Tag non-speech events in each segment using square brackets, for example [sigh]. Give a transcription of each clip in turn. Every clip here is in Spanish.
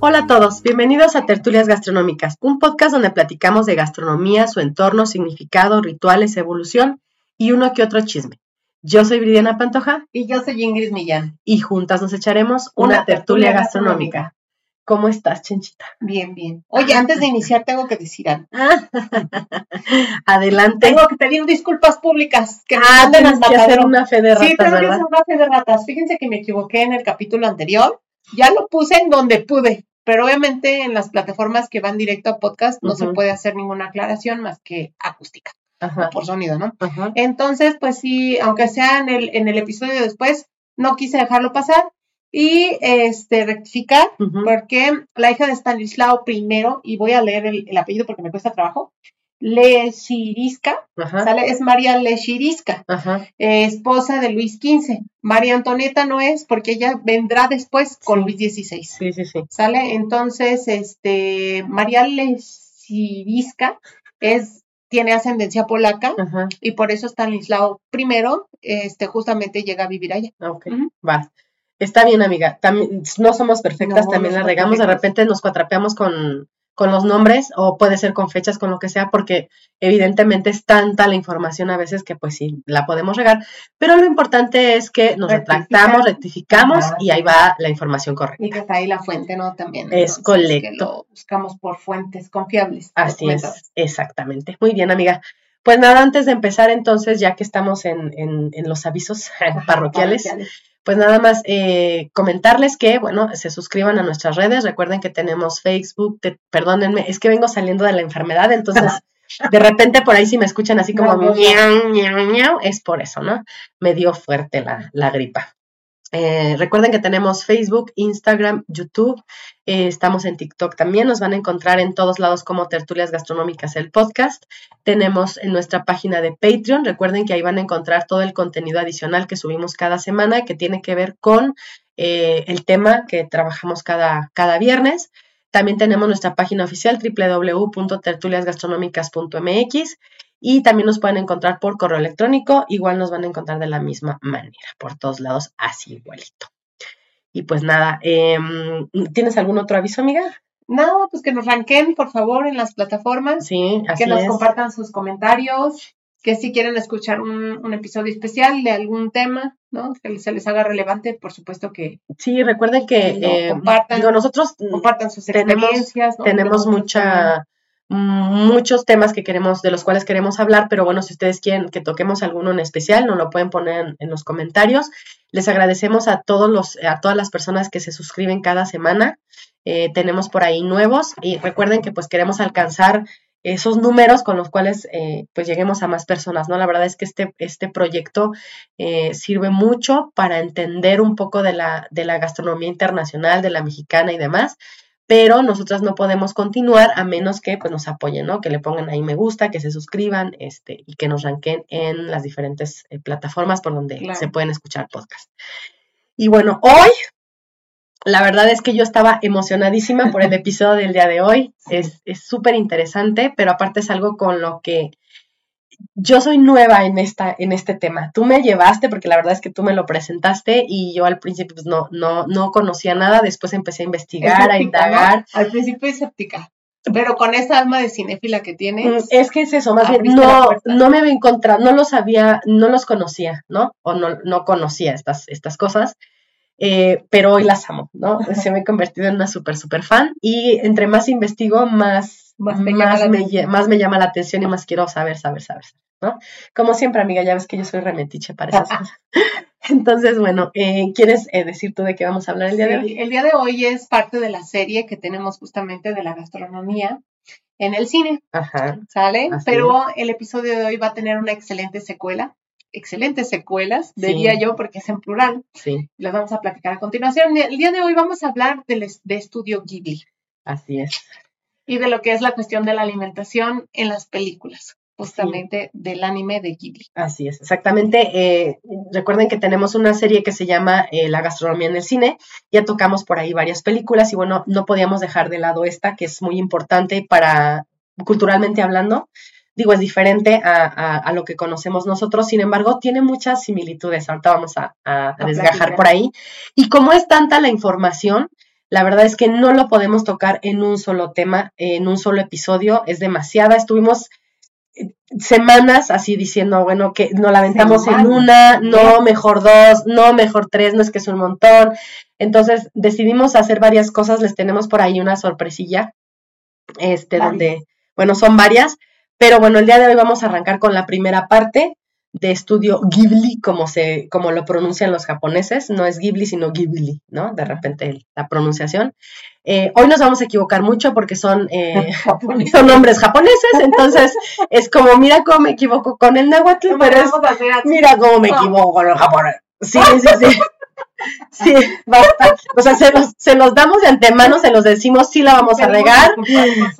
Hola a todos, bienvenidos a Tertulias Gastronómicas, un podcast donde platicamos de gastronomía, su entorno, significado, rituales, evolución y uno que otro chisme. Yo soy Bridiana Pantoja. Y yo soy Ingrid Millán. Y juntas nos echaremos una, tertulia, gastronómica. ¿Cómo estás, Chenchita? Bien, bien. Oye, antes de [laughs] iniciar tengo que decir algo. [laughs] Adelante. Tengo que pedir disculpas públicas. Que ah, tienes que hacer una fe de ratas, Sí, tengo que hacer una fe de ratas. Fíjense que me equivoqué en el capítulo anterior. Ya lo puse en donde pude pero obviamente en las plataformas que van directo a podcast no se puede hacer ninguna aclaración más que acústica, por sonido, ¿no? Entonces, pues sí, aunque sea en el, en el episodio después, no quise dejarlo pasar y este rectificar porque la hija de Stanislao primero, y voy a leer el, apellido porque me cuesta trabajo, Lechirisca, ¿sale? Es María Lechirisca, esposa de Luis XV. María Antonieta no es porque ella vendrá después con Luis XVI. Sí, sí, sí. ¿Sale? Entonces, este, María Lechirisca es tiene ascendencia polaca y por eso Stanislao primero, este, justamente llega a vivir allá. Ok, va. Está bien, amiga. También, no somos perfectas, también la regamos. De repente nos cuatrapeamos con, con los nombres o puede ser con fechas, con lo que sea, porque evidentemente es tanta la información a veces que pues sí, la podemos regar, pero lo importante es que nos retractamos, rectificamos y ahí va la información correcta. Y que está ahí la fuente, ¿no? También. Es correcto. Que lo buscamos por fuentes confiables. Así es, exactamente. Muy bien, amiga. Pues nada, antes de empezar entonces, ya que estamos en, en, los avisos [laughs] parroquiales pues nada más eh, comentarles que, bueno, se suscriban a nuestras redes. Recuerden que tenemos Facebook, perdónenme, es que vengo saliendo de la enfermedad, entonces [laughs] de repente por ahí si me escuchan así como es por eso, ¿no? Me dio fuerte la, la gripa. Eh, recuerden que tenemos Facebook, Instagram, YouTube, eh, estamos en TikTok también, nos van a encontrar en todos lados como Tertulias Gastronómicas el podcast. Tenemos en nuestra página de Patreon, recuerden que ahí van a encontrar todo el contenido adicional que subimos cada semana que tiene que ver con eh, el tema que trabajamos cada, cada viernes. También tenemos nuestra página oficial www.tertuliasgastronómicas.mx y también nos pueden encontrar por correo electrónico, igual nos van a encontrar de la misma manera, por todos lados, así igualito. Y pues nada, em, ¿tienes algún otro aviso, amiga? No, pues que nos ranquen, por favor, en las plataformas. Sí, así Que nos compartan sus comentarios, que si quieren escuchar un, episodio especial de algún tema, ¿no? Que se les haga relevante, por supuesto que... Sí, recuerden que, eh, compartan, nosotros compartan sus experiencias. Tenemos, mucha muchos temas que queremos, de los cuales queremos hablar, pero bueno, si ustedes quieren que toquemos alguno en especial, nos lo pueden poner en, los comentarios. Les agradecemos a todos los, a todas las personas que se suscriben cada semana. Eh, tenemos por ahí nuevos y recuerden que pues queremos alcanzar esos números con los cuales eh, pues lleguemos a más personas, ¿no? La verdad es que este, este proyecto eh, sirve mucho para entender un poco de la, de la gastronomía internacional, de la mexicana y demás pero nosotras no podemos continuar a menos que pues, nos apoyen, ¿no? Que le pongan ahí me gusta, que se suscriban este, y que nos ranquen en las diferentes eh, plataformas por donde se pueden escuchar podcasts. Y bueno, hoy, la verdad es que yo estaba emocionadísima por el [laughs] episodio del día de hoy. Es súper interesante, pero aparte es algo con lo que yo soy nueva en, esta, en este tema. Tú me llevaste, porque la verdad es que tú me lo presentaste y yo al principio pues, no, no, no conocía nada, después empecé a investigar, a indagar. Al principio es. Pero con esa alma de cinéfila que tienes. Mm, es que es eso, más bien, no, no me había encontrado, no los había, no los conocía, ¿no? O no, no conocía estas, estas cosas. Eh, pero hoy las amo, ¿no? [laughs] Se me he convertido en una súper, súper fan y entre más investigo, más más me, llama la atención y más quiero saber, saber, saber, ¿no? Como siempre, amiga, ya ves que yo soy remetiche para esas cosas. [laughs] [laughs] Entonces, bueno, eh, ¿quieres eh, decir tú de qué vamos a hablar el día de hoy? El día de hoy es parte de la serie que tenemos justamente de la gastronomía en el cine. Ajá. ¿Sale? Pero el episodio de hoy va a tener una excelente secuela. Excelentes secuelas, diría yo, porque es en plural. Sí. Las vamos a platicar a continuación. El día de hoy vamos a hablar del, de estudio Ghibli. Así es. Y de lo que es la cuestión de la alimentación en las películas justamente del anime de Ghibli. Así es, exactamente. Eh, recuerden que tenemos una serie que se llama eh, La gastronomía en el cine. Ya tocamos por ahí varias películas y bueno, no podíamos dejar de lado esta, que es muy importante para, culturalmente hablando. Digo, es diferente a, lo que conocemos nosotros, sin embargo, tiene muchas similitudes. Ahorita vamos a, a desgajar por ahí. Y como es tanta la información, la verdad es que no lo podemos tocar en un solo tema, en un solo episodio. Es demasiada. Estuvimos semanas así diciendo, bueno, que nos la aventamos en una, no, mejor dos, no, mejor tres, no es que es un montón. Entonces decidimos hacer varias cosas, les tenemos por ahí una sorpresilla, este, donde, bueno, son varias, pero bueno, el día de hoy vamos a arrancar con la primera parte, de estudio Ghibli, como, se, como lo pronuncian los japoneses, no es Ghibli, sino Ghibli, ¿no? De repente la pronunciación. Eh, hoy nos vamos a equivocar mucho porque son, eh, [laughs] [laughs] son nombres japoneses, entonces es como, mira cómo me equivoco con el náhuatl, pero es, mira cómo me equivoco con el japonés. Sí, sí, sí. [laughs] Sí, basta. O sea, se los, se los damos de antemano, se los decimos, sí la vamos a regar,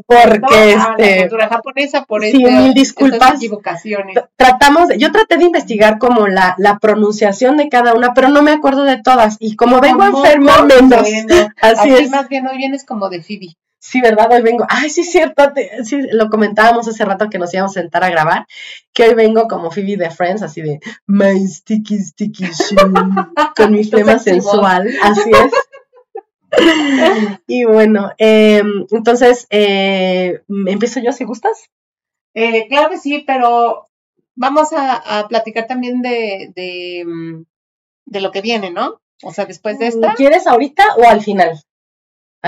porque este. La cultura japonesa, por sí, mil disculpas. equivocaciones. Tratamos, yo traté de investigar como la, la pronunciación de cada una, pero no me acuerdo de todas. Y como vengo enferma, menos. [laughs] Así es. Más bien hoy vienes como de Phoebe. Sí, ¿verdad? Hoy vengo. Ay, sí, cierto. sí, lo comentábamos hace rato que nos íbamos a sentar a grabar. Que hoy vengo como Phoebe de Friends, así de my sticky, sticky shoe. [laughs] con mi flema sensual. Así es. [laughs] y bueno, em, entonces, eh, ¿empiezo yo si gustas? Eh, claro que sí, pero vamos a, platicar también de, de, mm, de lo que viene, ¿no? O sea, después de esta. ¿Quieres ahorita o al final?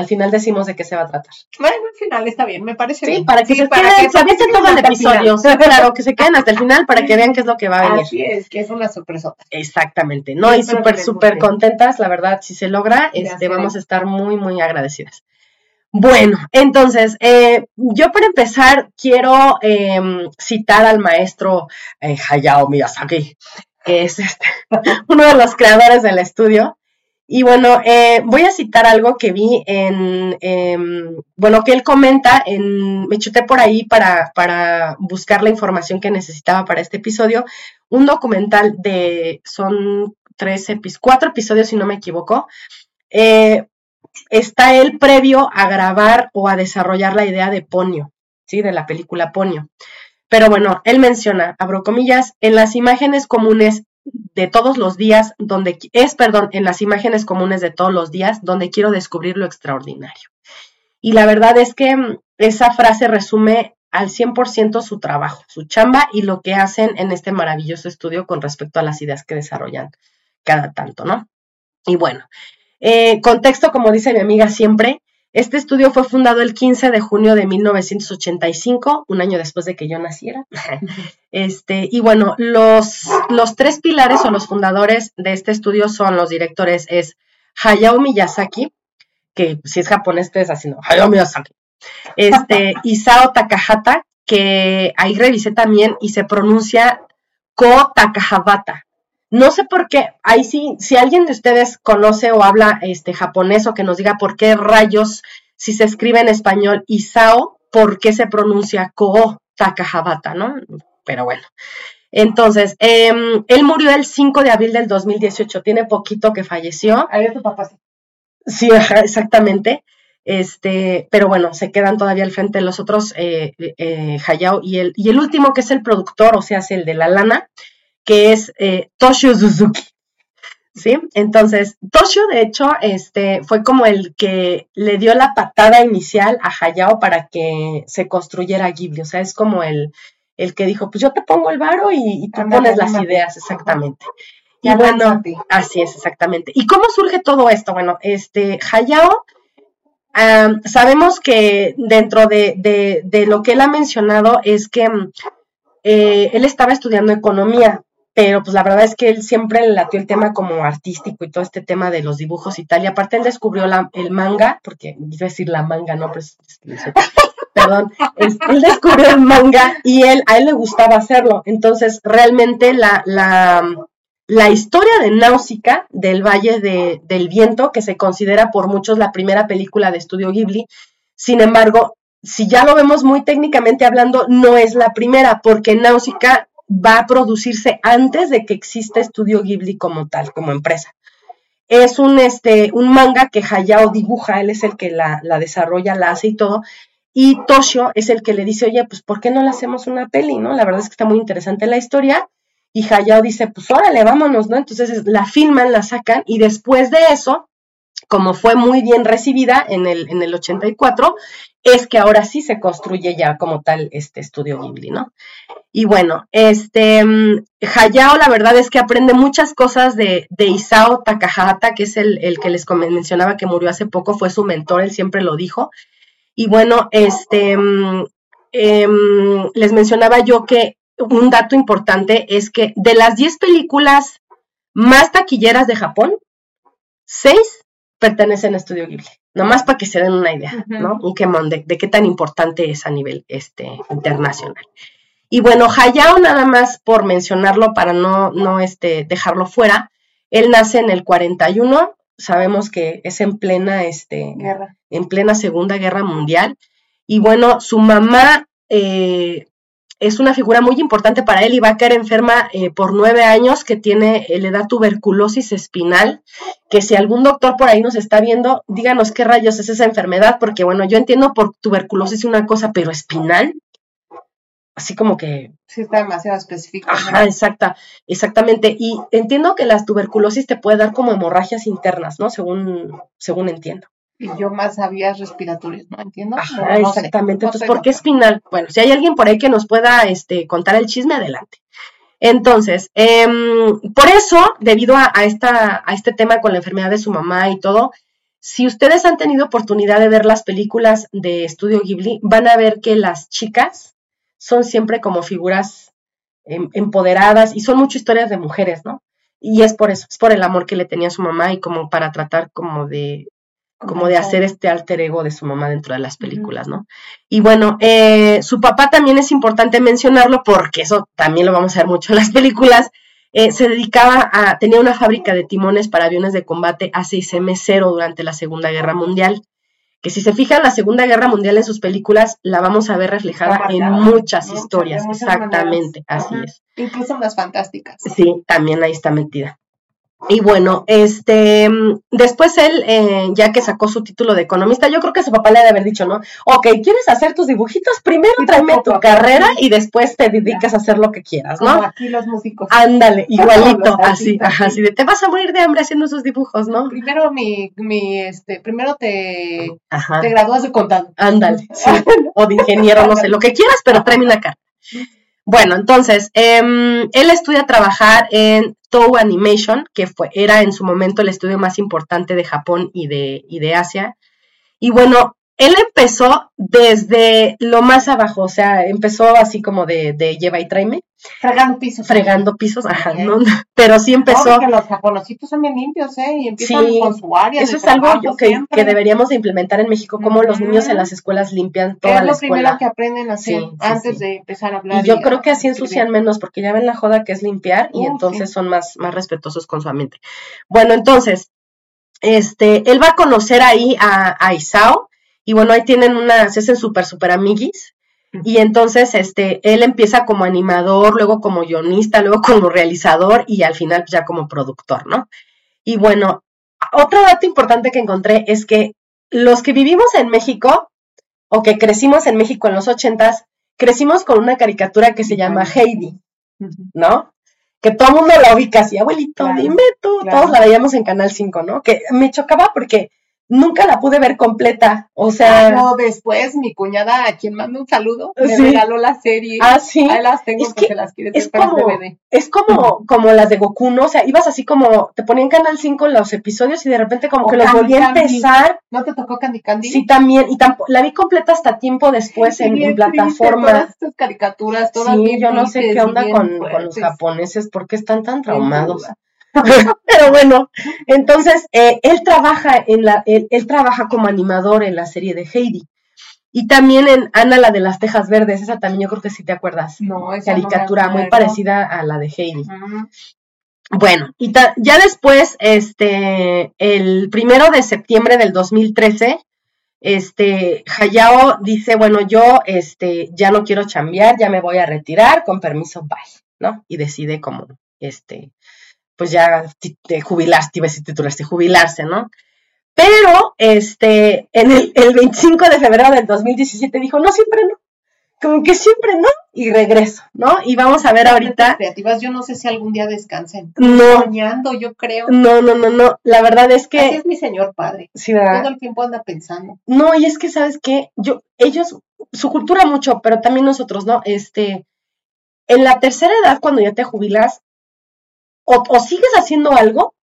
Al final decimos de qué se va a tratar. Bueno, al final está bien, me parece sí, bien. Para que se queden, se todo el episodio. claro, que se queden hasta el final para que vean qué es lo que va a venir. Así es, que es una sorpresa. Exactamente, ¿no? y súper, súper contentas, la verdad, si se logra, este, vamos a estar muy, muy agradecidas. Bueno, entonces, eh, yo para empezar quiero em, citar al maestro eh, Hayao Miyazaki, que es este, [laughs] uno de los creadores del estudio. Y bueno, eh, voy a citar algo que vi en, em, bueno, que él comenta, en, me chuté por ahí para, para buscar la información que necesitaba para este episodio, un documental de, son tres, cuatro episodios si no me equivoco, eh, está él previo a grabar o a desarrollar la idea de Ponio, ¿sí? De la película Ponio. Pero bueno, él menciona, abro comillas, en las imágenes comunes de todos los días, donde es, perdón, en las imágenes comunes de todos los días, donde quiero descubrir lo extraordinario. Y la verdad es que mm, esa frase resume al 100% su trabajo, su chamba y lo que hacen en este maravilloso estudio con respecto a las ideas que desarrollan cada tanto, ¿no? Y bueno, eh, contexto, como dice mi amiga siempre, este estudio fue fundado el 15 de junio de 1985, un año después de que yo naciera. Este, y bueno, los, los tres pilares o los fundadores de este estudio son los directores, es Hayao Miyazaki, que si es japonés, es así, ¿no? Hayao Miyazaki. Este, [laughs] Isao Takahata, que ahí revisé también y se pronuncia Ko Takahabata. No sé por qué, ahí sí, si alguien de ustedes conoce o habla este japonés o que nos diga por qué rayos, si se escribe en español Isao, por qué se pronuncia Ko Takahabata, ¿no? Pero bueno. Entonces, em, él murió el 5 de abril del 2018, tiene poquito que falleció. Ahí tu papá. Sí, exactamente. Este, pero bueno, se quedan todavía al frente los otros, eh, eh, Hayao y el, y el último que es el productor, o sea, es el de la lana, que es eh, Toshio Suzuki. ¿Sí? Entonces, Toshio, de hecho, este, fue como el que le dio la patada inicial a Hayao para que se construyera Ghibli. O sea, es como el, el que dijo, pues yo te pongo el varo y, tú pones las ideas, exactamente. Y bueno, así es, exactamente. ¿Y cómo surge todo esto? Bueno, este, Hayao, sabemos que dentro de, de, de, lo que él ha mencionado es que eh, él estaba estudiando economía, pero pues la verdad es que él siempre le latió el tema como artístico y todo este tema de los dibujos y tal, y aparte él descubrió la, el manga, porque iba a decir la manga, no, pero [laughs] perdón, él descubrió el manga y él, a él le gustaba hacerlo. Entonces, realmente la, la, la historia de Náusica del Valle de, del Viento, que se considera por muchos la primera película de estudio Ghibli, sin embargo, si ya lo vemos muy técnicamente hablando, no es la primera, porque Náusica va a producirse antes de que exista Estudio Ghibli como tal, como empresa. Es un, este, un manga que Hayao dibuja, él es el que la, la desarrolla, la hace y todo, y Toshio es el que le dice, oye, pues ¿por qué no le hacemos una peli, no? La verdad es que está muy interesante la historia, y Hayao dice, pues órale, vámonos, ¿no? Entonces la filman, la sacan, y después de eso, como fue muy bien recibida en el, en el 84, es que ahora sí se construye ya como tal este estudio Ghibli, ¿no? Y bueno, este mm, Hayao la verdad es que aprende muchas cosas de, de Isao Takahata, que es el, el, que les mencionaba que murió hace poco, fue su mentor, él siempre lo dijo. Y bueno, este eh, les mencionaba yo que un dato importante es que de las 10 películas más taquilleras de Japón, 6 pertenecen a Estudio Ghibli. Nomás para que se den una idea, ¿no? Un quemón de, de, qué tan importante es a nivel este, internacional. Y bueno, Hayao, nada más por mencionarlo para no, no este, dejarlo fuera, él nace en el 41, sabemos que es en plena, este, Guerra. en plena Segunda Guerra Mundial. Y bueno, su mamá eh, es una figura muy importante para él y va a caer enferma eh, por nueve años, que tiene, eh, le da tuberculosis espinal, que si algún doctor por ahí nos está viendo, díganos qué rayos es esa enfermedad, porque bueno, yo entiendo por tuberculosis una cosa, pero espinal, así como que... Sí, está demasiado específico. Ajá, exacta, exactamente. Y entiendo que la tuberculosis te puede dar como hemorragias internas, ¿no? Según, según entiendo. Y yo más sabía respiratorios, ¿no? Entiendo. Ajá, no, exactamente. No Entonces, ¿por qué espinal? Bueno, si hay alguien por ahí que nos pueda este, contar el chisme, adelante. Entonces, eh, por eso, debido a, a, esta, a este tema con la enfermedad de su mamá y todo, si ustedes han tenido oportunidad de ver las películas de Estudio Ghibli, van a ver que las chicas son siempre como figuras em, empoderadas y son muchas historias de mujeres, ¿no? Y es por eso, es por el amor que le tenía a su mamá y como para tratar como de como de hacer este alter ego de su mamá dentro de las películas, ¿no? Y bueno, eh, su papá también es importante mencionarlo porque eso también lo vamos a ver mucho en las [laughs] películas. Eh, se dedicaba a, tenía una fábrica de timones para aviones de combate A6M0 durante la Segunda Guerra Mundial, que si se fijan la Segunda Guerra Mundial en sus películas, la vamos a ver reflejada en muchas ¿no? historias, muchas exactamente, maneras. así es. Incluso en las fantásticas. Sí, también ahí está metida. Y bueno, este, después él, eh, ya que sacó su título de economista, yo creo que su papá le ha de haber dicho, ¿no? Ok, ¿quieres hacer tus dibujitos? Primero tráeme tu carrera y después te dedicas a hacer lo que quieras, ¿no? Como aquí los músicos. Ándale, igualito, así, ajá, así de, te vas a morir de hambre haciendo esos dibujos, ¿no? Primero mi, mi, este, primero te, ajá. te gradúas de contado. Ándale, sí, [laughs] o de ingeniero, no sé, lo que quieras, pero tráeme una carta. Bueno, entonces, eh, él estudia trabajar en Toho Animation, que fue, era en su momento el estudio más importante de Japón y de, y de Asia. Y bueno, él empezó desde lo más abajo, o sea, empezó así como de, de lleva y tráeme. Fregando pisos. Fregando pisos, ajá, okay. ¿no? Pero sí empezó. No, los japonesitos son bien limpios, ¿eh? Y empiezan sí, con su área. Eso es algo que, que, deberíamos de implementar en México, como mm -hmm. los niños en las escuelas limpian toda la escuela. Es lo primero que aprenden a hacer sí, antes de empezar a hablar. Y yo y creo que así ensucian menos, porque ya ven la joda que es limpiar y entonces son más, más respetuosos con su ambiente. Bueno, entonces, este, él va a conocer ahí a, a Isao, y bueno, ahí tienen una, se hacen súper, súper amiguis. Y entonces, este, él empieza como animador, luego como guionista, luego como realizador y al final ya como productor, ¿no? Y bueno, otro dato importante que encontré es que los que vivimos en México o que crecimos en México en los ochentas, crecimos con una caricatura que se llama Heidi, ¿no? Que todo el mundo la ubica así, abuelito, claro, dime tú, claro. todos la veíamos en Canal 5, ¿no? Que me chocaba porque nunca la pude ver completa. O sea. Ah, no, después mi cuñada, a quien mando un saludo, me sí. regaló la serie. Ah, sí. Ahí las tengo es porque las quiere es como, DVD. Es como, como las de Goku, ¿no? O sea, ibas así como, te ponían Canal 5 los episodios y de repente como o que los volví a empezar. ¿No te tocó Candy Candy? Sí, también. Y la vi completa hasta tiempo después sí, en, en plataforma. Todas estas caricaturas, todas Sí, yo no sé qué onda con, con, los japoneses, ¿por qué están tan traumados? [laughs] Pero bueno, entonces eh, él trabaja en la, él, él, trabaja como animador en la serie de Heidi. Y también en Ana, la de las Tejas Verdes, esa también yo creo que sí te acuerdas. No, esa no Caricatura muy parecida a la de Heidi. Bueno, y ya después, este, el primero de septiembre del 2013, este, Hayao dice, bueno, yo, este, ya no quiero chambear, ya me voy a retirar, con permiso, bye, ¿no? Y decide como, este, pues ya te jubilarse, iba a decir titularse, jubilarse, ¿no? Pero, este, en el, el 25 de febrero del 2017 dijo, no, siempre no, como que siempre no, y regreso, ¿no? Y vamos a ver ahorita, Creativas, yo no sé si algún día descansen. no, Soñando, yo creo. no, no, no, no, la verdad es Así que, es mi señor padre. sí, ¿verdad? Todo el tiempo anda pensando. No, y es que, ¿sabes qué? Yo, ellos, su cultura mucho, pero también nosotros, ¿no? Este, en la tercera edad, cuando ya te jubilas, o, o sigues haciendo algo,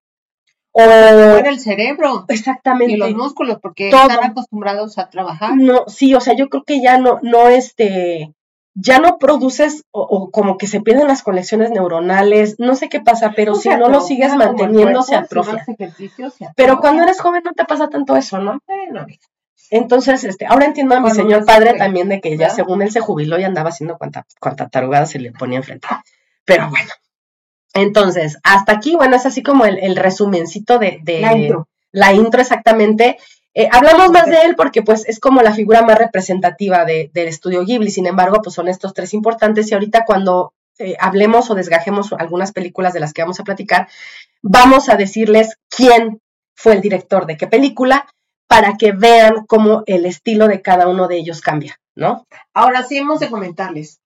o el cerebro y exactamente. los músculos, porque Todo. están acostumbrados a trabajar. No, sí, o sea, yo creo que ya no, no, este, ya no produces, o, o como que se pierden las conexiones neuronales, no sé qué pasa, pero si no lo sigues manteniendo, se atrofia. Pero cuando eres joven no te pasa tanto eso, ¿no? Bueno. Entonces, este, ahora entiendo a mi Cuando señor se padre también de que ya ¿verdad? según él se jubiló y andaba haciendo cuanta, cuanta tarugada se le ponía enfrente. Pero bueno. Entonces, hasta aquí, bueno, es así como el, el resumencito de, de La intro. la intro exactamente. Eh, hablamos más de él porque pues es como la figura más representativa de- del estudio Ghibli, sin embargo, pues son estos tres importantes y ahorita cuando eh, hablemos o desgajemos algunas películas de las que vamos a platicar, vamos a decirles quién fue el director de qué película para que vean cómo el estilo de cada uno de ellos cambia, ¿no? Ahora sí hemos de comentarles.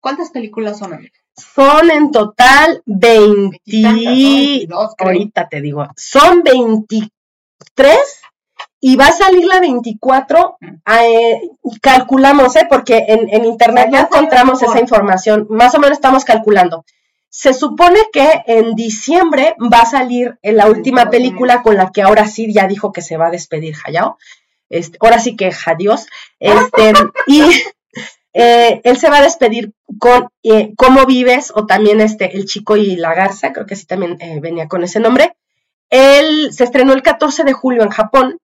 ¿Cuántas películas son, amiga? Son en total 20, Veintitantas, ¿no? 22, creo. ahorita te digo, son 23 y va a salir la 24, eh, calculamos, ¿eh? porque en, en internet ya encontramos esa información, más o menos estamos calculando. Se supone que en diciembre va a salir la última película con la que ahora sí ya dijo que se va a despedir Hayao. Este, ahora sí que adiós. Este, y eh, él se va a despedir con eh, Cómo vives o también este El chico y la garza, creo que sí también eh, venía con ese nombre. Él se estrenó el 14 de julio en Japón.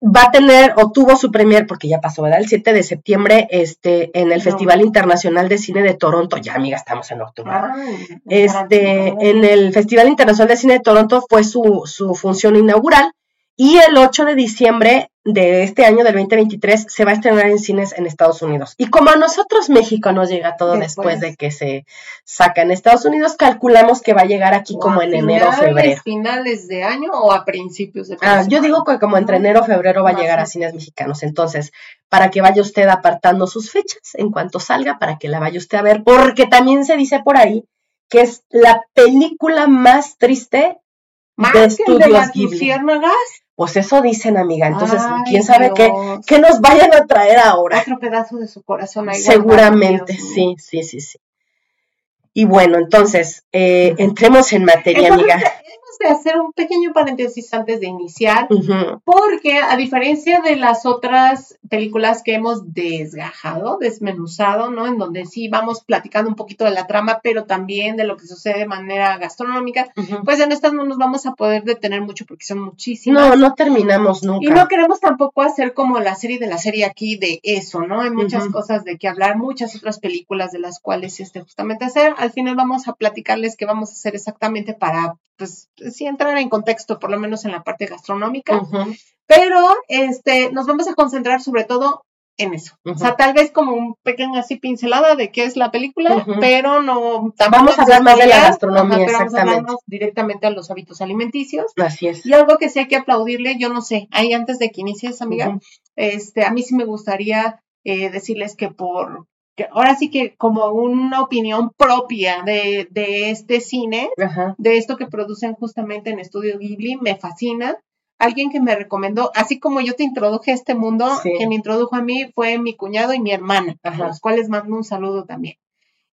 Va a tener o tuvo su premier, porque ya pasó, ¿verdad? El 7 de septiembre este, en el No. Festival Internacional de Cine de Toronto. Ya, amiga, estamos en octubre. Ay, Este, en el Festival Internacional de Cine de Toronto fue su, su función inaugural y el 8 de diciembre de este año, del 2023, se va a estrenar en cines en Estados Unidos. Y como a nosotros México nos llega todo después, Después. de que se saca en Estados Unidos, calculamos que va a llegar aquí O como en enero o finales, febrero. finales de año o a principios de Ah, yo digo que como entre enero o febrero va a llegar a cines mexicanos. Entonces, para que vaya usted apartando sus fechas en cuanto salga, para que la vaya usted a ver, porque también se dice por ahí que es la película más triste Más de que el de estudios las Ghibli. luciérnagas. Pues eso dicen, amiga. Entonces, Ay, quién sabe qué, qué nos vayan a traer ahora. Otro pedazo de su corazón ahí Seguramente, sí, sí, sí, sí. Y bueno, entonces, eh, entremos en materia, Entonces, amiga. De hacer un pequeño paréntesis antes de iniciar, porque a diferencia de las otras películas que hemos desgajado, desmenuzado, ¿no? En donde sí vamos platicando un poquito de la trama, pero también de lo que sucede de manera gastronómica, pues en estas no nos vamos a poder detener mucho porque son muchísimas. No, no terminamos nunca. Y no queremos tampoco hacer como la serie de la serie aquí de eso, ¿no? Hay muchas cosas de que hablar, muchas otras películas de las cuales este justamente hacer. Al final vamos a platicarles qué vamos a hacer exactamente para, pues, sí entrar en contexto, por lo menos en la parte gastronómica. Pero, este, nos vamos a concentrar sobre todo en eso. O sea, tal vez como un pequeño así pincelada de qué es la película, pero no... Vamos a hablar más de la gastronomía, ajá, pero vamos a directamente a los hábitos alimenticios. Así es. Y algo que sí hay que aplaudirle, yo no sé, ahí antes de que inicies, amiga, este, a mí sí me gustaría eh, decirles que por, ahora sí que como una opinión propia de, de este cine, Ajá. de esto que producen justamente en Estudio Ghibli, me fascina. Alguien que me recomendó, así como yo te introduje a este mundo, Sí. quien me introdujo a mí fue mi cuñado y mi hermana, Ajá. a los cuales mando un saludo también.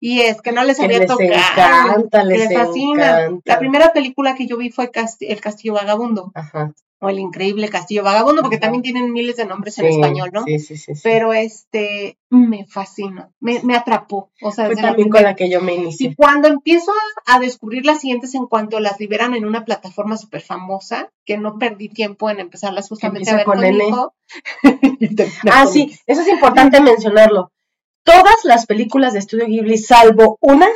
Y es que no les Que había les tocado. encanta, les les fascina. encanta. La primera película que yo vi fue El Castillo Vagabundo. Ajá. O El Increíble Castillo Vagabundo, porque también tienen miles de nombres en español, ¿no? Sí, sí, sí. sí. Pero este, me fascina, me, me atrapó. O sea, Fue la también con la que yo me Y inicié. cuando empiezo a, a descubrir las siguientes en cuanto las liberan en una plataforma súper famosa, que no perdí tiempo en empezarlas justamente a ver con N. hijo. [laughs] Ah, sí, eso es importante mencionarlo. Todas las películas de Estudio Ghibli, salvo una,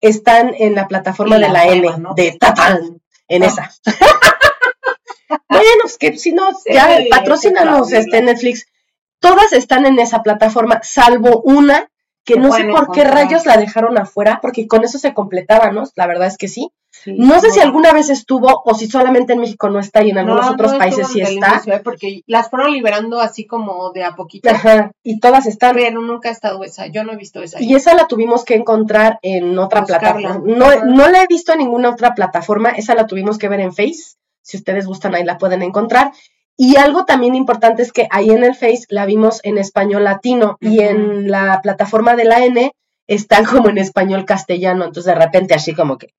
están en la plataforma Y de la nueva, N, ¿no? de Tatán, en Ah. esa. [laughs] bueno, es que si no, ya sí, patrocínanos este Netflix. Todas están en esa plataforma, salvo una, que no sé por qué rayos la dejaron afuera, porque con eso se completaba, ¿no? La verdad es que sí. Sí, No sé si alguna vez estuvo o si solamente en México no está y en algunos No, otros no países sí está. inicio, ¿eh? Porque las fueron liberando así como de a poquito, Ajá, y todas están. pero nunca ha estado esa. Yo no he visto esa. Y esa la tuvimos que encontrar en otra Buscarla. plataforma. No, Ajá. no la he visto en ninguna otra plataforma, esa la tuvimos que ver en Face. Si ustedes gustan, ahí la pueden encontrar. Y algo también importante es que ahí en el Face la vimos en español latino y en la plataforma de la N están [laughs] como en español castellano. Entonces de repente así como que,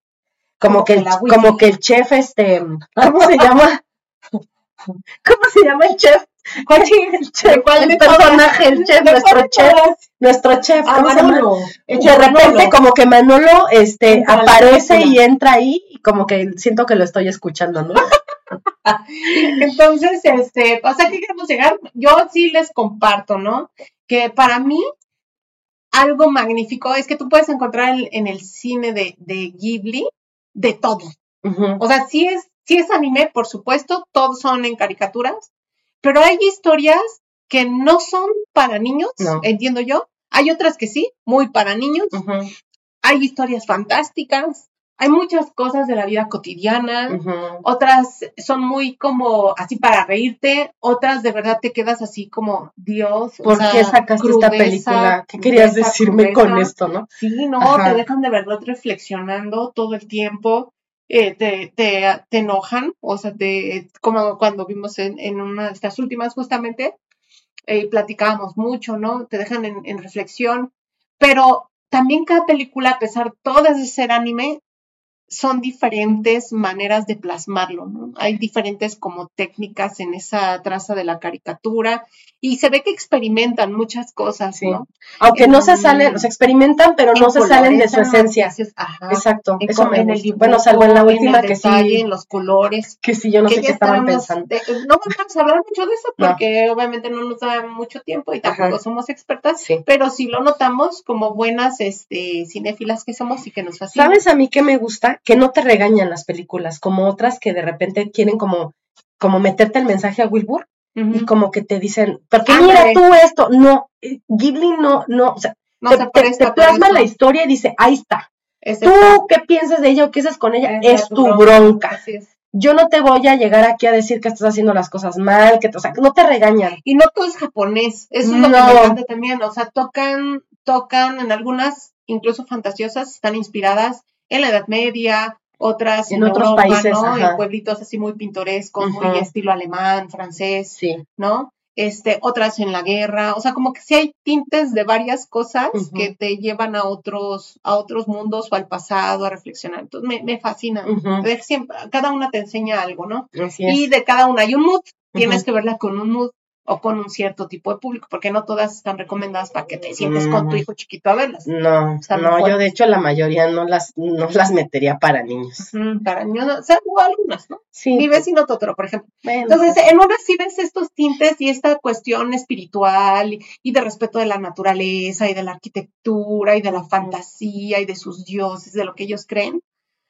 como Como que, el, como que el chef, este, ¿cómo se llama? [laughs] ¿Cómo se llama el chef? el chef, cuál el personaje, el chef, ¿De nuestro cuál chef, nuestro chef, Ah, ¿cómo se llama? De repente como que Manolo este aparece y entra ahí como que siento que lo estoy escuchando, ¿no? [laughs] Entonces, este, o sea, ¿qué queremos llegar? Yo sí les comparto, ¿no? Que para mí, algo magnífico es que tú puedes encontrar en, en el cine de, de Ghibli de todo. O sea, sí es, sí es anime, por supuesto, todos son en caricaturas, pero hay historias que no son para niños, No. entiendo yo. Hay otras que sí, muy para niños. Hay historias fantásticas. Hay muchas cosas de la vida cotidiana. Otras son muy como así para reírte, otras de verdad te quedas así como Dios. o ¿Por sea, qué sacaste esta película? ¿Qué querías crudeza, decirme con esto, no? Sí, no, Ajá. te dejan de verdad reflexionando todo el tiempo, eh, te, te, te enojan, o sea, te, como cuando vimos en, en una de estas últimas justamente, eh, platicábamos mucho, ¿no? Te dejan en, en reflexión, pero también cada película, a pesar todas de ser anime, son diferentes maneras de plasmarlo, ¿no? Hay diferentes como técnicas en esa traza de la caricatura y se ve que experimentan muchas cosas, Sí. ¿no? Aunque no se En- salen, sea, experimentan, pero no se salen de su esencia. ajá. Exacto, En, eso co- me en el gusta. dibujo, Bueno, salvo en la última el que detalle, sí, en los colores. que sí, yo no que sé qué estaban pensando. de- no vamos a hablar mucho de eso No. porque obviamente no nos da mucho tiempo y tampoco Ajá. somos expertas, Sí. pero sí lo notamos como buenas este, cinéfilas que somos y que nos fascina. ¿Sabes a mí qué me gusta? Que no te regañan las películas, como otras que de repente quieren como, como meterte el mensaje a Wilbur y como que te dicen, porque Ándale. mira tú esto, no, eh, Ghibli no, no, o sea, No te, se te- plasma la historia y dice, ahí está, tú qué piensas de ella o qué haces con ella, es tu bronca. Así es. Yo no te voy a llegar aquí a decir que estás haciendo las cosas mal, que, te- o sea, no te regañan. Y no todo es japonés, eso es lo No. me encanta también, o sea, tocan, tocan en algunas, incluso fantasiosas, están inspiradas en la Edad Media, otras En en, otros Europa, países, ¿no? ajá. En pueblitos así muy pintorescos, muy estilo alemán, francés, Sí, ¿no? Este, otras en la guerra, o sea, como que sí hay tintes de varias cosas que te llevan a otros, a otros mundos o al pasado a reflexionar. Entonces me, me fascina. Ujú. Ver siempre, cada una te enseña algo, ¿no? así es. Y de cada una hay un mood. Tienes que verla con un mood o con un cierto tipo de público, porque no todas están recomendadas para que te sientes con tu Ujú. hijo chiquito a verlas. No, Están no, yo de hecho la mayoría no las, no las metería para niños. Mm, para niños, no, salvo algunas, ¿no? Sí, Mi vecino Totoro, por ejemplo. bueno, Entonces, en una sí ves estos tintes y esta cuestión espiritual y, y de respeto de la naturaleza y de la arquitectura y de la fantasía y de sus dioses, de lo que ellos creen,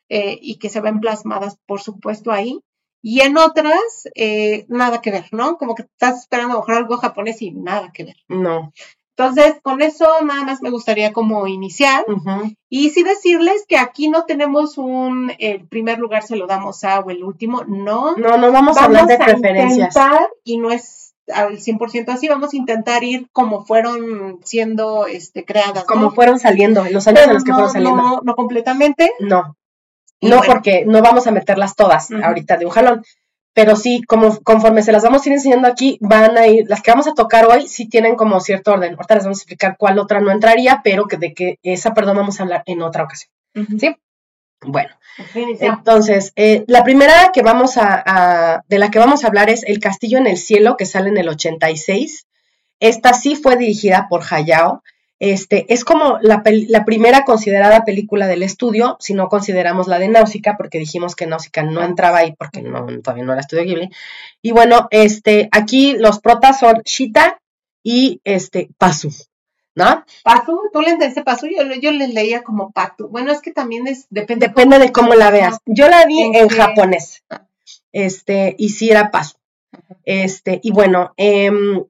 eh, y que se ven plasmadas, por supuesto, ahí. Y en otras, eh, nada que ver, ¿no? Como que estás esperando a mejor algo japonés y nada que ver. no. Entonces, con eso nada más me gustaría como iniciar. Y sí decirles que aquí no tenemos un, el primer lugar se lo damos a o el último, no. No, no vamos, a hablar de preferencias. intentar, y no es al 100% así, vamos a intentar ir como fueron siendo este, creadas. Como ¿no? fueron saliendo, en los años en Pero los que no, fueron saliendo. no, no completamente. No, no bueno, porque no vamos a meterlas todas ahorita de un jalón. Pero sí, como conforme se las vamos a ir enseñando aquí, van a ir, las que vamos a tocar hoy sí tienen como cierto orden. Ahorita les vamos a explicar cuál otra no entraría, pero que de que esa, perdón, vamos a hablar en otra ocasión. Sí. Bueno, entonces, eh, la primera que vamos a, a- de la que vamos a hablar es El Castillo en el Cielo, que sale en el 86. Esta sí fue dirigida por Hayao. Este, es como la, la primera considerada película del estudio, si no consideramos la de Náusica, porque dijimos que Náusica no entraba ahí porque no, todavía no era estudio Ghibli. Y bueno, este, aquí los protas son Shita y este, Pasu, ¿no? Pasu, tú le entendiste Pasu, yo, yo le leía como Patu. Bueno, es que también es, depende. Depende de cómo la veas. Yo la vi ¿En japonés. Este, y sí era paso. Este, y bueno, em,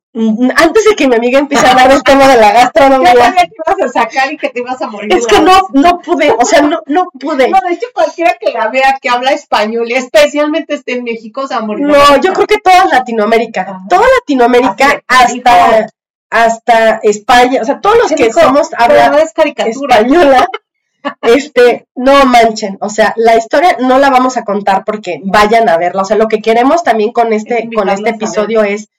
antes de que mi amiga empiece a hablar del tema de la Yo gastronomía, sabía que ibas a sacar y que te ibas a morir. es que no, no pude, o sea, no, no pude. No, de hecho, cualquiera que la vea que habla español, especialmente esté en México, se va a morir. No, yo creo que toda Latinoamérica, Ajá. toda Latinoamérica, Así hasta, hasta España, o sea, todos los ¿Qué que dijo? somos habla española, este, no manchen, o sea, la historia no la vamos a contar porque vayan a verla, o sea, lo que queremos también con este, con este episodio es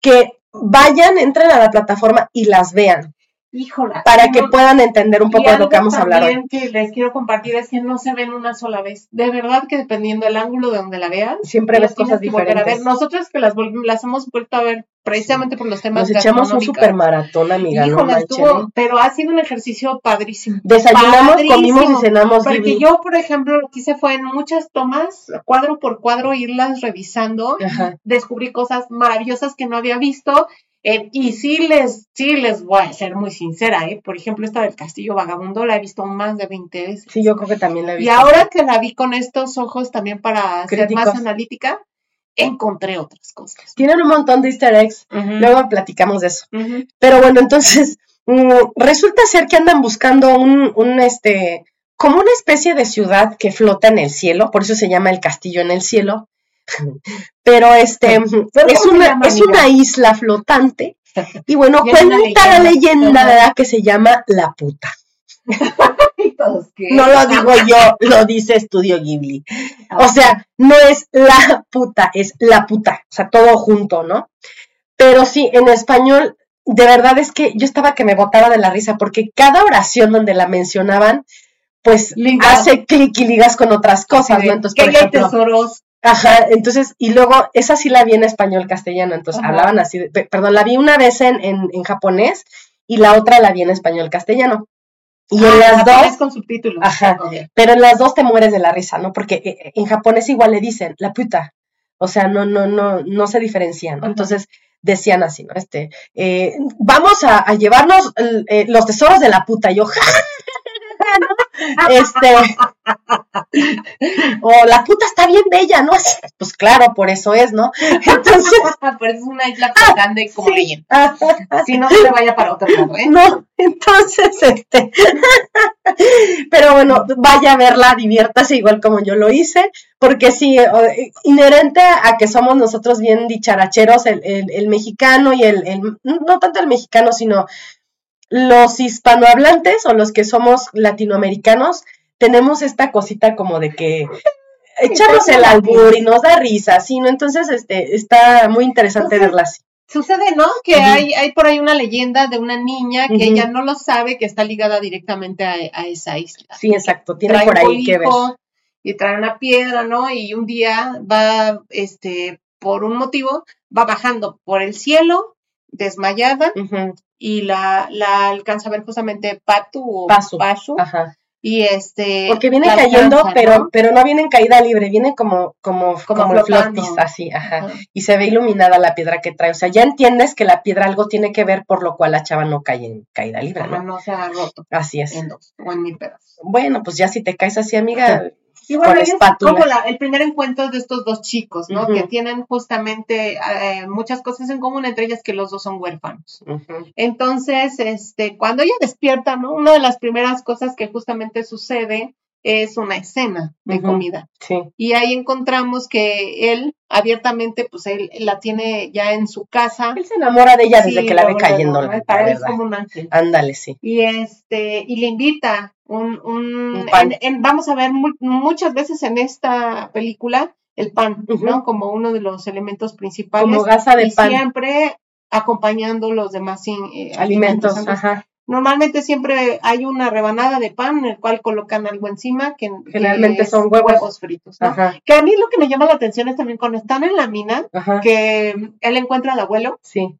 que vayan, entren a la plataforma y las vean, Híjola. para que no- puedan entender un poco de lo que vamos a hablar hoy. que les quiero compartir es que no se ven una sola vez. De verdad que dependiendo del ángulo de donde la veas, Siempre ves cosas volver a ver. diferentes. Nosotros que las, las hemos vuelto a ver precisamente por los temas Nos echamos un super maratón, amiga, no Híjole, manchen. estuvo, ¿eh? pero ha sido un ejercicio padrísimo. Desayunamos, comimos y Padrísimo. cenamos Porque yo, por ejemplo, lo que hice fue en muchas tomas, cuadro por cuadro, irlas revisando. Ajá. Descubrí cosas maravillosas que no había visto. Eh, y sí les, sí les voy a ser muy sincera, ¿eh? Por ejemplo, esta del Castillo Vagabundo la he visto más de 20 veces. Sí, yo creo que también la he Y visto. ahora que la vi con estos ojos también para ser más analítica, encontré otras cosas. Tienen un montón de easter eggs, luego platicamos de eso. Pero bueno, entonces, [laughs] mm, resulta ser que andan buscando un, un, este, como una especie de ciudad que flota en el cielo, por eso se llama el castillo en el cielo. Pero este, ¿Pero es una, es una isla flotante. Y bueno, [laughs] cuenta la leyenda. ¿verdad? Que se llama La Puta. [laughs] No lo digo yo, lo dice Estudio Ghibli. O sea, no es la puta, es la puta, o sea, todo junto, ¿no? Pero sí, en español, de verdad es que yo estaba que me botaba de la risa, porque cada oración donde la mencionaban, pues Liga. hace clic y ligas con otras cosas, ¿no? Entonces, que por hay ejemplo, tesoros. Ajá, entonces, y luego, esa sí la vi en español castellano, entonces Ajá. hablaban así, de- pe- perdón, la vi una vez en, en, en japonés y la otra la vi en español castellano. Y en Ah, las dos, con subtítulos. Ajá. Pero en las dos te mueres de la risa, ¿no? Porque eh, en japonés igual le dicen la puta. O sea, no, no, no, no se diferencian, ¿no? Entonces decían así, ¿no? Este, eh, vamos a, a llevarnos eh, los tesoros de la puta. Y yo, [laughs] "Ja, ja, ja", ¿no? Este, [laughs] o la puta está bien bella, ¿no? Pues claro, por eso es, ¿no? [laughs] Entonces, Pero es una isla flotante y como sí. leyenda. [laughs] Si no, se vaya para otro lado, ¿eh? No, entonces, este, pero bueno, vaya a verla, diviértase igual como yo lo hice, porque sí, eh, eh, inherente a que somos nosotros bien dicharacheros, el, el- el mexicano y el, el- no tanto el mexicano, sino los hispanohablantes o los que somos latinoamericanos, tenemos esta cosita como de que echamos el albur y nos da risa, ¿sí? ¿no? Entonces, este, está muy interesante Entonces, verla así. Sucede, ¿no? Que hay, hay por ahí una leyenda de una niña que ella no lo sabe, que está ligada directamente a, a esa isla. Sí, exacto, tiene Trae por un ahí que ver. Y trae una piedra, ¿no? Y un día va, este, por un motivo, va bajando por el cielo, desmayada, Ujú. Y la, la alcanza a ver justamente Patu o Pasu. Pasu, Ajá. y este... Porque viene cayendo, alcanza, pero, ¿no? pero no viene en caída libre, viene como, como, Como flotis, así, ajá. Y se ve iluminada la piedra que trae. O sea, ya entiendes que la piedra algo tiene que ver, por lo cual la chava no cae en caída libre, ¿no? no se ha roto Así es. en dos o en mil pedazos. Bueno, pues ya si te caes así, amiga, Y bueno, es como la- el primer encuentro de estos dos chicos, ¿no? Que tienen justamente eh, muchas cosas en común, entre ellas que los dos son huérfanos. Entonces, este, cuando ella despierta, ¿no? Una de las primeras cosas que justamente sucede es una escena de comida. Sí. Y ahí encontramos que él, abiertamente, pues él la tiene ya en su casa. Él se enamora de ella desde que la ve cayendo, ¿no? la Para él es como un ángel. Ándale, sí. Y este, y le invita un, un, Un pan. en- en- vamos a ver mu- muchas veces en esta película el pan. ¿no? Como uno de los elementos principales. Como gasa de y pan. siempre acompañando los demás eh, Alimentos, Entonces, ajá. Normalmente siempre hay una rebanada de pan en el cual colocan algo encima, que Generalmente que son huevos. fritos, Que a mí lo que me llama la atención es también cuando están en la mina, ajá. que él encuentra al abuelo Sí,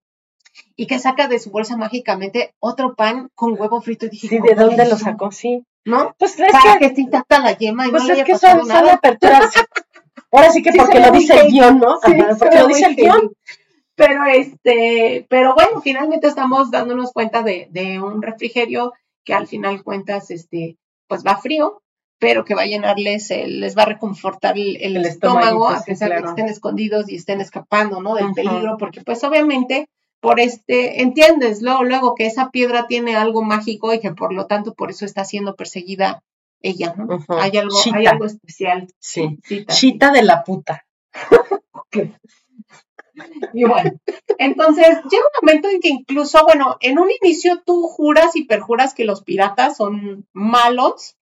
y que saca de su bolsa mágicamente otro pan con huevo frito. Y dije, sí, ¿de ¿cómo dónde lo sacó? Sí. ¿No? Pues es Para que, que se intacta la yema y pues no es haya que pasado son, son nada. aperturas. [laughs] Ahora sí que Sí, porque lo dice el guion, ¿no? Sí, Ajá, porque lo dice el guion. Pero este, pero bueno, finalmente estamos dándonos cuenta de, de un refrigerio que al final cuentas, este, pues va frío, pero que va a llenarles, el- les va a reconfortar el, el El estómago, a pesar de que estén escondidos y estén escapando, ¿no? Del peligro, porque pues obviamente por este, entiendes luego, luego que esa piedra tiene algo mágico y que por lo tanto por eso está siendo perseguida ella, ¿no? Hay algo, hay algo especial. Sí. Chita. Chita de la puta. [laughs] Y bueno, entonces llega un momento en que incluso, bueno, en un inicio tú juras y perjuras que los piratas son malos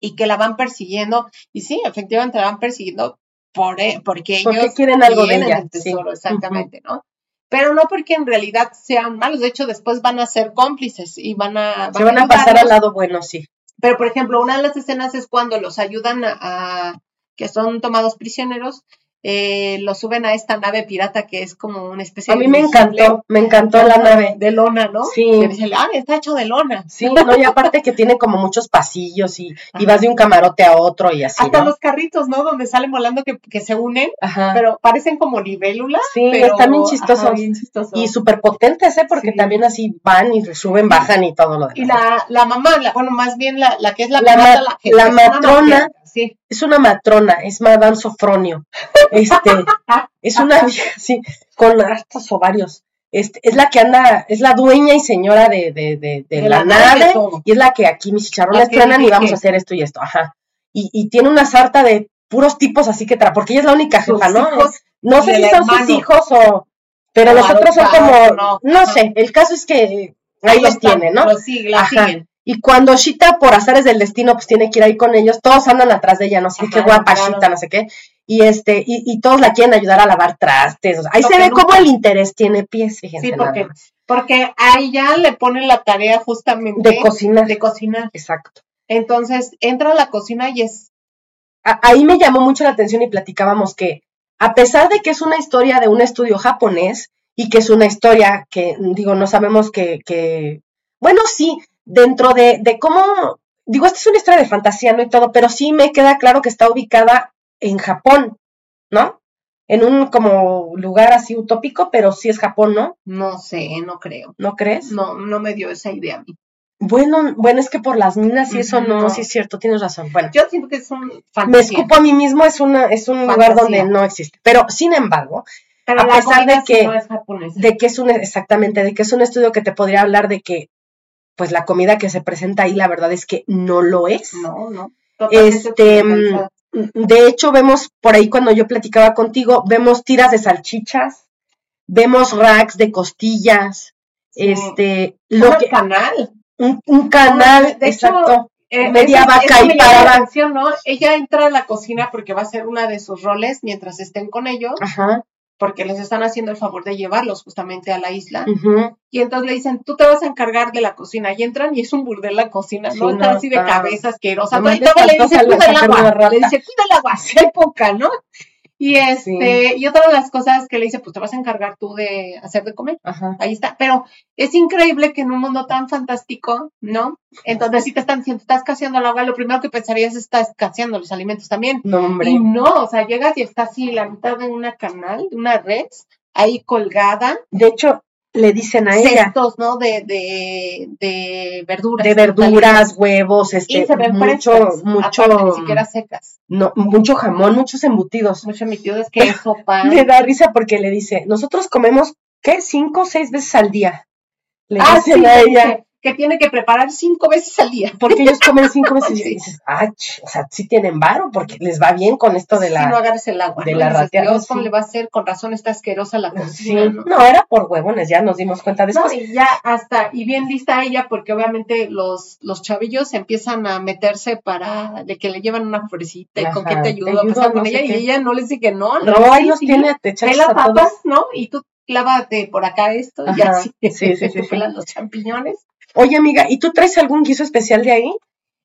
y que la van persiguiendo. Y sí, efectivamente la van persiguiendo por, e- porque ellos Porque quieren algo de ella, el tesoro, sí. exactamente, ¿no? Pero no porque en realidad sean malos, de hecho después van a ser cómplices y van a... Se van a pasar al lado bueno, sí. Pero, por ejemplo, una de las escenas es cuando los ayudan a, a- que son tomados prisioneros, eh, los suben a esta nave pirata que es como una especie A de mí me encantó, me encantó la nave. de lona, ¿no? Sí. Que dicen, ah, está hecho de lona. Sí, no, y aparte que tiene como muchos pasillos y, y vas de un camarote a otro y así, Hasta ¿no? los carritos, ¿no? Donde salen volando que, que se unen, Ajá. pero parecen como libélulas. Sí, pero, están bien chistosos. ajá, bien chistosos. Y súper potentes, ¿eh? Porque Sí. también así van y suben, bajan y todo lo demás. Y la, la mamá, la- bueno, más bien la, la que es la La pirata, ma- la matrona. Sí. Es una matrona, es Madame Sofronio. Este, [laughs] es una vieja, sí, con hartos ovarios. Este, es la que anda, es la dueña y señora de, de, de, de la, la nave, todo. y es la que aquí mis chicharrones truenan y vamos a hacer esto y esto, ajá. Y, y tiene una sarta de puros tipos así que tra, porque ella es la única jefa, ¿no? No sé si son hermano. sus hijos o, pero los otros son como, no, sé, el caso es que ahí los tiene, ¿no? Los la siguen. Y cuando Shita, por azares del destino, pues tiene que ir ahí con ellos, todos andan atrás de ella, no sé Ajá, qué guapa claro. Shita, no sé qué. Y este, y, y todos la quieren ayudar a lavar trastes. o sea, ahí Lo se ve nunca- cómo el interés tiene pies, fíjense. Sí, porque, porque a ella le ponen la tarea justamente De cocinar. de cocinar. Exacto. Entonces entra a la cocina y es A- ahí me llamó mucho la atención y platicábamos que, a pesar de que es una historia de un estudio japonés y que es una historia que, digo, no sabemos que, que bueno, sí, dentro de, de cómo, digo, esta es una historia de fantasía, ¿no? Y todo, pero sí me queda claro que está ubicada en Japón, ¿no? En un como lugar así utópico, pero sí es Japón, ¿no? no sé, no creo. ¿No crees? No, no me dio esa idea a mí. Bueno, bueno, es que por las minas y eso no, no. sí es cierto, tienes razón. Bueno. Yo siento que es un me fantasía. escupo a mí mismo, es, una, es un lugar donde no existe. Pero, sin embargo, pero a pesar de sí que- no es japonesa. de que es un, exactamente, de que es un estudio que te podría hablar de que, pues la comida que se presenta ahí, la verdad es que no lo es. No, no. Totalmente Este. De hecho, vemos por ahí cuando yo platicaba contigo, vemos tiras de salchichas, vemos racks de costillas, Sí. este, lo que, canal. un, un canal, De hecho, exacto, Eh, media vaca y me parada. Ella entra a la cocina porque va a ser una de sus roles mientras estén con ellos, ajá, porque les están haciendo el favor de llevarlos justamente a la isla. Y entonces le dicen, tú te vas a encargar de la cocina. Y entran y es un burdel la cocina, Sí, ¿no? Está no, así de cabeza asquerosa. Nomás Y le todavía le dice, cuida el agua. Le dice, cuida el agua, [laughs] poca, ¿no? Y este, y otra de las cosas que le dice, pues te vas a encargar tú de hacer de comer. ajá. Ahí está. Pero es increíble que en un mundo tan fantástico, ¿no? Entonces, si te están diciendo, estás escaseando el agua, lo primero que pensarías es estás escaseando los alimentos también. No, hombre. Y no, o sea, llegas y está así la mitad de una canal, de una red, ahí colgada, De hecho, le dicen a ella cestos, ¿no? De, de, de verduras. de verduras, huevos, Y este, se ven mucho, frescas, mucho, aparte, ni siquiera secas. no, mucho jamón, muchos embutidos. Mucho emitido es [laughs] queso, pan. Me da risa porque le dice, nosotros comemos, ¿qué? Cinco o seis veces al día. Le Ah, dicen sí, a le ella, que tiene que preparar cinco veces al día. porque ellos comen cinco veces [laughs] y dices, ah, ch, o sea, sí tienen varo, porque les va bien con esto de Si la... no agarres el agua. de ¿no? la rateada, Dios, ¿cómo sí. le va a hacer? Con razón está asquerosa la Sí, cocina, ¿no? no, era por huevones, ya nos dimos cuenta No, después. y ya hasta, y bien lista ella, porque obviamente los, los chavillos empiezan a meterse para de que le llevan una florecita y con qué te te ayudo a pasar no con ella, y ella no les dice que no, No, ahí sí, los sí, tiene, te echas pela a todos. papas, ¿no? Y tú clávate por acá esto, y así, [laughs] sí, sí, sí, sí. los champiñones. Oye, amiga, ¿y tú traes algún guiso especial de ahí?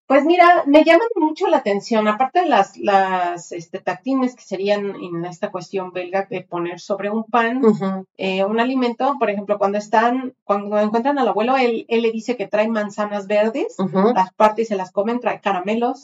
Pues mira, me llaman mucho la atención, aparte de las, las este, tactines que serían en esta cuestión belga de poner sobre un pan eh, un alimento, por ejemplo, cuando están, cuando encuentran al abuelo, él, él le dice que trae manzanas verdes, ujú, las parte y se las comen, trae caramelos.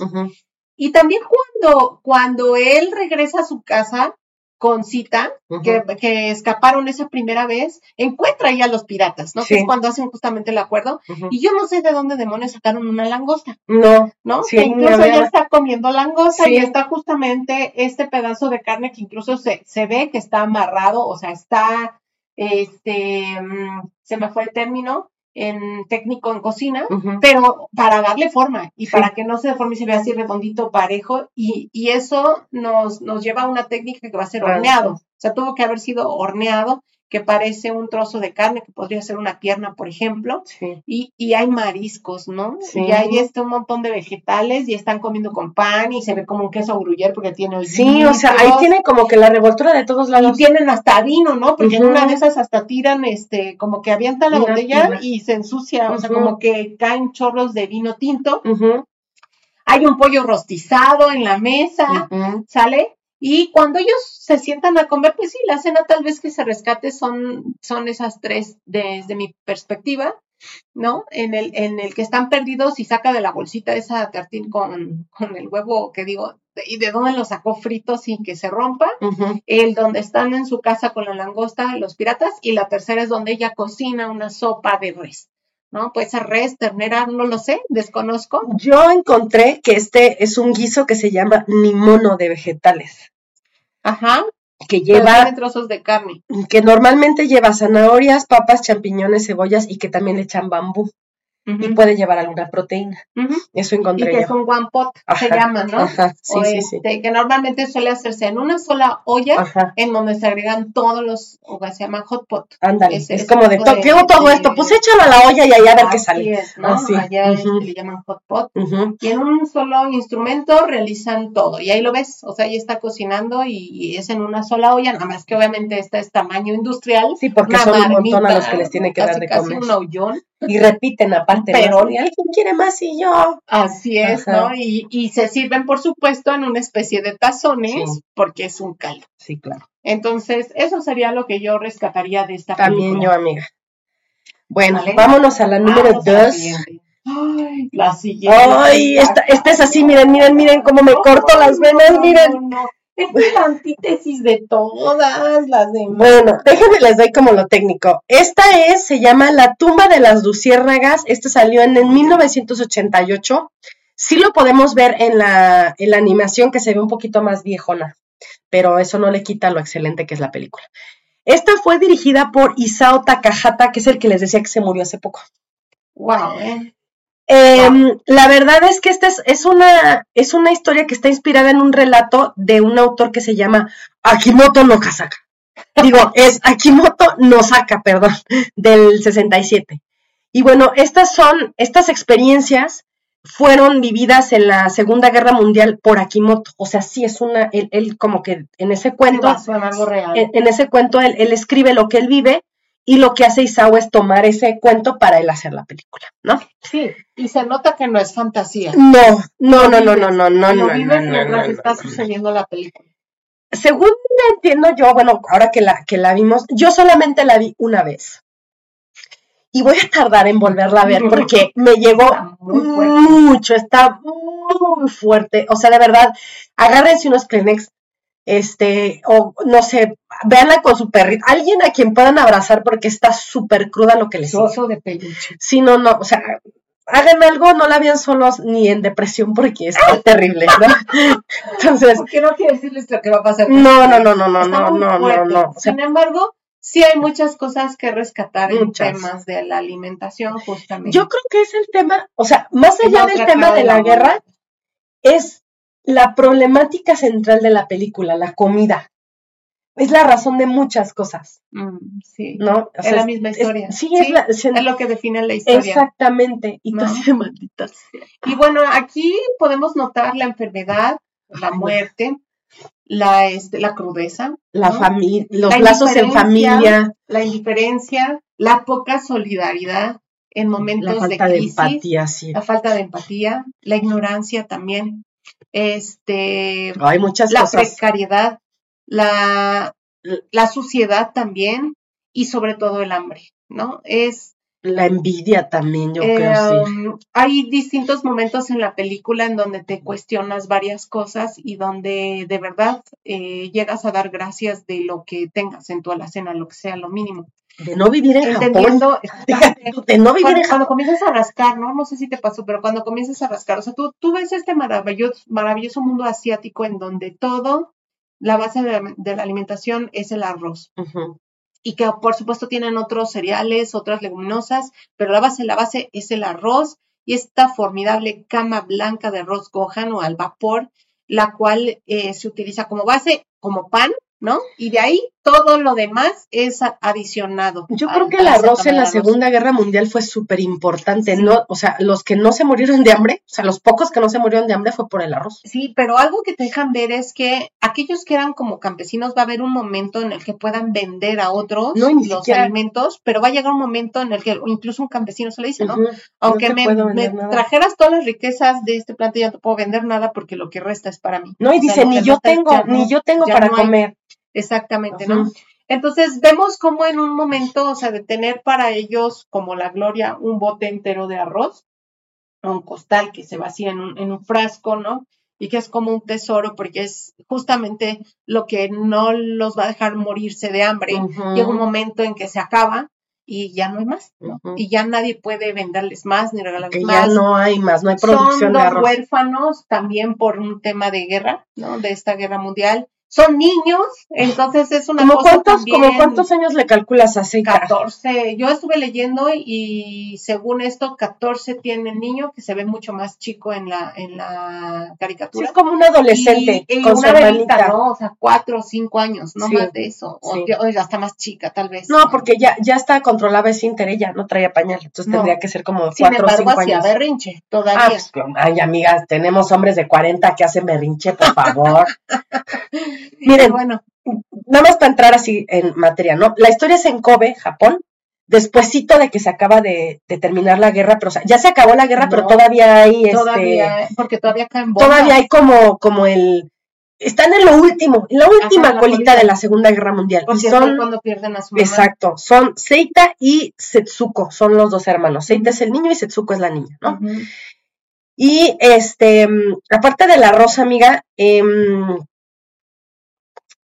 Y también cuando, cuando él regresa a su casa con cita, que, que escaparon esa primera vez, encuentra ahí a los piratas, ¿no? Sí. Que es cuando hacen justamente el acuerdo. Y yo no sé de dónde demonios sacaron una langosta, No, ¿no? Sí, que incluso ella está comiendo langosta Sí. y está justamente este pedazo de carne que incluso se, se ve que está amarrado, o sea, está, este, mm, se me fue el término, en técnico en cocina, pero para darle forma y Sí. para que no se deforme y se vea así redondito, parejo, y, y eso nos, nos lleva a una técnica que va a ser horneado. O sea, tuvo que haber sido horneado, que parece un trozo de carne, que podría ser una pierna, por ejemplo, Sí. y, y hay mariscos, ¿no? Sí. Y hay este un montón de vegetales y están comiendo con pan y se ve como un queso gruyere porque tiene Sí, o sea, ahí tiene como que la revoltura de todos Y lados. tienen hasta vino, ¿no? Porque en una de esas hasta tiran, este, como que avientan la botella y se ensucia, o sea, como que caen chorros de vino tinto. Hay un pollo rostizado en la mesa. ¿sale? Y cuando ellos se sientan a comer, pues sí, la cena tal vez que se rescate son, son esas tres desde mi perspectiva, ¿no? En el, en el que están perdidos y saca de la bolsita esa tartín con, con el huevo que digo, ¿y de dónde lo sacó frito sin que se rompa? El donde están en su casa con la langosta, los piratas, y la tercera es donde ella cocina una sopa de res, ¿no? Pues esa res, ternera, no lo sé, desconozco. Yo encontré que este es un guiso que se llama limono de vegetales, Ajá, que lleva, tiene trozos de carne. que normalmente lleva zanahorias, papas, champiñones, cebollas y que también le echan bambú y puede llevar alguna proteína. Eso Y encontré que es un one pot, se llama, ¿no? Ajá, sí, O sí, sí. este, Que normalmente suele hacerse en una sola olla, Ajá, en donde se agregan todos los, o que se llaman hot pot. ándale. Es como de, to- de- quiero todo de- esto, pues échalo a la olla y ahí a ver qué Así sale. es, ¿no? Así, Allá este, le llaman hot pot. Y en un solo instrumento realizan todo. Y ahí lo ves. O sea, ahí está cocinando y, y es en una sola olla. Nada más que obviamente esta es tamaño industrial. Sí, porque son un montón a los que les tiene que casi, dar de casi comer. un aullón. Y repiten aparte, Pero- alguien quiere más y yo. Así es, Ajá. ¿no? Y, y se sirven, por supuesto, en una especie de tazones Sí. porque es un caldo. Sí, claro. Entonces, eso sería lo que yo rescataría de esta También yo, película. amiga. Bueno, Vale. vámonos a la número Vamos dos. Ay, la siguiente. Ay, esta, esta es así, miren, miren, miren cómo me corto las venas, No, miren. Es la antítesis de todas las demás. Bueno, déjenme les doy como lo técnico. Esta es, se llama La tumba de las luciérnagas. Este salió en el 1988. Sí lo podemos ver en la, en la animación que se ve un poquito más viejona, pero eso no le quita lo excelente que es la película. Esta fue dirigida por Isao Takahata, que es el que les decía que se murió hace poco. Wow, ¿eh? Em, la verdad es que esta es, es una, es una historia que está inspirada en un relato de un autor que se llama Akimoto no Kasaka. Digo, [laughs] es Akimoto Nosaka, perdón, del 67. Y bueno, estas son, estas experiencias fueron vividas en la Segunda Guerra Mundial por Akimoto. O sea, sí es una, él, él como que en ese cuento, algo real. en, en ese cuento él, él escribe lo que él vive y lo que hace Isao es tomar ese cuento para él hacer la película, ¿no? Sí, y se nota que no es fantasía. No, no, no, no, no, no, no, no, vives no, no, mientras no, está sucediendo la película. Según entiendo yo, bueno, ahora que la, que la vimos, yo solamente la vi una vez. Y voy a tardar en volverla a ver [laughs] porque me llegó Está mucho, está muy fuerte. O sea, de verdad, agárrense unos Kleenex, este, o no sé, véanla con su perrito, alguien a quien puedan abrazar porque está súper cruda lo que les oso de peluche. Sí, no, no, o sea, hagan algo, no la vean solos ni en depresión porque está [laughs] terrible, ¿no? Entonces, Porque no quiero decirles lo que va a pasar. no, no, no, no, no, no, no, no, no. O sea, Sin embargo, sí hay muchas cosas que rescatar Muchas. en temas de la alimentación, justamente. yo creo que es el tema, o sea, más allá del tema de la guerra, es la problemática central de la película, la comida. Es la razón de muchas cosas, Mm, sí. ¿no? O es sea, la misma historia. sí, es la, se- Es lo que define la historia. exactamente. Y ¿No? maldita sea. Y bueno, aquí podemos notar la enfermedad, la muerte, la, este, la crudeza, La ¿no? familia, los La lazos en familia. la indiferencia, la poca solidaridad, en momentos La falta de de, crisis, empatía, sí. la falta de empatía, la ignorancia también, este, Hay muchas la cosas. precariedad, la, la suciedad también y sobre todo el hambre, ¿no? Es La envidia también, yo eh, creo, sí. um, hay distintos momentos en la película en donde te cuestionas varias cosas y donde de verdad eh, llegas a dar gracias de lo que tengas en tu alacena, lo que sea, lo mínimo. De no vivir en Japón. Entendiendo, [laughs] tú, de no vivir cuando, en Japón. cuando comienzas a rascar, ¿no? No sé si te pasó, pero cuando comienzas a rascar, o sea, tú, tú ves este maravilloso, maravilloso mundo asiático en donde todo, la base de la, de la alimentación es el arroz. Ujú. Y que por supuesto tienen otros cereales, otras leguminosas, pero la base, la base es el arroz y esta formidable cama blanca de arroz gohan o al vapor, la cual eh, se utiliza como base, como pan, ¿no? Y de ahí todo lo demás es adicionado. Yo al- creo que el arroz en la arroz. Segunda Guerra Mundial fue súper importante, Sí. ¿no? O sea, los que no se murieron de hambre, o sea, los pocos que no se murieron de hambre fue por el arroz. Sí, pero algo que te dejan ver es que aquellos que eran como campesinos va a haber un momento en el que puedan vender a otros No, los siquiera- alimentos, pero va a llegar un momento en el que incluso un campesino se le dice, ¿no? Aunque me, trajeras todas las riquezas de este planeta, ya no puedo vender nada porque lo que resta es para mí. No, y O sea, dice, ni yo tengo, ni yo tengo para hay. Exactamente. ¿no? Entonces vemos como en un momento, o sea, de tener para ellos como la gloria un bote entero de arroz, un costal que se vacía en un, en un frasco, ¿no? Y que es como un tesoro porque es justamente lo que no los va a dejar morirse de hambre. Ujú. Llega un momento en que se acaba y ya no hay más, ¿no? Y ya nadie puede venderles más ni regalarles Que más. ya no hay más, no hay Son producción de arroz. huérfanos también por un tema de guerra, ¿no? De esta guerra mundial. Son niños, entonces es una ¿Como cosa cuántos, también como cuántos años le calculas a Seika? 14. Yo estuve leyendo y según esto 14 tiene el niño que se ve mucho más chico en la en la Sí, caricatura. es como un adolescente y, con su una bebita, hermanita. ¿no? O sea, cuatro o cinco años, no Sí, más de eso. O, sí. o hasta más chica, tal vez. No, porque ya, ya está controlaba ese inter, ella no traía pañal, entonces No. tendría que ser como Sin cuatro o embargo, cinco hacía años. berrinche Ah, todavía. pues, ay, amigas, tenemos hombres de 40 que hacen berrinche, por favor. [laughs] [laughs] Miren, bueno, nada más para entrar así en materia, ¿no? La historia es en Kobe, Japón, despuesito de que se acaba de, de terminar la guerra, pero o sea, ya se acabó la guerra, pero todavía hay este, todavía, porque todavía caen bombas. todavía hay como, como el, están en lo último, en la última Ajá, colita de la Segunda Guerra Mundial. Y Porque son son, cuando pierden a su mamá. exacto, son Seita y Setsuko, son los dos hermanos. Seita es el niño y Setsuko es la niña, ¿no? Y este, mm, aparte de la rosa, amiga, em,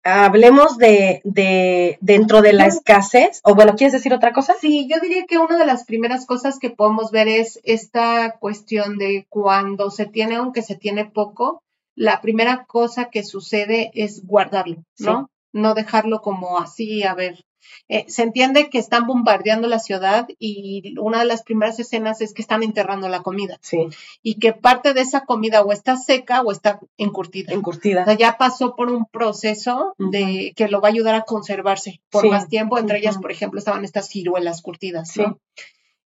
hablemos de, de dentro de la escasez, o bueno, ¿quieres decir otra cosa? Sí, yo diría que una de las primeras cosas que podemos ver es esta cuestión de cuando se tiene, aunque se tiene poco, la primera cosa que sucede es guardarlo, ¿no? No dejarlo como así, a ver. Eh, se entiende que están bombardeando la ciudad y una de las primeras escenas es que están enterrando la comida Sí, y que parte de esa comida o está seca o está encurtida. O encurtida. sea, ya pasó por un proceso de que lo va a ayudar a conservarse por Sí. más tiempo. Entre ellas, por ejemplo, estaban estas ciruelas curtidas, Sí. ¿no?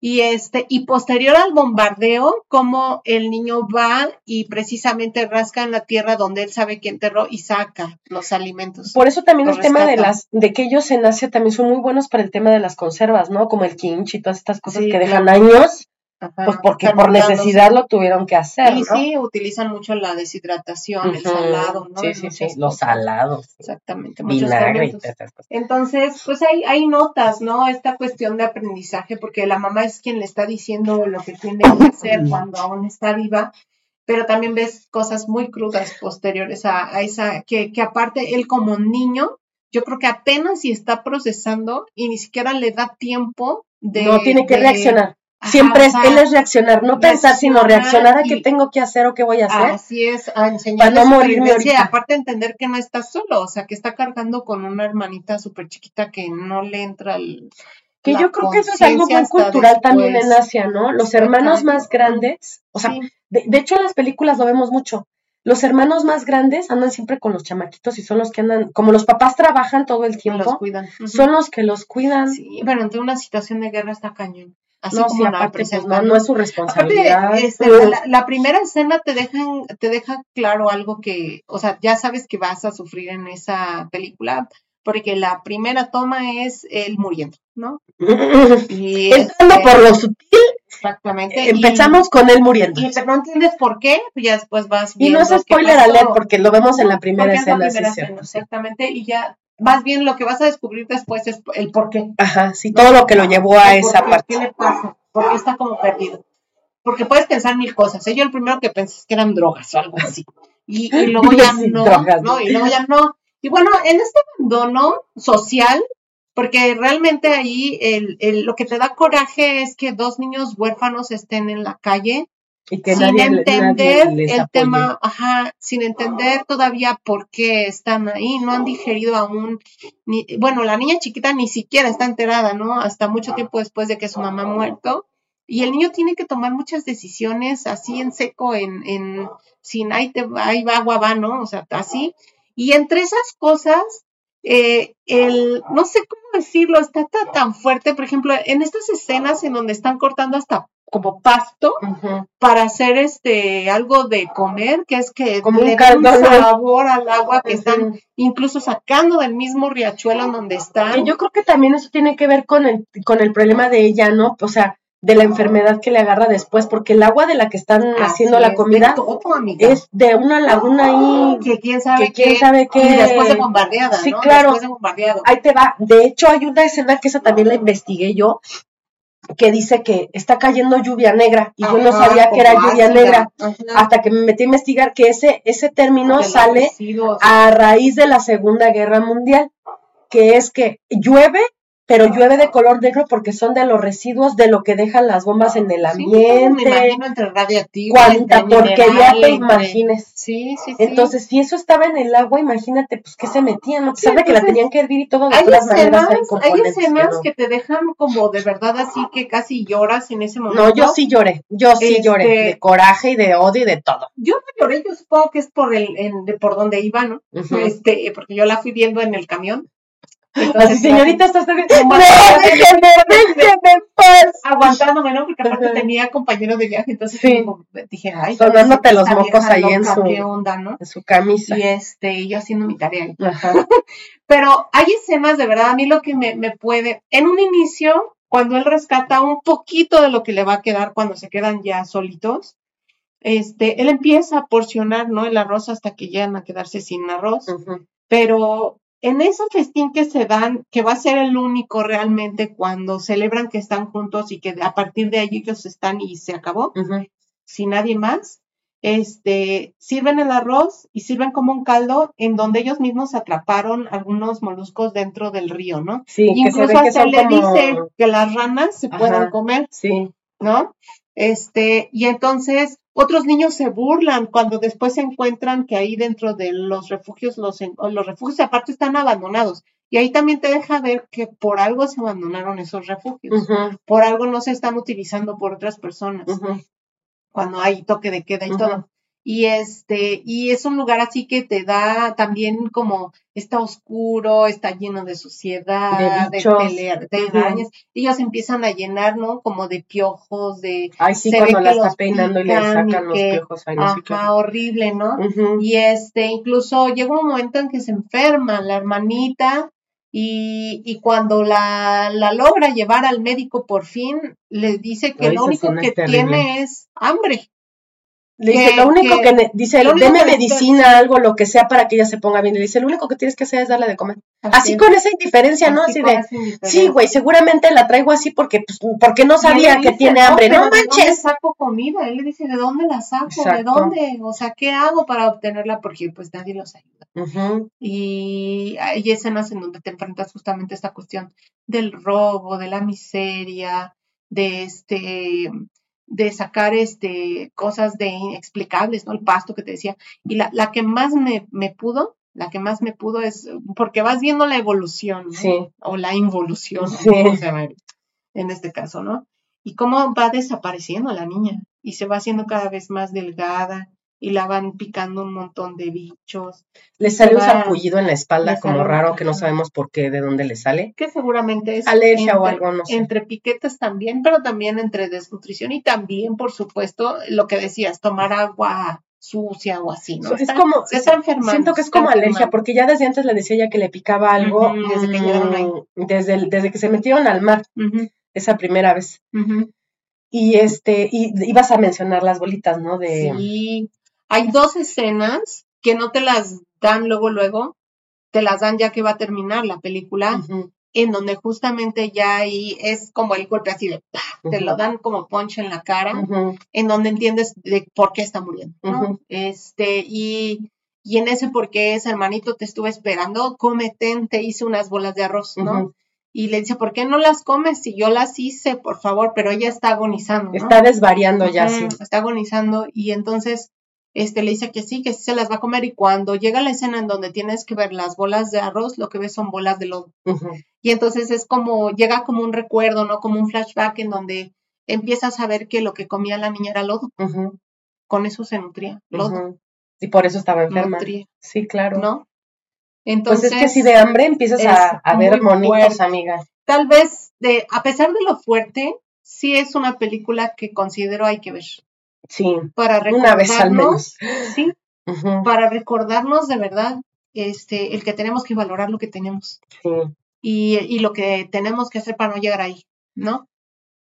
Y este, y posterior al bombardeo, como el niño va y precisamente rasca en la tierra donde él sabe que enterró y saca los alimentos. Por eso también el tema de las, de que ellos en Asia también son muy buenos para el tema de las conservas, ¿no? Como el kimchi y todas estas cosas Sí, que claro. dejan años, Ajá, pues porque por necesidad lo tuvieron que hacer, Y ¿no? sí, utilizan mucho la deshidratación, el Ujú. salado, ¿no? Sí, sí, sí, los salados, Exactamente, muchos vinagre y cosas. Entonces, pues hay, hay notas, ¿no? Esta cuestión de aprendizaje, porque la mamá es quien le está diciendo lo que tiene que hacer cuando aún está viva, pero también ves cosas muy crudas posteriores a, a esa, que, que aparte él como niño, yo creo que apenas si está procesando y ni siquiera le da tiempo de... no tiene que de- reaccionar. Siempre es, él es reaccionar, no pensar, sino reaccionar a qué tengo que hacer o qué voy a hacer. Así es, a enseñarle Para no morirme ahorita. aparte entender que no está solo, o sea, que está cargando con una hermanita súper chiquita que no le entra el... Que yo creo que eso es algo muy cultural también en Asia, ¿no? Los hermanos más grandes, o sea, Sí, de, de hecho en las películas lo vemos mucho. Los hermanos más grandes andan siempre con los chamaquitos y son los que andan, como los papás trabajan todo el los tiempo, cuidan. Ujú. son los que los cuidan. Sí, pero ante una situación de guerra está cañón. Así no, como sí, la pues, presentan, no, no es su responsabilidad. Aparte, este, la, la primera escena te dejan, te deja claro algo que, o sea, ya sabes que vas a sufrir en esa película, porque la primera toma es él muriendo, ¿no? [laughs] Y Entrando este, por lo sutil, exactamente. Empezamos con él muriendo. Y no entiendes por qué, pues ya después vas viendo. Y no es spoiler alert porque lo vemos en la primera escena. exactamente, y ya más bien lo que vas a descubrir después es el por qué. Ajá, sí, todo lo que lo llevó a esa parte. ¿Qué le pasa? ¿Por qué está como perdido? Porque puedes pensar mil cosas. ¿eh? Yo el primero que pensé es que eran drogas o algo así. Y, [laughs] luego ya no, no, y luego ya no. Y bueno, en este abandono social, porque realmente ahí el, el, lo que te da coraje es que dos niños huérfanos estén en la calle sin entender el tema, ajá, sin entender todavía por qué están ahí, no han digerido aún, ni, bueno, la niña chiquita ni siquiera está enterada, ¿no? Hasta mucho tiempo después de que su mamá ha muerto. Y el niño tiene que tomar muchas decisiones así en seco, en, en sin ahí, te, ahí va agua va, ¿no? O sea, así. Y entre esas cosas, eh, el, no sé cómo decirlo, está tan fuerte, por ejemplo, en estas escenas en donde están cortando hasta como pasto para hacer este algo de comer, que es que como le un sabor al agua que están incluso sacando del mismo riachuelo en donde están. yo creo que también eso tiene que ver con el, con el problema de ella, ¿no? O sea, de la enfermedad que le agarra después, porque el agua de la que están haciendo la comida es de una laguna ahí que quién sabe, quién sabe qué. Y después de bombardeada, sí, claro. Ahí te va. De hecho, hay una escena que esa también la investigué yo, que dice que está cayendo lluvia negra y yo no sabía que era lluvia negra hasta que me metí a investigar que ese, ese término sale a raíz de la Segunda Guerra Mundial, que es que llueve pero llueve de color negro porque son de los residuos de lo que dejan las bombas en el ambiente. me imagino entre radiactivo. Cuánta porquería te imagines. Sí, sí, sí. Entonces, si eso estaba en el agua, imagínate, pues, ¿qué se metían? ¿no? sabe que la tenían que hervir y todo de hay todas escenas, maneras hay, hay escenas que, te dejan como de verdad así que casi lloras en ese momento. No, yo sí lloré, yo sí lloré, de este coraje y de odio y de todo. Yo no lloré, yo supongo que es por el, de por donde iba, ¿no? Este, porque yo la fui viendo en el camión. Así, señorita, estás. [laughs] No, déjeme, déjeme paz. Aguantándome, ¿no? Porque aparte tenía compañero de viaje, entonces dije, ay. Sonándote los mocos ahí en su, ¿qué onda, ¿no? en su camisa. Y este, yo haciendo mi tarea. Ajá. [laughs] Pero hay escenas, de verdad, a mí lo que me, me puede, en un inicio, cuando él rescata un poquito de lo que le va a quedar cuando se quedan ya solitos, este, él empieza a porcionar, ¿no? El arroz hasta que llegan a quedarse sin arroz. Pero en ese festín que se dan, que va a ser el único realmente cuando celebran que están juntos y que a partir de allí ellos están y se acabó, sin nadie más, este, sirven el arroz y sirven como un caldo en donde ellos mismos atraparon algunos moluscos dentro del río, ¿no? Sí, Incluso que se le dice que las ranas se pueden comer, sí. ¿no? Este, y entonces otros niños se burlan cuando después se encuentran que ahí dentro de los refugios, los, los refugios aparte están abandonados. Y ahí también te deja ver que por algo se abandonaron esos refugios, por algo no se están utilizando por otras personas, cuando hay toque de queda y todo y este, y es un lugar así que te da también como está oscuro, está lleno de suciedad, de, de, ellos empiezan a llenar, ¿no? Como de piojos, de Ay, sí, cuando la está peinando y le sacan los piojos ahí, Ajá, horrible, ¿no? Y este, incluso llega un momento en que se enferma la hermanita y, y cuando la, la, logra llevar al médico por fin, le dice que lo único que tiene es hambre. Le dice, lo único que, dice, deme medicina, algo, lo que sea para que ella se ponga bien. Le dice, lo único que tienes que hacer es darle de comer. Así, con esa indiferencia, ¿no? Así de, sí, güey, seguramente la traigo así porque, pues, porque no sabía que tiene hambre. No, manches. ¿De dónde saco comida? Él le dice, ¿de dónde la saco? ¿De dónde? O sea, ¿qué hago para obtenerla? Porque, pues, nadie los ayuda. Y hay escenas en donde te enfrentas justamente a esta cuestión del robo, de la miseria, de este de sacar este, cosas de inexplicables, ¿no? El pasto que te decía. Y la, la que más me, me, pudo, la que más me pudo es, porque vas viendo la evolución, sí. o la involución, en este caso, ¿no? Y cómo va desapareciendo la niña y se va haciendo cada vez más delgada y la van picando un montón de bichos. Le sale un zapullido en la espalda como raro que no sabemos por qué, de dónde le sale. Que seguramente es alergia o algo, no sé. Entre piquetas también, pero también entre desnutrición y también, por supuesto, lo que decías, tomar agua sucia o así, ¿no? es Está- como, se está enfermando. siento que es como alergia, porque ya desde antes le decía ella que le picaba algo, desde que llegaron ahí. mm, desde, el- desde que se metieron al mar esa primera vez. Y este, y ibas a mencionar las bolitas, ¿no? De, Sí, hay dos escenas que no te las dan luego, luego, te las dan ya que va a terminar la película, en donde justamente ya ahí es como el golpe así de, ¡pah! te lo dan como ponche en la cara, en donde entiendes de por qué está muriendo, ¿no? Este, y, y en ese por qué es, hermanito, te estuve esperando, cómete, te hice unas bolas de arroz, ¿no? Y le dice, ¿por qué no las comes? Si yo las hice, por favor, pero ella está agonizando, ¿no? Está desvariando ya, sí. Está agonizando y entonces este le dice que sí, que sí se las va a comer y cuando llega la escena en donde tienes que ver las bolas de arroz, lo que ves son bolas de lodo. Y entonces es como, llega como un recuerdo, ¿no? Como un flashback en donde empiezas a ver que lo que comía la niña era lodo, con eso se nutría, lodo. Y por eso estaba enferma. nutría, Sí, claro. ¿no? Pues Entonces, es que si de hambre empiezas a, a ver monitos, fuerte. amiga. tal vez, de, a pesar de lo fuerte, sí es una película que considero hay que ver. Sí, Para una vez al recordarnos, menos. sí, para recordarnos de verdad este, el que tenemos que valorar lo que tenemos sí. y, y lo que tenemos que hacer para no llegar ahí, ¿no?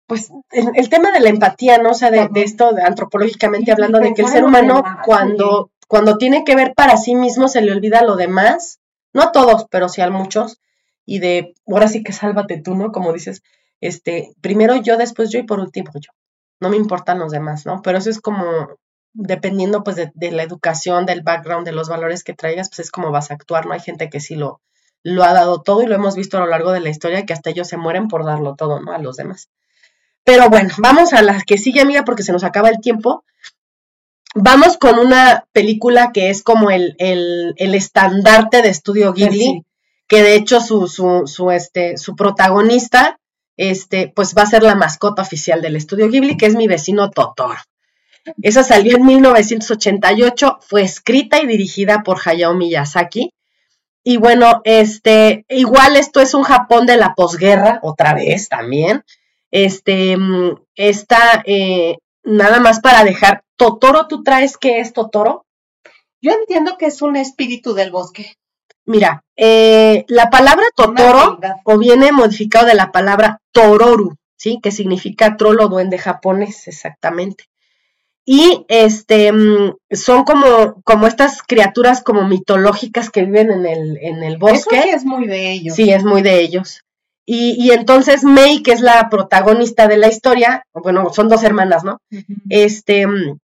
Pues el, el tema de la empatía, ¿no? O sea, de, esto, de antropológicamente Y hablando, de que el ser humano demás, cuando, cuando tiene que ver para sí mismo se le olvida lo demás, no a todos, pero sí a muchos, y de, ahora sí que sálvate tú, ¿no? Como dices, este, primero yo, después yo y por último yo. No me importan los demás, ¿no? Pero eso es como, dependiendo pues de, de la educación, del background, de los valores que traigas, pues es como vas a actuar, ¿no? Hay gente que sí lo, lo ha dado todo y lo hemos visto a lo largo de la historia, que hasta ellos se mueren por darlo todo, ¿no? A los demás. Pero bueno, vamos a la que sigue, amiga, porque se nos acaba el tiempo. Vamos con una película que es como el, el, el estandarte de estudio Ghibli, Sí. que de hecho su, su, su, este, su protagonista este, pues va a ser la mascota oficial del estudio Ghibli, que es mi vecino Totoro. Esa salió en 1988, fue escrita y dirigida por Hayao Miyazaki. Y bueno, este, igual esto es un Japón de la posguerra, otra vez también. Este, mm, está eh, nada más para dejar. Totoro, ¿tú traes qué es Totoro? Yo entiendo que es un espíritu del bosque. Mira, eh, la palabra Totoro o viene modificado de la palabra Tororu, ¿sí? Que significa trolo duende japonés, exactamente. Y este mm, son como, como estas criaturas como mitológicas que viven en el, en el Eso bosque. sí es muy de ellos. Sí, es muy de ellos. Y, y entonces Mei, que es la protagonista de la historia, bueno, son dos hermanas, ¿no? Este, mm,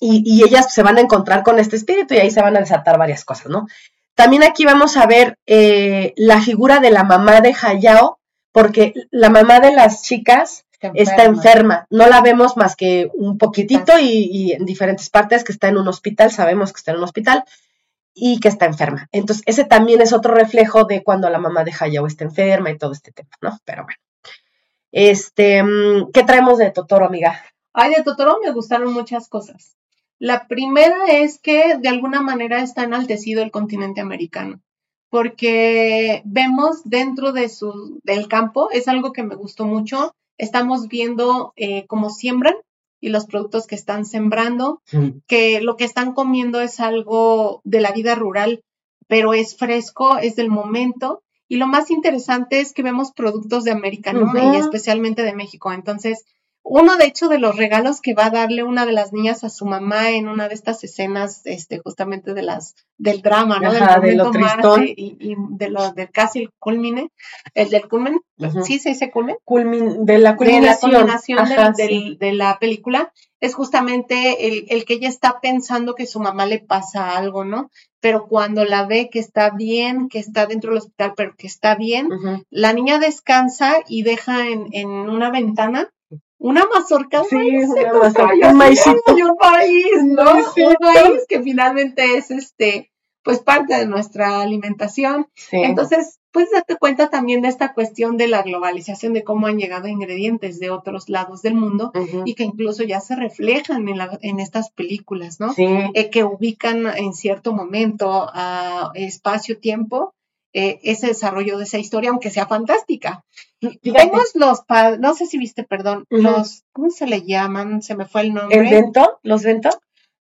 y, y ellas se van a encontrar con este espíritu y ahí se van a desatar varias cosas, ¿no? También aquí vamos a ver eh, la figura de la mamá de Hayao, porque la mamá de las chicas está enferma. No la vemos más que un poquitito y, y en diferentes partes que está en un hospital, sabemos que está en un hospital y que está enferma. Entonces, ese también es otro reflejo de cuando la mamá de Hayao está enferma y todo este tema, ¿no? Pero bueno. Este, mm, ¿qué traemos de Totoro, amiga? Ay, de Totoro me gustaron muchas cosas. La primera es que de alguna manera está enaltecido el continente americano, porque vemos dentro de su, del campo, es algo que me gustó mucho, estamos viendo eh, cómo siembran y los productos que están sembrando, que lo que están comiendo es algo de la vida rural, pero es fresco, es del momento. Y lo más interesante es que vemos productos de América. Y especialmente de México. Entonces, uno de hecho de los regalos que va a darle una de las niñas a su mamá en una de estas escenas, este, justamente de las, del drama, ¿no? Ajá, de del momento tristón. Marte y, y de lo del casi el culmine, el del culmen, sí se dice culmen Culmin- de la de la culminación, del- del- sí. de la película es justamente el, el que ella está pensando que su mamá le pasa algo, ¿no? Pero cuando la ve que está bien, que está dentro del hospital, pero que está bien, la niña descansa y deja en, en una ventana una mazorca. de Sí, maíz una mazorca, un maicito. ay, un maíz, ¿no? Un maíz que finalmente es este, pues parte de nuestra alimentación. Sí. Entonces, pues date cuenta también de esta cuestión de la globalización, de cómo han llegado ingredientes de otros lados del mundo y que incluso ya se reflejan en, la- en estas películas, ¿no? Sí. Eh, que ubican en cierto momento a espacio-tiempo eh, ese desarrollo de esa historia, aunque sea fantástica. Fíjate, Vemos los, no sé si viste, perdón, los, ¿cómo se le llaman? Se me fue el nombre. ¿El vento? ¿Los vento?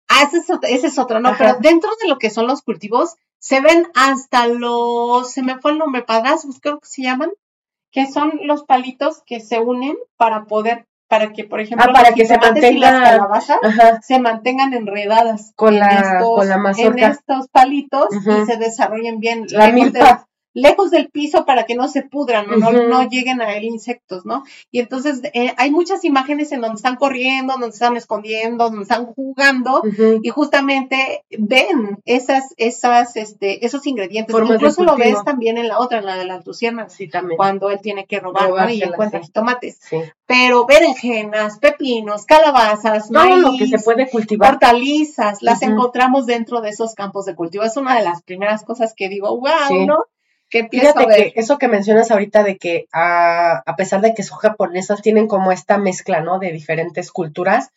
Ah, ese es, otro- ese es otro, no, Ajá. pero dentro de lo que son los cultivos, se ven hasta los, se me fue el nombre, padrazos, creo que se llaman, que son los palitos que se unen para poder, para que, por ejemplo, Ah, para los que se jitomates y las mantenga- calabazas Ajá. se mantengan enredadas Con en la- estos, con la en mazorca. estos palitos y se desarrollen bien La milpa. Lejos del piso para que no se pudran o no, no lleguen a él insectos, ¿no? Y entonces eh, hay muchas imágenes en donde están corriendo, donde están escondiendo, donde están jugando y justamente ven esas, esas, este, esos ingredientes. Formas Incluso lo ves también en la otra, en la de las luciérnagas, Sí, también. cuando él tiene que robar ¿no? y encuentra jitomates. Sí. Pero berenjenas, pepinos, calabazas, Todo maíz, lo que se puede cultivar. hortalizas, las encontramos dentro de esos campos de cultivo. Es una de las primeras cosas que digo, wow, Sí. ¿no? Empiezo Fíjate que eso que mencionas ahorita de que a, a pesar de que son japonesas, tienen como esta mezcla, ¿no? De diferentes culturas,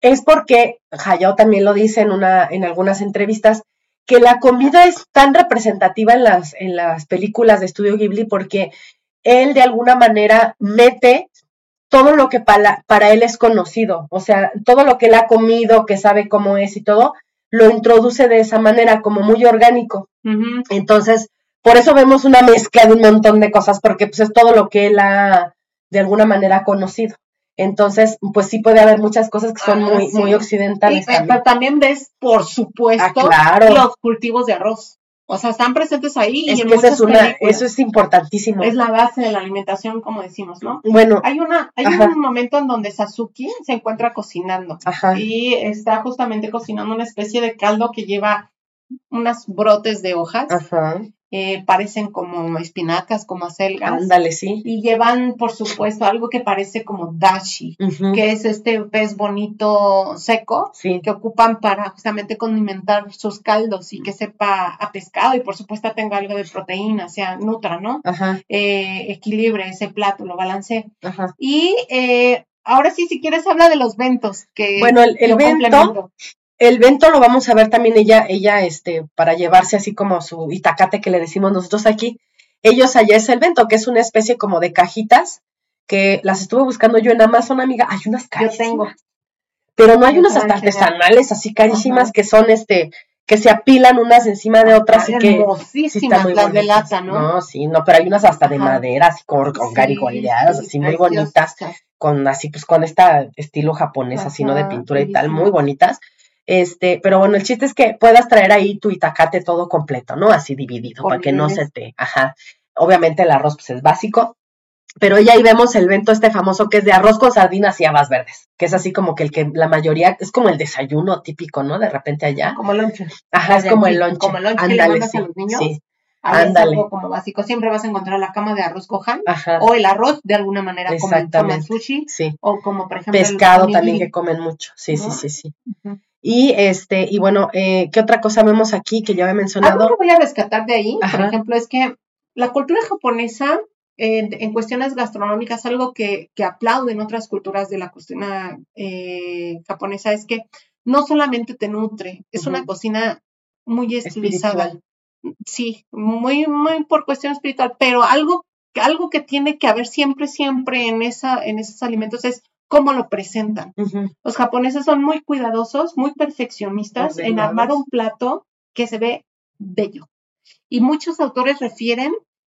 es porque Hayao también lo dice en, una, en algunas entrevistas, que la comida es tan representativa en las, en las películas de Estudio Ghibli porque él de alguna manera mete todo lo que para, para él es conocido, o sea, todo lo que él ha comido, que sabe cómo es y todo, lo introduce de esa manera, como muy orgánico. Entonces, por eso vemos una mezcla de un montón de cosas, porque pues es todo lo que él ha de alguna manera conocido. Entonces, pues sí puede haber muchas cosas que son Ah, muy, sí. muy Y, occidentales eh, también. pero también ves, por supuesto, Ah, claro. los cultivos de arroz. O sea, están presentes ahí y Es en que esa es una, películas. eso es importantísimo. Es la base de la alimentación, como decimos, ¿no? Bueno, Hay una, hay Ajá. un momento en donde Sasuke se encuentra cocinando ajá, y está justamente cocinando una especie de caldo que lleva unas brotes de hojas, ajá, eh, parecen como espinacas, como acelgas, ándale, sí. y llevan, por supuesto, algo que parece como dashi, que es este pez bonito seco Sí, que ocupan para justamente condimentar sus caldos y que sepa a pescado y por supuesto tenga algo de proteína, sea nutra, ¿no? ajá, Eh, equilibre ese plato, lo balancee. ajá. Y eh, ahora sí, si quieres, habla de los ventos. Que Bueno, el, el vento. El vento lo vamos a ver también ella, ella, este, para llevarse así como su itacate que le decimos nosotros aquí. Ellos allá es el vento, que es una especie como de cajitas que las estuve buscando yo en Amazon, amiga. Hay unas Yo carísimas. tengo. Pero no hay unas hasta artesanales así carísimas Ajá. que son este, que se apilan unas encima de otras y que sí hermosísimas están muy las de lata, ¿no? No, sí, no, pero hay unas hasta de Ajá. madera, así con Sí, garigoleadas, sí, así muy bonitas, con así pues con esta estilo japonés, así, ¿no? De pintura y tal, muy bonitas. Este, pero bueno, el chiste es que puedas traer ahí tu itacate todo completo, ¿no? Así dividido, para que no se te, ajá. Obviamente el arroz pues es básico, pero ya ahí vemos el vento este famoso que es de arroz con sardinas y habas verdes, que es así como que el que la mayoría, es como el desayuno típico, ¿no? De repente allá. Como lonche. Ajá, es como el lonche. como el lonche que le mandas a sí, los niños. sí, Ándale. algo como básico. Siempre vas a encontrar la cama de arroz cojan ajá, o el arroz de alguna manera como Exactamente. sushi sí. o como por ejemplo el Pescado también que comen mucho, sí, sí, ¿no? sí, sí. Ujú. Y este, y bueno, eh, ¿qué otra cosa vemos aquí que ya había Algo mencionado? que voy a rescatar de ahí, por ejemplo, es que la cultura japonesa eh, en cuestiones gastronómicas, algo que, que aplauden otras culturas de la cocina eh, japonesa es que no solamente te nutre, es una cocina muy estilizada. Espiritual. Sí, muy, muy por cuestión espiritual, pero algo, algo que tiene que haber siempre, siempre en, esa, en esos alimentos es cómo lo presentan. Los japoneses son muy cuidadosos, muy perfeccionistas en armar un plato que se ve bello. Y muchos autores refieren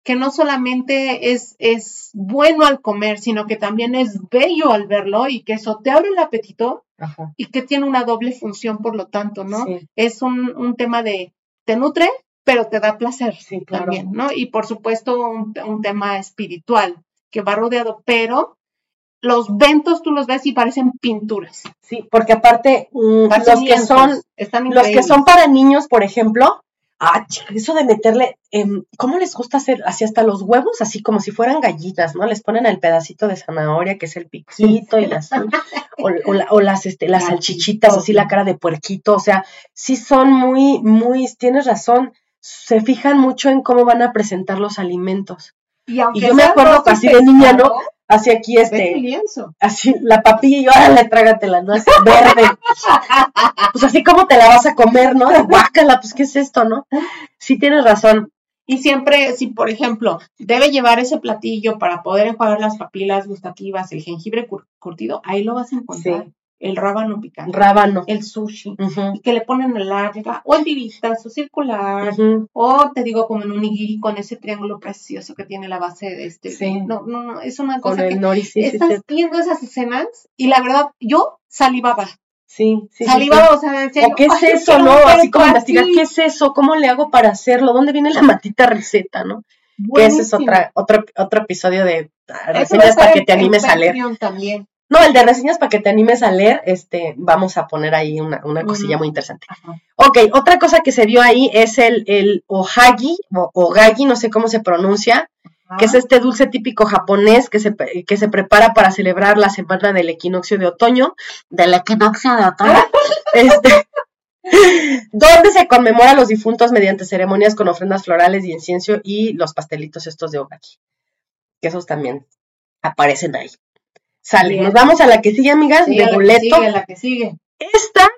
que no solamente es, es bueno al comer, sino que también es bello al verlo y que eso te abre el apetito Ajá, y que tiene una doble función, por lo tanto, ¿no? sí, Es un, un tema de, te nutre, pero te da placer sí, claro. también, ¿no? Y por supuesto un, un tema espiritual que va rodeado, pero los ventos tú los ves y parecen pinturas. Sí, porque aparte, mm, los que son, están los que son para niños, por ejemplo, ah, eso de meterle, em, ¿cómo les gusta hacer? Así hasta los huevos, así como si fueran gallinas, ¿no? Les ponen el pedacito de zanahoria, que es el piquito y las, o, o la- o las, este, las salchichitas, así la cara de puerquito, o sea, sí son muy, muy, tienes razón, se fijan mucho en cómo van a presentar los alimentos. Y, y yo me acuerdo y así de niña, ¿no? Así aquí, este, lienzo. así, la papilla y órale, trágatela, ¿no? Así, verde. [laughs] Pues así como te la vas a comer, ¿no? De guácala, pues, ¿qué es esto, no? Sí tienes razón. Y siempre, si por ejemplo, debe llevar ese platillo para poder enjuagar las papilas gustativas, el jengibre cur- curtido, ahí lo vas a encontrar. El rábano picante, Rábano. el sushi, y que le ponen el larga, o en tiritas, o circular, o te digo como en un nigiri con ese triángulo precioso que tiene la base de este. Sí. No, no, no, es una Con cosa que el nori, sí, sí, estás sí. viendo esas escenas y la verdad, yo salivaba, Sí, sí, salivaba, sí. o sea, decía ¿O qué es "Ay, yo eso, no? Así como investigar, así". ¿qué es eso? ¿Cómo le hago para hacerlo? ¿Dónde viene la matita receta, no? Que ese es otra, otro, otro episodio de ah, reseñas para que te animes a leer. También. No, el de reseñas para que te animes a leer, este, vamos a poner ahí una, una cosilla muy interesante. Ajá. Ok, otra cosa que se vio ahí es el, el ohagi, o ogagi, no sé cómo se pronuncia, que es este dulce típico japonés que se, que se prepara para celebrar la semana del equinoccio de otoño, del equinoccio de otoño, [laughs] este, donde se conmemora a los difuntos mediante ceremonias con ofrendas florales y incienso y los pastelitos estos de ogagi, que esos también aparecen ahí. Sale, Bien. nos vamos a la que sigue, amigas, Sí, de a la que boleto. sigue, a la que sigue. Esta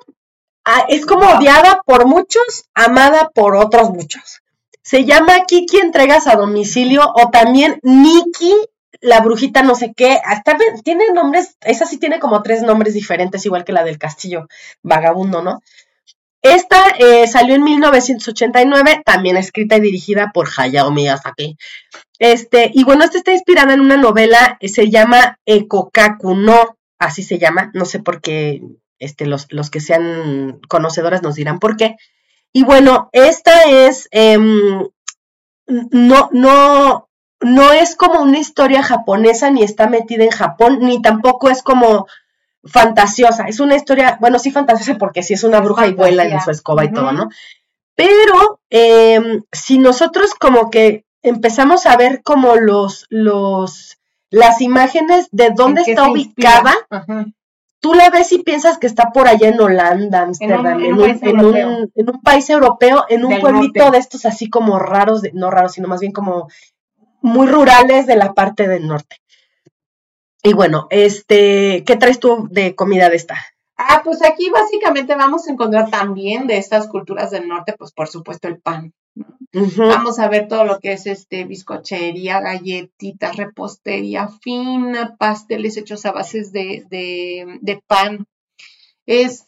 ah, es como odiada por muchos, amada por otros muchos. Se llama Kiki Entregas a Domicilio o también Nikki, la brujita no sé qué. Hasta tiene nombres, esa sí tiene como tres nombres diferentes, igual que la del castillo vagabundo, ¿no? Esta eh, salió en 1989, también escrita y dirigida por Hayao Miyazaki. Este, y bueno, esta está inspirada en una novela, eh, se llama Ekokaku no, así se llama, no sé por qué, este, los, los que sean conocedoras nos dirán por qué. Y bueno, esta es, em, no, no, no es como una historia japonesa, ni está metida en Japón, ni tampoco es como fantasiosa. Es una historia, bueno, sí fantasiosa porque sí es una bruja y vuela en su escoba y todo. ¿no? Pero em, si nosotros como que empezamos a ver como los, los, las imágenes de dónde ¿En qué está ubicada, tú la ves y piensas que está por allá en Holanda, Ámsterdam, en en, un país en europeo. un- en un país europeo, en un Del pueblito norte. de estos así como raros, de- no raros, sino más bien como muy rurales de la parte del norte. Y bueno, este, ¿qué traes tú de comida de esta? Ah, pues aquí básicamente vamos a encontrar también de estas culturas del norte, pues por supuesto el pan. Vamos a ver todo lo que es este bizcochería, galletitas, repostería fina, pasteles hechos a bases de, de, de pan. Es,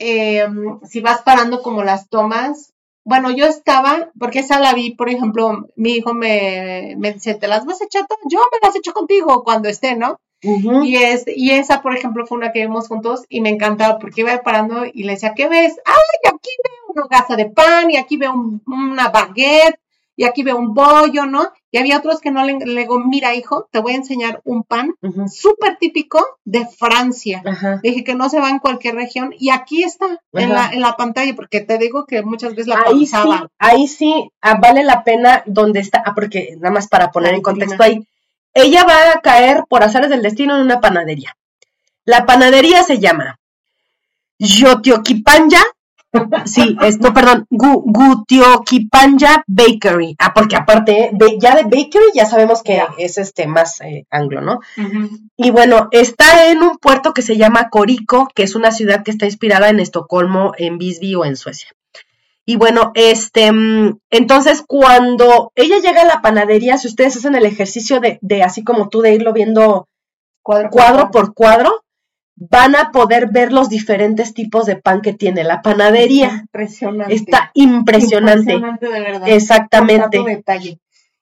eh, si vas parando como las tomas, bueno, yo estaba, porque esa la vi, por ejemplo, mi hijo me, me dice, ¿te las vas a echar todas? Yo me las echo contigo cuando esté, ¿no? Y, es, y esa, por ejemplo, fue una que vimos juntos y me encantaba porque iba parando y le decía, ¿qué ves? ¡Ay, aquí veo una hogaza de pan y aquí veo un- una baguette y aquí veo un bollo, ¿no? Y había otros que no le, le digo, mira, hijo, te voy a enseñar un pan Ujú, súper típico de Francia. Le dije que no se va en cualquier región y aquí está en la, en la pantalla porque te digo que muchas veces la Ahí sí, ahí sí ah, vale la pena donde está, ah, porque nada más para poner La en contexto ahí, ella va a caer por azares del destino en una panadería. La panadería se llama Yotioquipanya, sí, es, no, perdón, Gu- Gutioquipanya Bakery. Ah, porque aparte, de- ya de bakery ya sabemos que es este más eh, anglo, ¿no? Y bueno, está en un puerto que se llama Corico, que es una ciudad que está inspirada en Estocolmo, en Visby o en Suecia. Y bueno, este, mm, entonces cuando ella llega a la panadería, si ustedes hacen el ejercicio de, de así como tú, de irlo viendo Cuadro, cuadro por cuadro, van a poder ver los diferentes tipos de pan que tiene la panadería. Impresionante. Está impresionante. Impresionante de verdad. Exactamente. Con tanto detalle.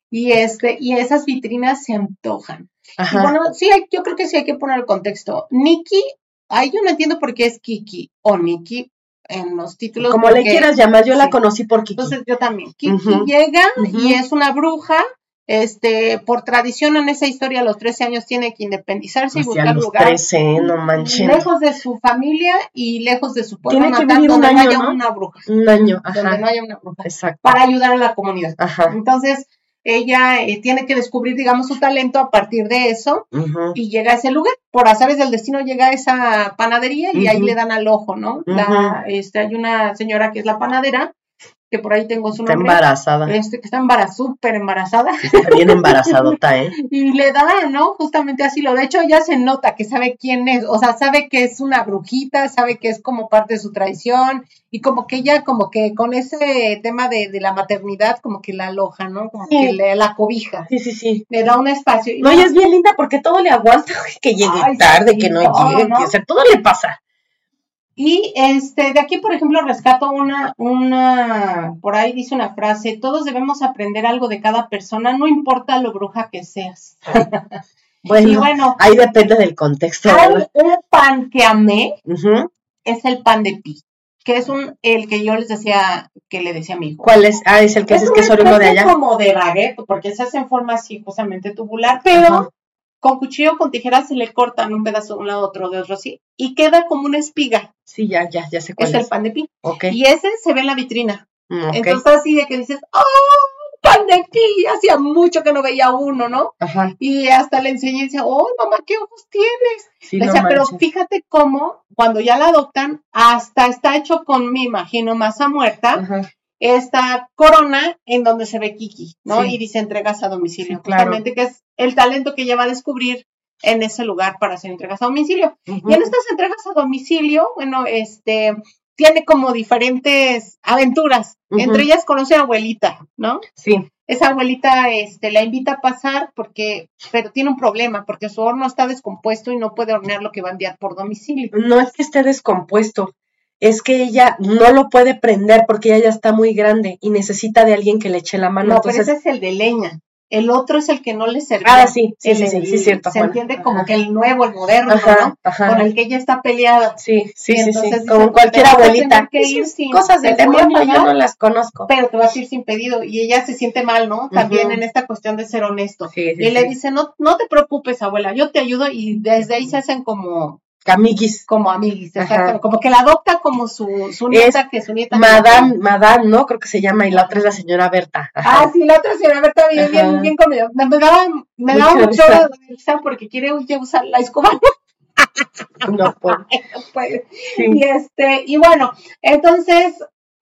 Y este, y esas vitrinas se antojan. Y Ajá. bueno, sí, yo creo que sí hay que poner el contexto. Nikki, ahí yo no entiendo por qué es Kiki o Nikki en los títulos. Como le quieras llamar, yo la conocí por Kiki. Entonces yo también. Kiki llega y es una bruja. Este, por tradición en esa historia, a los 13 años tiene que independizarse y buscar los lugar 13, no manchen. lejos de su familia y lejos de su pueblo natal, vivir un donde no año, haya ¿no? una bruja. Un año, Donde ajá. no haya una bruja. Exacto. Para ayudar a la comunidad. Ajá. Entonces, ella eh, tiene que descubrir, digamos, su talento a partir de eso y llega a ese lugar. Por azares del destino llega a esa panadería y ahí le dan al ojo, ¿no? La, este, hay una señora que es la panadera, que por ahí tengo su Está nombre. embarazada. Este, que está embarazada, súper embarazada, Está bien embarazadota, [laughs] ¿eh? y le da, ¿no? Justamente así lo. De hecho, ya se nota que sabe quién es, o sea, sabe que es una brujita, sabe que es como parte de su traición, y como que ella, como que con ese tema de, de la maternidad, como que la aloja, ¿no? Como Sí. que le, la cobija, Sí, sí, sí. le da un espacio. Y No, y es bien linda porque todo le aguanta, [laughs] que llegue Ay, tarde, sí, que no llegue, ¿no? que, o sea, todo le pasa. Y este, de aquí, por ejemplo, rescato una, una, por ahí dice una frase, todos debemos aprender algo de cada persona, no importa lo bruja que seas. [laughs] Bueno, Y bueno, ahí depende del contexto. hay un pan que amé, es el pan de pi, que es un, el que yo les decía, que le decía a mi hijo. ¿Cuál es? Ah, es el que es, que es una oriundo de allá. como de baguette, porque se hace en forma así justamente tubular, pero. Con cuchillo o con tijeras se le cortan un pedazo de un lado, otro de otro así, y queda como una espiga. Sí, ya, ya, ya sé cuál Es es. el pan de pi. Ok. Y ese se ve en la vitrina. Mm, ok. Entonces así de que dices, ¡oh, pan de pi! Hacía mucho que no veía uno, ¿no? Ajá. Y hasta le enseñé y decía, ¡oh, mamá, qué ojos tienes! Sí, Le no pero fíjate cómo cuando ya la adoptan, hasta está hecho con, me imagino, masa muerta, Ajá. Esta corona en donde se ve Kiki, ¿no? Sí. Y dice entregas a domicilio, Sí, claro. justamente que es el talento que ella va a descubrir en ese lugar para hacer entregas a domicilio. Y en estas entregas a domicilio, bueno, este, tiene como diferentes aventuras. Entre ellas conoce a abuelita, ¿no? Sí. Esa abuelita, este, la invita a pasar porque, pero tiene un problema, porque su horno está descompuesto y no puede hornear lo que va a enviar por domicilio. No es que esté descompuesto, es que ella no lo puede prender porque ella ya está muy grande y necesita de alguien que le eche la mano. No, pero ese es el de leña. El otro es el que no le servía. Ah, sí, sí, El- sí, sí, sí, cierto, Se Juan. entiende como que el nuevo, el moderno, ajá, ¿no? Con ajá. el que ella está peleada. Sí, sí, sí, sí. Como cualquier "Te vas a abuelita. tener que ir Esas sin- cosas del demonio yo pagar". no las conozco. Pero te vas a ir sin pedido. Y ella se siente mal, ¿no? También en esta cuestión de ser honesto. Sí, sí, Y le dice, no, no te preocupes, abuela, yo te ayudo. Y desde ahí se hacen como, Camiguis. como amiguis, exacto. Como que la adopta como su, su nieta, que su nieta. Madame, Madame, ¿no? Creo que se llama, y la otra es la señora Berta. Ajá. Ah, sí, la otra señora Berta bien, Ajá. bien, bien comida. Me, me daba, me daba mucho risa. porque quiere usar la escoba. No, [laughs] pues, [laughs] No puede. sí. Y este, y bueno, entonces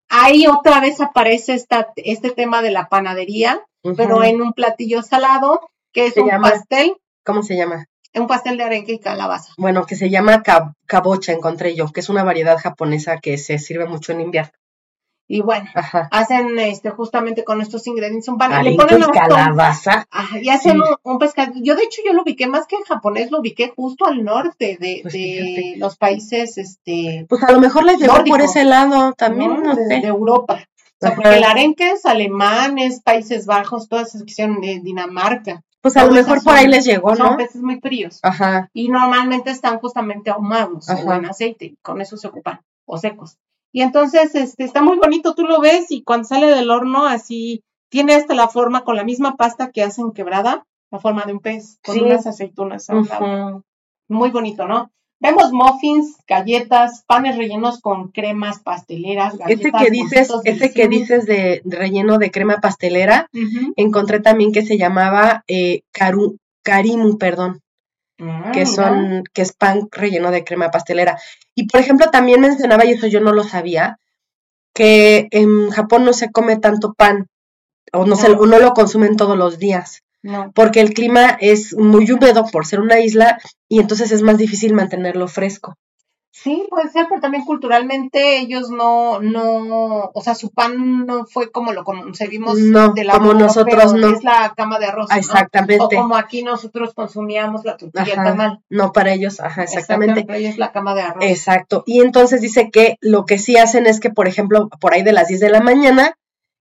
ahí otra vez aparece esta, este tema de la panadería, pero en un platillo salado, que es Se un llama- pastel, ¿Cómo se llama? Un pastel de arenque y calabaza. Bueno, que se llama cab- cabocha, encontré yo, que es una variedad japonesa que se sirve mucho en invierno. Y bueno, Ajá. hacen este justamente con estos ingredientes un pan. le ponen y calabaza. Ajá, y hacen Sí. un, un pescado. Yo de hecho yo lo ubiqué más que en japonés, lo ubiqué justo al norte de, Pues de los países este Pues a lo mejor les llegó por ese lado también, no de, sé. de Europa. O sea, porque el arenque es alemanes, Países Bajos, todas esas que de Dinamarca. Pues a lo mejor por ahí son- les llegó, Son ¿no? peces muy fríos. Ajá. Y normalmente están justamente ahumados o en aceite, con eso se ocupan, o secos. Y entonces este está muy bonito, tú lo ves y cuando sale del horno así tiene hasta la forma con la misma pasta que hacen quebrada, la forma de un pez, con Sí. unas aceitunas a un lado. Ujú. Muy bonito, ¿no? Vemos muffins, galletas, panes rellenos con cremas pasteleras, galletas, Ese que dices, ese que dices de, relleno de crema pastelera, encontré también que se llamaba eh, caru- carimu, perdón, Ah, que mira. son, que es pan relleno de crema pastelera. Y por ejemplo, también mencionaba, y eso yo no lo sabía, que en Japón no se come tanto pan, o no, se, o no lo consumen todos los días, No. porque el clima es muy húmedo por ser una isla, y entonces es más difícil mantenerlo fresco. Sí, puede ser, pero también culturalmente ellos no, no, o sea, su pan no fue como lo concebimos No, del como nosotros no. Es la cama de arroz, ¿no? O Exactamente. como aquí nosotros consumíamos la tortilla tamal. No para ellos, ajá, exactamente. Pero ella es la cama de arroz. Exacto. Y entonces dice que lo que sí hacen es que, por ejemplo, por ahí de las 10 de la mañana,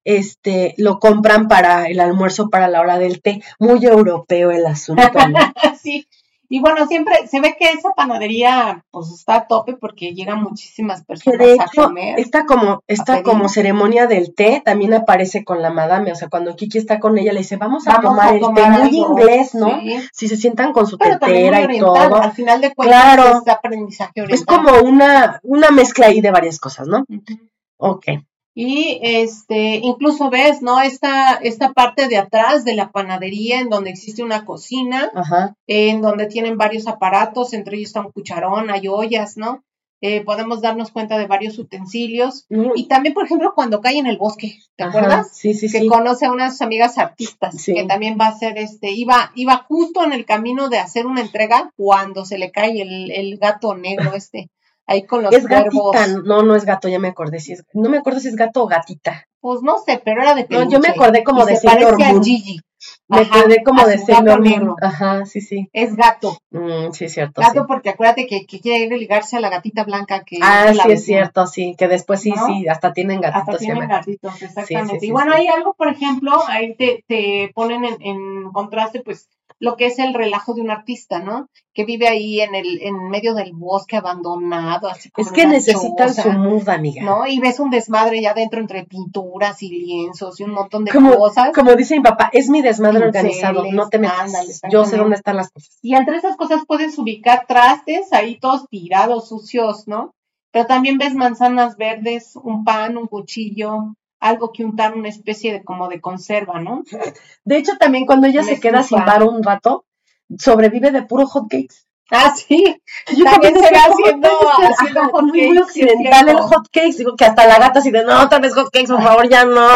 este, lo compran para el almuerzo, para la hora del té. Muy europeo el asunto, ¿no? [laughs] sí. Y bueno, siempre se ve que esa panadería pues está a tope porque llegan muchísimas personas de a comer. esta como, esta como ceremonia del té también aparece con la madame. O sea, cuando Kiki está con ella, le dice, vamos a Vamos tomar a el té muy inglés, ¿no? Sí. Si se sientan con su Pero tetera y todo. al final de cuentas Claro. es aprendizaje oriental. Es como una, una mezcla ahí de varias cosas, ¿no? Ujú. Ok. Y este, incluso ves, ¿no? Esta, esta parte de atrás de la panadería, en donde existe una cocina, Ajá. en donde tienen varios aparatos, entre ellos está un cucharón, hay ollas, ¿no? Eh, podemos darnos cuenta de varios utensilios. Y también, por ejemplo, cuando cae en el bosque, ¿te Ajá, acuerdas? Sí, sí, que sí. conoce a unas amigas artistas, Sí. que también va a hacer este, iba, iba justo en el camino de hacer una entrega cuando se le cae el, el gato negro este, ahí con los Es cuervos. gatita, no, no es gato, ya me acordé. Si es, no me acuerdo si es gato o gatita. Pues no sé, pero era de No, peluche. yo me acordé como y de se Sailor a. Gigi. Me Ajá, quedé como de Sailor Moon. Ajá, sí, sí. Es gato. Mm, sí, cierto. Gato sí. porque acuérdate que, que quiere ir a ligarse a la gatita blanca que Ah, sí, es cierto, sí. Que después sí, ¿No? sí, hasta tienen Hasta gatitos. tienen siempre. gatitos, exactamente. sí, y bueno, sí. hay algo, por ejemplo, ahí te, te ponen en, en contraste, pues, lo que es el relajo de un artista, ¿no? Que vive ahí en el, en medio del bosque abandonado, así como Es que necesitan su mood, amiga. ¿no? Y ves un desmadre ya dentro entre pinturas y lienzos y un montón de Como, cosas. como dice mi papá, es mi desmadre Pinceles, organizado, no te metas. ándale, Yo sé dónde están las cosas. Y entre esas cosas puedes ubicar trastes ahí todos tirados, sucios, ¿no? Pero también ves manzanas verdes, un pan, un cuchillo, algo que untar, una especie de como de conserva, ¿no? De hecho, también cuando ella Una se queda sin bar un rato, sobrevive de puro hot cakes. Ah, sí. Yo También se va ¿cómo haciendo, haciendo hot muy, muy cakes, occidental el cierto. hot cakes. Digo que hasta la gata así de, no, otra vez hot cakes, por favor, ya no.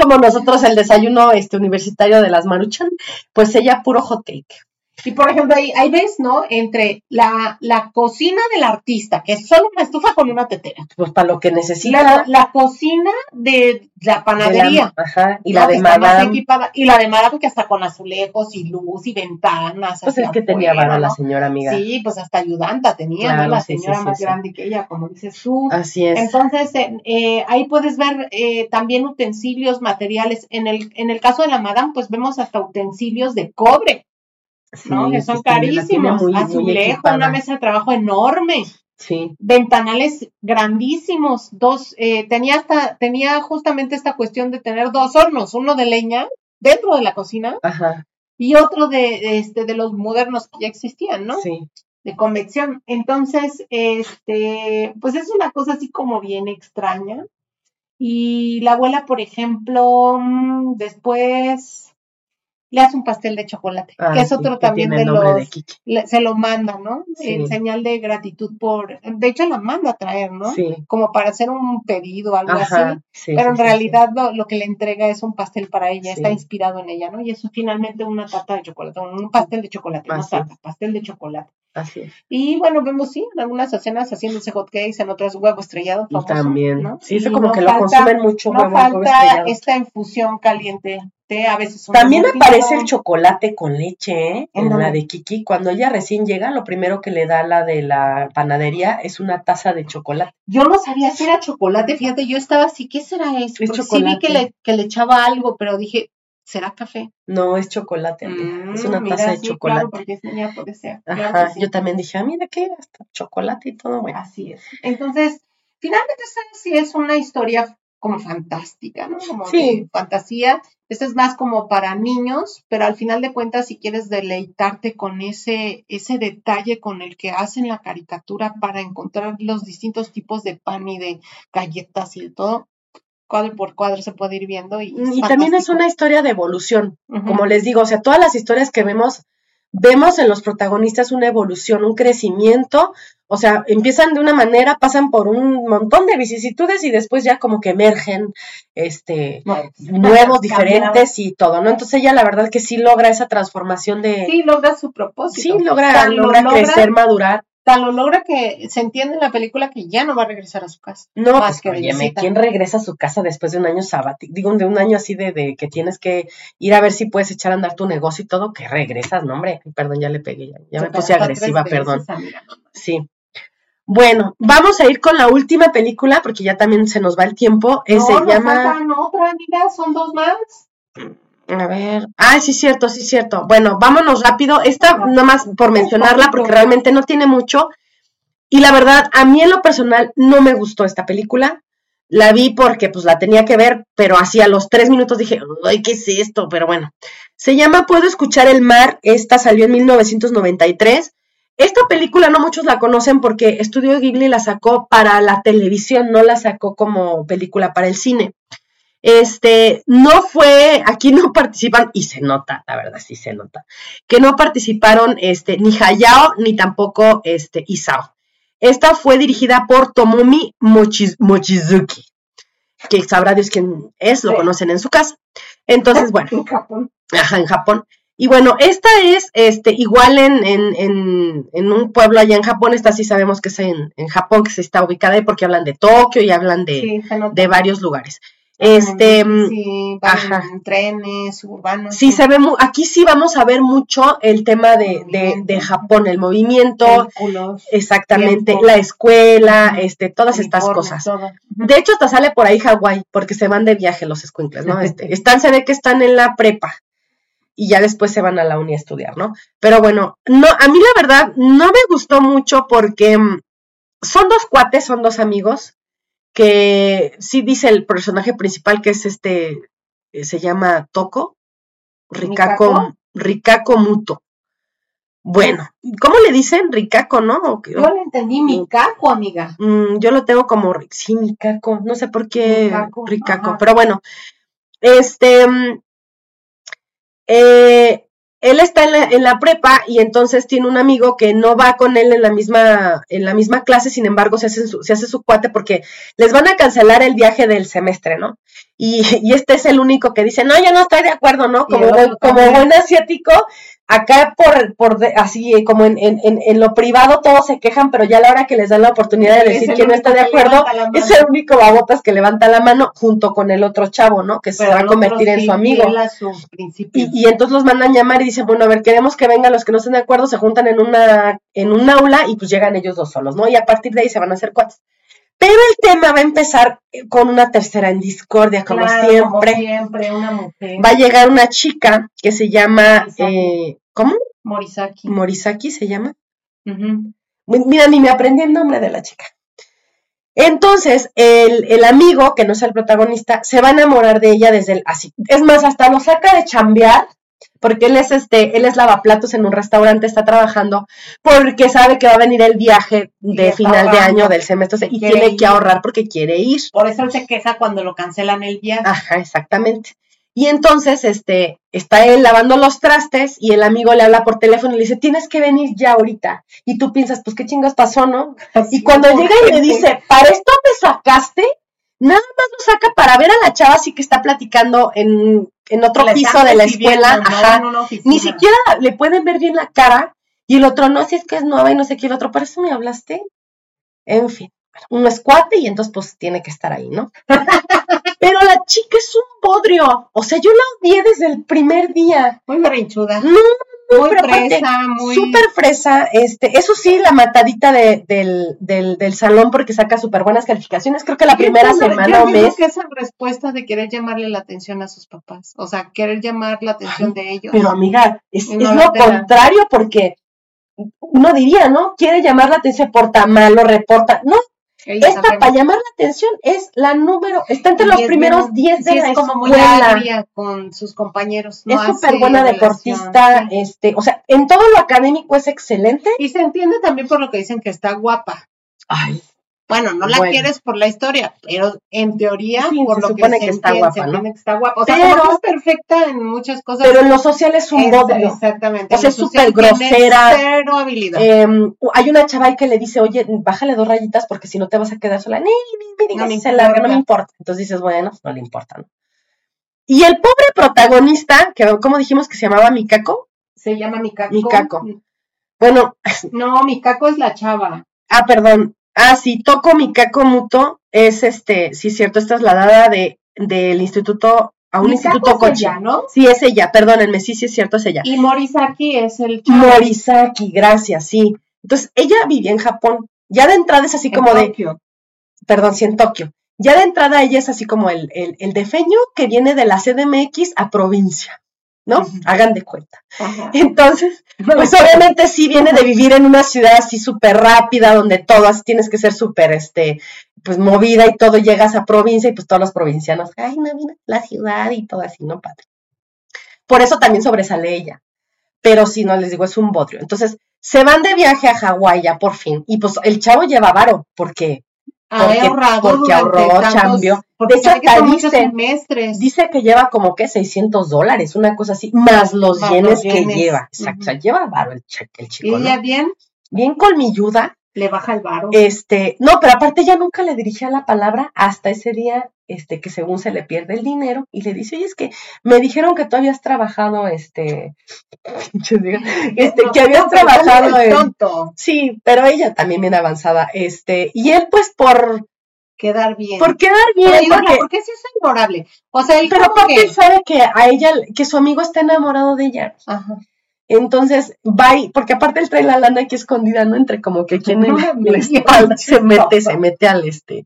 Como nosotros el desayuno este universitario de las Maruchan, pues ella puro hot cake. Y por ejemplo, ahí, ahí ves, ¿no? Entre la, la cocina del artista, que es solo una estufa con una tetera. Pues para lo que necesita. La, la cocina de la de la- panadería. ajá, y ¿no? la de Madame. equipada. Y la de Madame, que hasta con azulejos y luz y ventanas. Pues es que tenía vara la señora amiga. Sí, pues hasta ayudanta tenía, Claro, ¿no? La sí, señora sí, más grande que ella, como dices tú. Así es. Entonces, eh, eh, ahí puedes ver eh, también utensilios, materiales. En el, en el caso de la Madame, pues vemos hasta utensilios de cobre, ¿no? Que son carísimos. muy- muy Azulejo, equipada. una mesa de trabajo enorme, Sí, ventanales grandísimos, dos, eh, tenía hasta, tenía justamente esta cuestión de tener dos hornos, uno de leña dentro de la cocina ajá, y otro de, este, de los modernos que ya existían, ¿no? sí. de convección. Entonces, este, pues es una cosa así como bien extraña. Y la abuela, por ejemplo, mm, después le hace un pastel de chocolate, Ah, que es sí, otro que también de los, le- se lo manda, ¿no? Sí. En señal de gratitud por, de hecho la manda a traer, ¿no? Sí, Como para hacer un pedido, algo así. ajá. Pero en realidad lo, lo que le entrega es un pastel para ella, está inspirado en ella, ¿no? Y es finalmente una tarta de chocolate, un pastel de chocolate, no Así tarta, pastel de chocolate. Sí, Así es. Y bueno, vemos, sí, en algunas escenas haciéndose hot cakes, en otras huevo estrellado. Famoso, también. ¿no? Sí, eso como no que lo consumen mucho No huevo, huevo falta estrellado. esta infusión caliente, té, a veces También aparece el chocolate con leche, ¿eh? ¿En la de Kiki. Cuando ella recién llega, lo primero que le da la de la panadería es una taza de chocolate. Yo no sabía si era chocolate, fíjate, yo estaba así, ¿qué será eso? Es Porque sí vi que le, que le echaba algo, pero dije, ¿será café? No, es chocolate, amiga. es Mm, una mira, taza de sí, chocolate. Claro, porque es niña, puede ser. claro Ajá, que sí. yo también dije, ah, mira qué, hasta chocolate y todo, bueno. Así es. Entonces, finalmente sí es una historia como fantástica, ¿no? Como Sí. de fantasía. Esta es más como para niños, pero al final de cuentas, si quieres deleitarte con ese, ese detalle con el que hacen la caricatura para encontrar los distintos tipos de pan y de galletas y de todo, cuadro por cuadro se puede ir viendo. Y, Y también es una historia de evolución. Como les digo, o sea, todas las historias que vemos, vemos en los protagonistas una evolución, un crecimiento. O sea, empiezan de una manera, pasan por un montón de vicisitudes y después ya como que emergen, este, Nuevos. diferentes y todo, ¿no? Entonces ella la verdad que sí logra esa transformación de, Sí, logra su propósito. sí, logra, logra logra- crecer, madurar. Tan lo logra que se entiende en la película que ya no va a regresar a su casa. No, Más pues, que óyeme. ¿quién regresa a su casa después de un año sabático? Digo, de un año así de, de que tienes que ir a ver si puedes echar a andar tu negocio y todo, que regresas, no, hombre, perdón, ya le pegué, ya, ya me Se puse agresiva, perdón. amiga. Sí. Bueno, vamos a ir con la última película, porque ya también se nos va el tiempo. Eh, No, se nos llama. faltan otra, amiga, son dos más. A ver. Ah, sí, cierto, sí, cierto. Bueno, vámonos rápido. Esta, nomás por mencionarla, porque realmente no tiene mucho. Y la verdad, a mí en lo personal no me gustó esta película. La vi porque pues la tenía que ver, pero así a los tres minutos dije, ay, ¿qué es esto? Pero bueno, se llama Puedo escuchar el mar. Esta salió en 1993. Esta película no muchos la conocen porque Estudio Ghibli la sacó para la televisión, no la sacó como película para el cine. Este, no fue, aquí no [laughs] participan, y se nota, la verdad, sí se nota, que no participaron este, ni Hayao ni tampoco este, Isao. Esta fue dirigida por Tomomi Mochi- Mochizuki, que sabrá Dios quién es, lo Sí. conocen en su casa. Entonces, [laughs] bueno, En Japón. Ajá, en Japón. Y bueno, esta es este, igual en, en, en, en un pueblo allá en Japón, esta sí sabemos que es en, en Japón, que se está ubicada ahí porque hablan de Tokio y hablan de, Sí, de varios lugares. Este, sí, van ajá. en trenes, suburbanos. Sí, se ve, aquí sí vamos a ver mucho el tema de, de, de Japón, el movimiento, exactamente, tiempo. la escuela, este, todas estas cosas. todo. De hecho, hasta sale por ahí Hawái, porque se van de viaje los escuincles, ¿no? [laughs] Este, están, se ve que están en la prepa y ya después se van a la uni a estudiar, ¿no? Pero bueno, no, a mí la verdad no me gustó mucho porque mm, son dos cuates, son dos amigos, que sí dice el personaje principal que es este, eh, se llama Toko, Rikako, ¿Mikako? Rikako Muto. Bueno, ¿cómo le dicen? Rikako, ¿no? Yo le entendí mi caco, amiga. Mm, yo lo tengo como, sí, Mikako, no sé por qué Mikako, Rikako, ajá. pero bueno, este, mm, eh, él está en la, en la prepa y entonces tiene un amigo que no va con él en la misma, en la misma clase, sin embargo se hace, su, se hace su cuate porque les van a cancelar el viaje del semestre, ¿no? Y, [laughs] y este es el único que dice, no, yo no estoy de acuerdo, ¿no? Como, buen- como buen asiático, acá por, por de- así eh, como en, en, en, en lo privado todos se quejan, pero ya a la hora que les dan la oportunidad de decir quién no está de acuerdo, es el único babotas que levanta la mano junto con el otro chavo, ¿no? Que se Pero va a convertir en su amigo. y entonces los mandan llamar y dicen, bueno, a ver, queremos que vengan los que no estén de acuerdo, se juntan en una, en un aula y pues llegan ellos dos solos, ¿no? Y a partir de ahí se van a hacer cuates. Pero el tema va a empezar con una tercera en discordia, como Claro, siempre. Como siempre, una mujer. Va a llegar una chica que se llama, Morisaki. eh, ¿cómo? Morisaki. Morisaki se llama. Mira, ni me aprendí el nombre de la chica. Entonces, el, el amigo, que no es el protagonista, se va a enamorar de ella desde el así. Es más, hasta lo saca de chambear, porque él es este, él es lavaplatos en un restaurante, está trabajando, porque sabe que va a venir el viaje de final de año del semestre y tiene que ahorrar porque quiere ir. Por eso él se queja cuando lo cancelan el viaje. Ajá, exactamente. Y entonces, este, está él lavando los trastes y el amigo le habla por teléfono y le dice, tienes que venir ya ahorita. Y tú piensas, pues qué chingas pasó, ¿no? Y cuando llega y le dice, ¿para esto me sacaste? Nada más lo saca para ver a la chava así que está platicando en, en otro piso de la escuela. Ajá. Ni siquiera le pueden ver bien la cara. Y el otro, no, si es que es nueva y no sé qué. El otro, ¿para eso me hablaste? En fin, uno es cuate y entonces pues tiene que estar ahí, ¿no? [laughs] Pero la chica es un bodrio. O sea, yo la odié desde el primer día. Muy berrinchuda. No, Muy fresa, muy... Súper fresa, este, eso sí, la matadita de, del, del, del salón porque saca súper buenas calificaciones. Creo que la primera entiendo- semana yo o mes. que es en respuesta de querer llamarle la atención a sus papás. O sea, querer llamar la atención de ellos. Pero amiga, es, Y es no lo contrario porque uno diría, ¿no? Quiere llamar la atención, porta mal, lo reporta. No, esta para llamar la atención es la número, está entre los es primeros bien- 10 de sí, la es como escuela. con sus compañeros. no es súper buena deportista, sí. este, o sea, en todo lo académico es excelente. Y se entiende también por lo que dicen que está guapa. Ay, Bueno, no la Bueno. quieres por la historia, pero en teoría, Sí, por se lo supone que, que se está entiende, guapa, se ¿no? que está guapa. O sea, Pero- es perfecta en muchas cosas. pero en lo social es un bodrio. Exactamente. O sea, es súper grosera. Cero habilidad. Em, hay una chava ahí que le dice, oye, bájale dos rayitas porque si no te vas a quedar sola. Ni, ni, ni digas No se larga, no importa. me importa. Entonces dices, bueno, no le importa, ¿no? Y el pobre protagonista, que como dijimos que se llamaba Mikako, se llama Mikako. Mikako. bueno, No, Mikako es la chava. ah, perdón, ah, sí, Toko Mikako Muto es este, sí, cierto, es trasladada de, del instituto a un Mikako instituto coche. ella, ¿no? Sí, es ella, perdónenme, sí, sí, es cierto, es ella. Y Morisaki es el chavo. Morisaki, gracias, sí. Entonces, ella vivía en Japón. Ya de entrada es así en como de, Tokio. perdón, sí, en Tokio. Ya de entrada ella es así como el, el, el defeño que viene de la CDMX a provincia, ¿no? Hagan de cuenta. Ajá. Entonces, pues obviamente sí viene de vivir en una ciudad así súper rápida, donde todo así tienes que ser súper, este, pues movida y todo, llegas a provincia y pues todos los provincianos, ay, no, mira, la ciudad y todo así, ¿no, padre? Por eso también sobresale ella. Pero si no, les digo, es un bodrio. Entonces, se van de viaje a Hawái ya por fin. Y pues el chavo lleva varo, porque porque- ahorrado porque ahorró, tantos- porque De hecho, hasta dice- que lleva como que 600 dólares, una cosa así, más los Más yenes los que lleva. Exacto, o sea, Ujú. lleva varo el, el y chico, ¿no? ella bien Bien colmilluda. Le baja el varo. Este, no, pero aparte ella nunca le dirigía la palabra hasta ese día, este, que según se le pierde el dinero, y le dice, oye, es que me dijeron que tú habías trabajado, este, este, No, que habías no, trabajado en, tonto. sí, pero ella también bien avanzada, este, y él pues por, quedar bien. Por quedar bien, Pero porque, porque sí es adorable. O sea, él pero como aparte que... él sabe que a ella, que su amigo está enamorado de ella. Ajá. Entonces, va y, porque aparte él trae la lana aquí escondida, ¿no? Entre como que quien espalda se mete, se mete al este,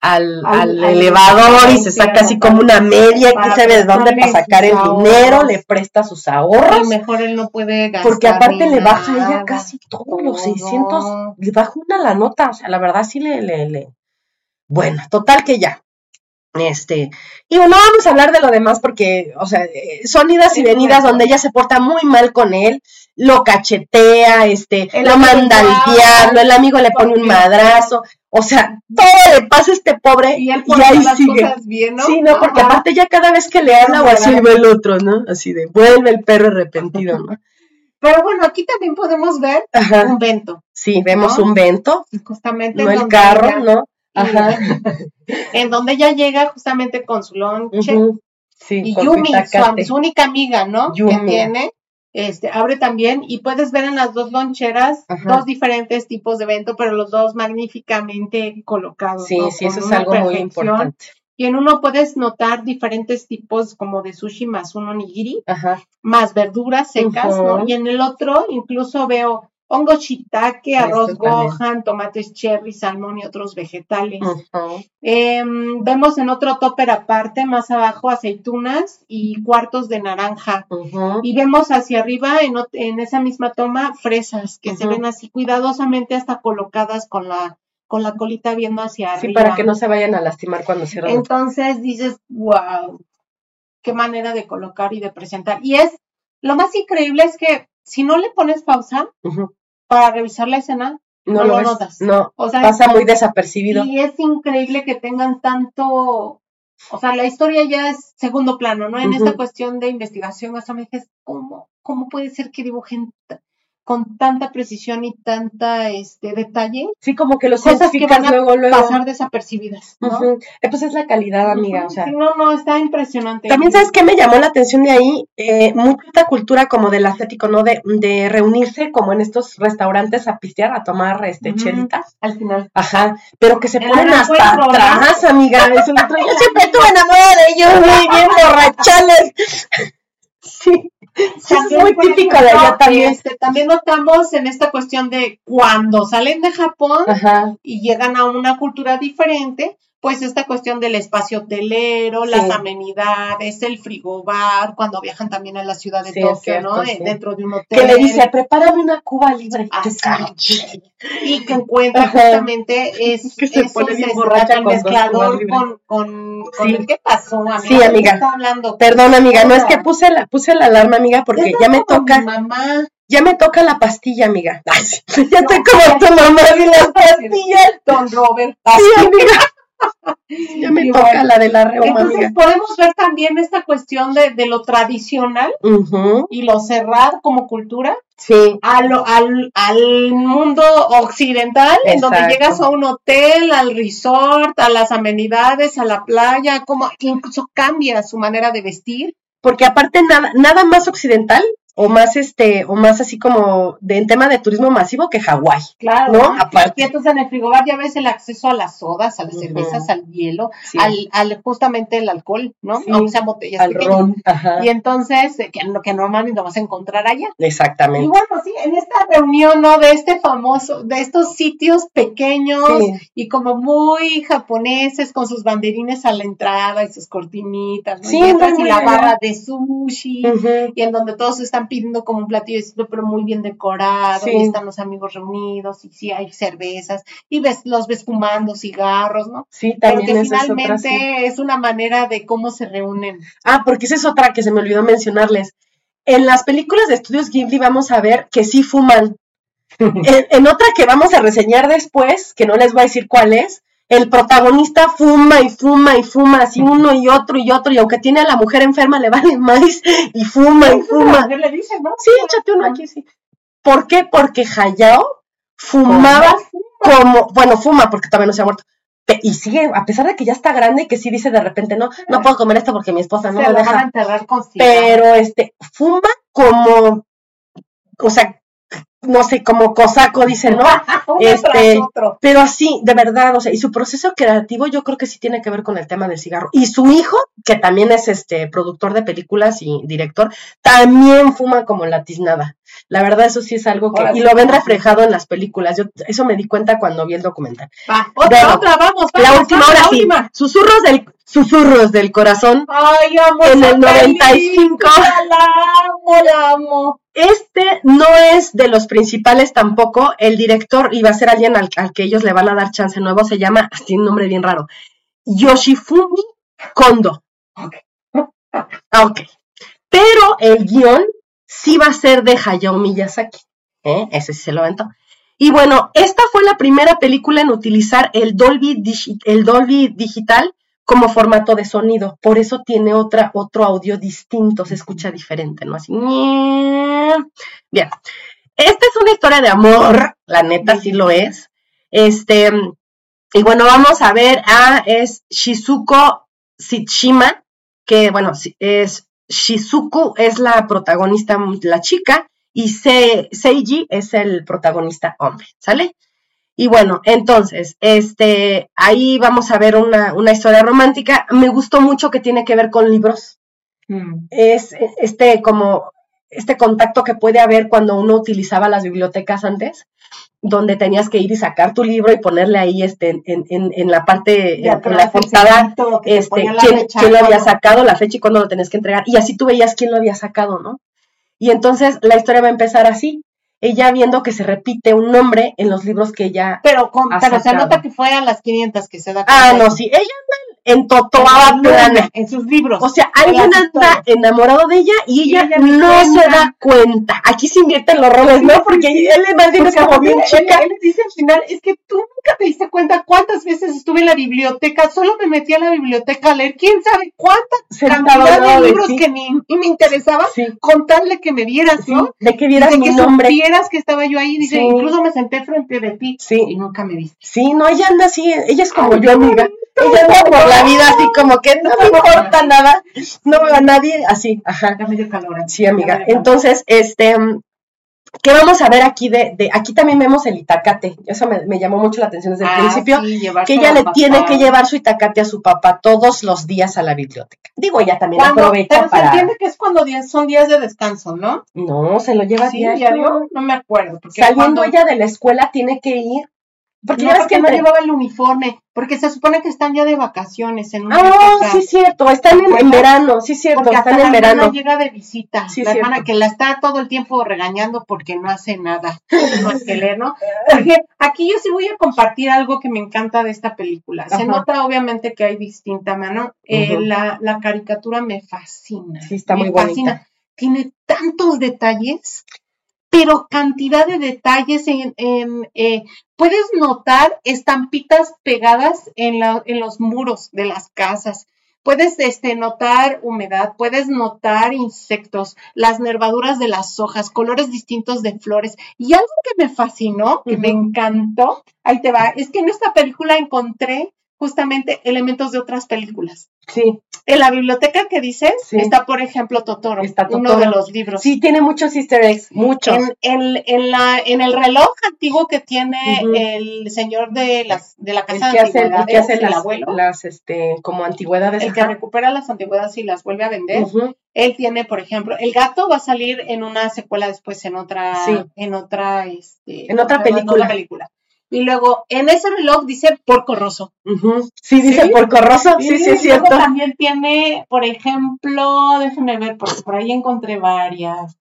al, Al- al al elevador y se saca así como una media, y para sabe de dónde para sacar el dinero, le presta sus A ahorros. lo mejor él no puede gastar. Porque aparte le baja ella casi todos los todo. 600, le baja una la nota, o sea, la verdad sí le, le, le. Bueno, total que ya. Este, y no vamos a hablar de lo demás porque, o sea, eh, son idas y venidas donde ella se porta muy mal con él, lo cachetea, este, El lo manda al diablo, el amigo le pone un madrazo, o sea, todo le pasa a este pobre Y él y pone ahí las sigue. cosas bien, ¿no? Sí, no, porque Ajá. aparte ya cada vez que le habla o así ve el otro, ¿no? Así de, vuelve el perro arrepentido, ¿no? [laughs] Pero bueno, aquí también podemos ver Ajá. un vento, Sí, vemos ¿No? un vento, justamente no el carro, ¿no? Ajá. [laughs] en donde ella llega justamente con su lonche. Sí, y Yumi, su, única amiga, ¿no? Yumi. Que tiene, este, abre también y puedes ver en las dos loncheras Ajá. dos diferentes tipos de evento, pero los dos magníficamente colocados. Sí, ¿no? sí, Con eso es algo muy importante. Y en uno puedes notar diferentes tipos como de sushi más un onigiri, Ajá. más verduras secas, ¿no? Y en el otro incluso veo hongo shiitake, arroz gohan, tomates cherry, salmón y otros vegetales. Em, vemos en otro topper aparte, más abajo, aceitunas y cuartos de naranja. Y vemos hacia arriba, en, esa misma toma, fresas que se ven así cuidadosamente hasta colocadas con la, con la colita viendo hacia Sí, arriba. para que no se vayan a lastimar cuando cierran. Entonces dices, wow, qué manera de colocar y de presentar. Y es, lo más increíble es que si no le pones pausa. Para revisar la escena, No, no lo ves. notas. No, o sea, pasa muy desapercibido. y es increíble que tengan tanto, o sea, la historia ya es segundo plano, ¿no? En esta cuestión de investigación, hasta me dices, ¿cómo, ¿cómo puede ser que dibujen con tanta precisión y tanta este detalle Sí, como que los cosas que identificas van a luego, luego. pasar desapercibidas, ¿no? Ujú. Eh, Pues es la calidad, amiga, o Ujú, sea. sí, no, no, está impresionante. También, ¿sabes qué me llamó la atención de ahí? Eh, mucha cultura como del asiático, ¿no? De, de reunirse como en estos restaurantes a pistear, a tomar este Ujú. chelitas. Al final. Ajá, pero que se El ponen hasta atrás, amiga. [laughs] Yo siempre estuve enamorada de ellos, muy bien borrachales. Es También, muy típico de allá también. este, también notamos en esta cuestión de cuando salen de Japón Ajá, y llegan a una cultura diferente, pues esta cuestión del espacio hotelero, las amenidades, el frigobar, cuando viajan también a la ciudad de Sí, Tokio, cierto, ¿no? sí. Dentro de un hotel. que le dice, prepárame una cuba libre. Así, y que encuentra Ajá. justamente es, [laughs] Que se esos, pone bien borracha el con mezclador con, con, con el- ¿qué pasó, amiga? Sí, ¿De qué amiga. está hablando? Perdón, amiga, no es que puse la, puse la alarma, amiga, porque ya me toca, mi mamá. ya me toca la pastilla, amiga. Ay, [laughs] ya estoy como tu mamá y las [laughs] pastillas. Don Robert. Sí, amiga. Ya me toca bueno, la de la reuma, Entonces podemos ver también esta cuestión de, de lo tradicional Ujú, y lo cerrado como cultura Sí, a lo- al, al mundo occidental, en donde Exacto. llegas a un hotel, al resort, a las amenidades, a la playa, como incluso cambia su manera de vestir. porque aparte nada, nada más occidental o más este, o más así como de en tema de turismo masivo que Hawái, Claro. ¿no? Aparte. Y entonces en el frigobar ya ves el acceso a las sodas, a las cervezas, al hielo, Sí, al, al justamente el alcohol, ¿no? Sí. Sean botellas al pequeñas. ron, ajá, Y entonces, eh, que, que normalmente lo vas a encontrar allá. Y exactamente. bueno, sí, en esta reunión, ¿no? De este famoso, de estos sitios pequeños Sí. y como muy japoneses con sus banderines a la entrada y sus cortinitas, ¿no? Sí, y, y la barra de sushi. Y en donde todos están pidiendo como un platillo distinto, pero muy bien decorado, Sí. y están los amigos reunidos, y sí hay cervezas, y ves, los ves fumando cigarros, ¿no? Sí, Pero también que esa es otra, finalmente sí. es una manera de cómo se reúnen. Ah, porque esa es otra que se me olvidó mencionarles. En las películas de estudios Ghibli vamos a ver que sí fuman. [laughs] En, en otra que vamos a reseñar después, que no les voy a decir cuál es, el protagonista fuma y fuma y fuma, así uno y otro y otro, y aunque tiene a la mujer enferma, le vale más y fuma y fuma. Sí, échate uno aquí, sí. ¿Por qué? Porque Hayao fumaba como, bueno, fuma porque todavía no se ha muerto. Y sigue, a pesar de que ya está grande, que sí dice de repente, no, no puedo comer esto porque mi esposa no se me lo van a deja. enterrar con. Pero este, fuma como, o sea, no sé, como cosaco, dicen, ¿no? [laughs] Este, otro. Pero así, de verdad, o sea, y su proceso creativo yo creo que sí tiene que ver con el tema del cigarro. Y su hijo, que también es este productor de películas y director, también fuma como la tiznada. La verdad, eso sí es algo que, Ahora y lo ven reflejado en las películas. Yo eso me di cuenta cuando vi el documental. Va, otra, otra, vamos, La última, ahora la sí. última. Susurros del, susurros del corazón. Ay, amo En el 95. película, La amo, la amo. Este no es de los principales tampoco. El director iba a ser alguien al, al que ellos le van a dar chance nuevo. Se llama, tiene un nombre bien raro, Yoshifumi Kondo. Ok. Ah, ok. Pero el guion sí va a ser de Hayao Miyazaki. ¿eh? Ese sí se lo aventó. Y bueno, esta fue la primera película en utilizar el Dolby, digital como formato de sonido. Por eso tiene otro audio distinto, se escucha diferente, ¿no? Así. Bien. Esta es una historia de amor, la neta sí lo es. Este, y bueno, vamos a ver a es Shizuko Tsushima, que bueno, es Shizuku es la protagonista, la chica, y Se- Seiji es el protagonista hombre, ¿sale? Y bueno, entonces, este, ahí vamos a ver una, una historia romántica. Me gustó mucho que tiene que ver con libros. Mm. Es este como este contacto que puede haber cuando uno utilizaba las bibliotecas antes, donde tenías que ir y sacar tu libro y ponerle ahí este en, en, en la parte, en, la portada, este, la quién, lo había sacado, la fecha y cuándo lo tenías que entregar. Y así tú veías quién lo había sacado, ¿no? Y entonces la historia va a empezar así. Ella viendo que se repite un nombre en los libros que ella... Pero, con, Ha pero se nota que fue a las 500 que se da Ah, cuenta no, de- sí, ella en Totoaba plana. en sus libros. O sea, en alguien anda enamorado de ella y Y ella, ella ni no se da cuenta. Aquí se invierten los roles, ¿no? Porque él es más bien es como bien chica. Él, él dice al final, es que tú nunca te diste cuenta cuántas veces estuve en la biblioteca, solo me metí a la biblioteca a leer, quién sabe cuánta Sentado cantidad de libros que ni, ni me interesaban, Sí, contarle que me vieras, sí, ¿no? de que Y vieras de mi que nombre. supieras que estaba yo ahí, dice, Sí. incluso me senté frente de ti y Sí, nunca me viste. sí, no, ella anda así, ella es como Ay, yo, amiga. Ella anda por [laughs] la vida así como que no me importa nada, no veo a nadie, así, ajá. Calor. Sí, amiga. Entonces, este, mm, ¿qué vamos a ver aquí de, de aquí también vemos el itacate. Eso me, me llamó mucho la atención desde el Ah, principio. sí, que ella le papá. tiene que llevar su itacate a su papá todos los días a la biblioteca. Digo, ella también Cuando, aprovecha pero se para... entiende que es cuando son días de descanso, ¿no? No, se lo lleva Sí, diario. diario, no me acuerdo. Porque Saliendo cuando- ella de la escuela tiene que ir. Porque no, ya ves porque que no entre- llevaba el uniforme, porque se supone que están ya de vacaciones en una Ah, sí, cierto. Están en, en verano, sí, cierto. porque hasta Están la en hermana verano. llega de visita, Sí, la hermana que la está todo el tiempo regañando porque no hace nada más que leer, ¿no? [laughs] Porque aquí yo sí voy a compartir algo que me encanta de esta película. Se Ajá. nota obviamente que hay distinta mano. Eh, la, la caricatura me fascina. Sí, está me muy bonita. fascina. Tiene tantos detalles, pero cantidad de detalles en, en, eh, puedes notar estampitas pegadas en, la- en los muros de las casas. Puedes este, notar humedad, puedes notar insectos, las nervaduras de las hojas, colores distintos de flores. Y algo que me fascinó, que me encantó, ahí te va, es que en esta película encontré justamente elementos de otras películas. Sí, En la biblioteca que dices Sí. está, por ejemplo, Totoro, Está uno de los libros. sí, tiene muchos easter eggs, muchos. En, en- en la, en el reloj antiguo que tiene el señor de, las, de la el casa que de hace, el que antigüedades, hace el las, abuelo, las, este, como antigüedades. el que recupera las antigüedades y las vuelve a vender. Él tiene, por ejemplo, el gato va a salir en una secuela después en otra, Sí. en otra, este, En otra película. Y luego en ese reloj dice Porco Rosso. Sí, dice ¿Sí? por corroso, sí, sí, Y es cierto. también tiene, por ejemplo, déjenme ver, porque por ahí encontré varias.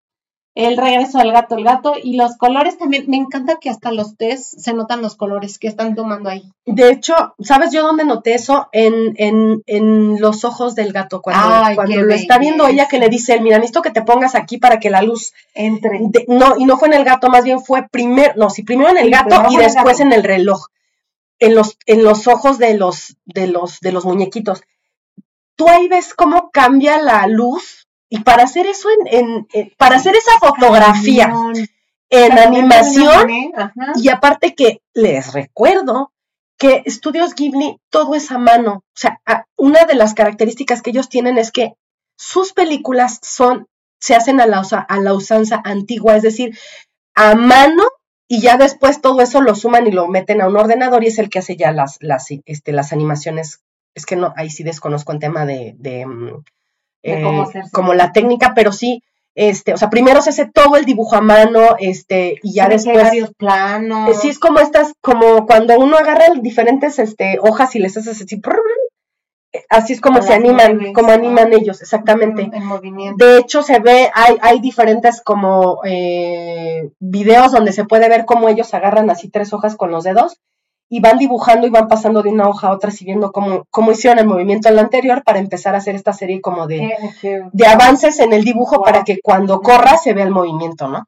El regreso del gato, el gato y los colores también. Me encanta que hasta los test se notan los colores que están tomando ahí. De hecho, ¿sabes yo dónde noté eso? En, en, en los ojos del gato, cuando, Ay, cuando lo está viendo ella que le dice, mira, necesito que te pongas aquí para que la luz... Entre. de- no, y no fue en el gato, más bien fue primero, no, sí, primero en el gato y después gato. en el reloj, en los, en los ojos de los, de los, de los muñequitos. Tú ahí ves cómo cambia la luz y para hacer eso en, en- en- para hacer esa fotografía en animación, y aparte que les recuerdo que Estudios Ghibli todo es a mano. O sea, una de las características que ellos tienen es que sus películas son, se hacen a la, a la usanza antigua, es decir, a mano y ya después todo eso lo suman y lo meten a un ordenador y es el que hace ya las, las, este, las animaciones. Es que no, ahí sí desconozco el tema de, de, mm, eh, como la técnica, pero sí, este, o sea, primero se hace todo el dibujo a mano, este, y ya después. varios planos. Sí, es como estas, como cuando uno agarra diferentes este, hojas y les haces así, así es como se animan, como animan ellos, exactamente. De hecho, se ve, hay, hay diferentes como eh, videos donde se puede ver cómo ellos agarran así tres hojas con los dedos y van dibujando y van pasando de una hoja a otra, siguiendo cómo, cómo hicieron el movimiento en la anterior para empezar a hacer esta serie como de, de avances en el dibujo para que cuando corra se vea el movimiento, ¿no?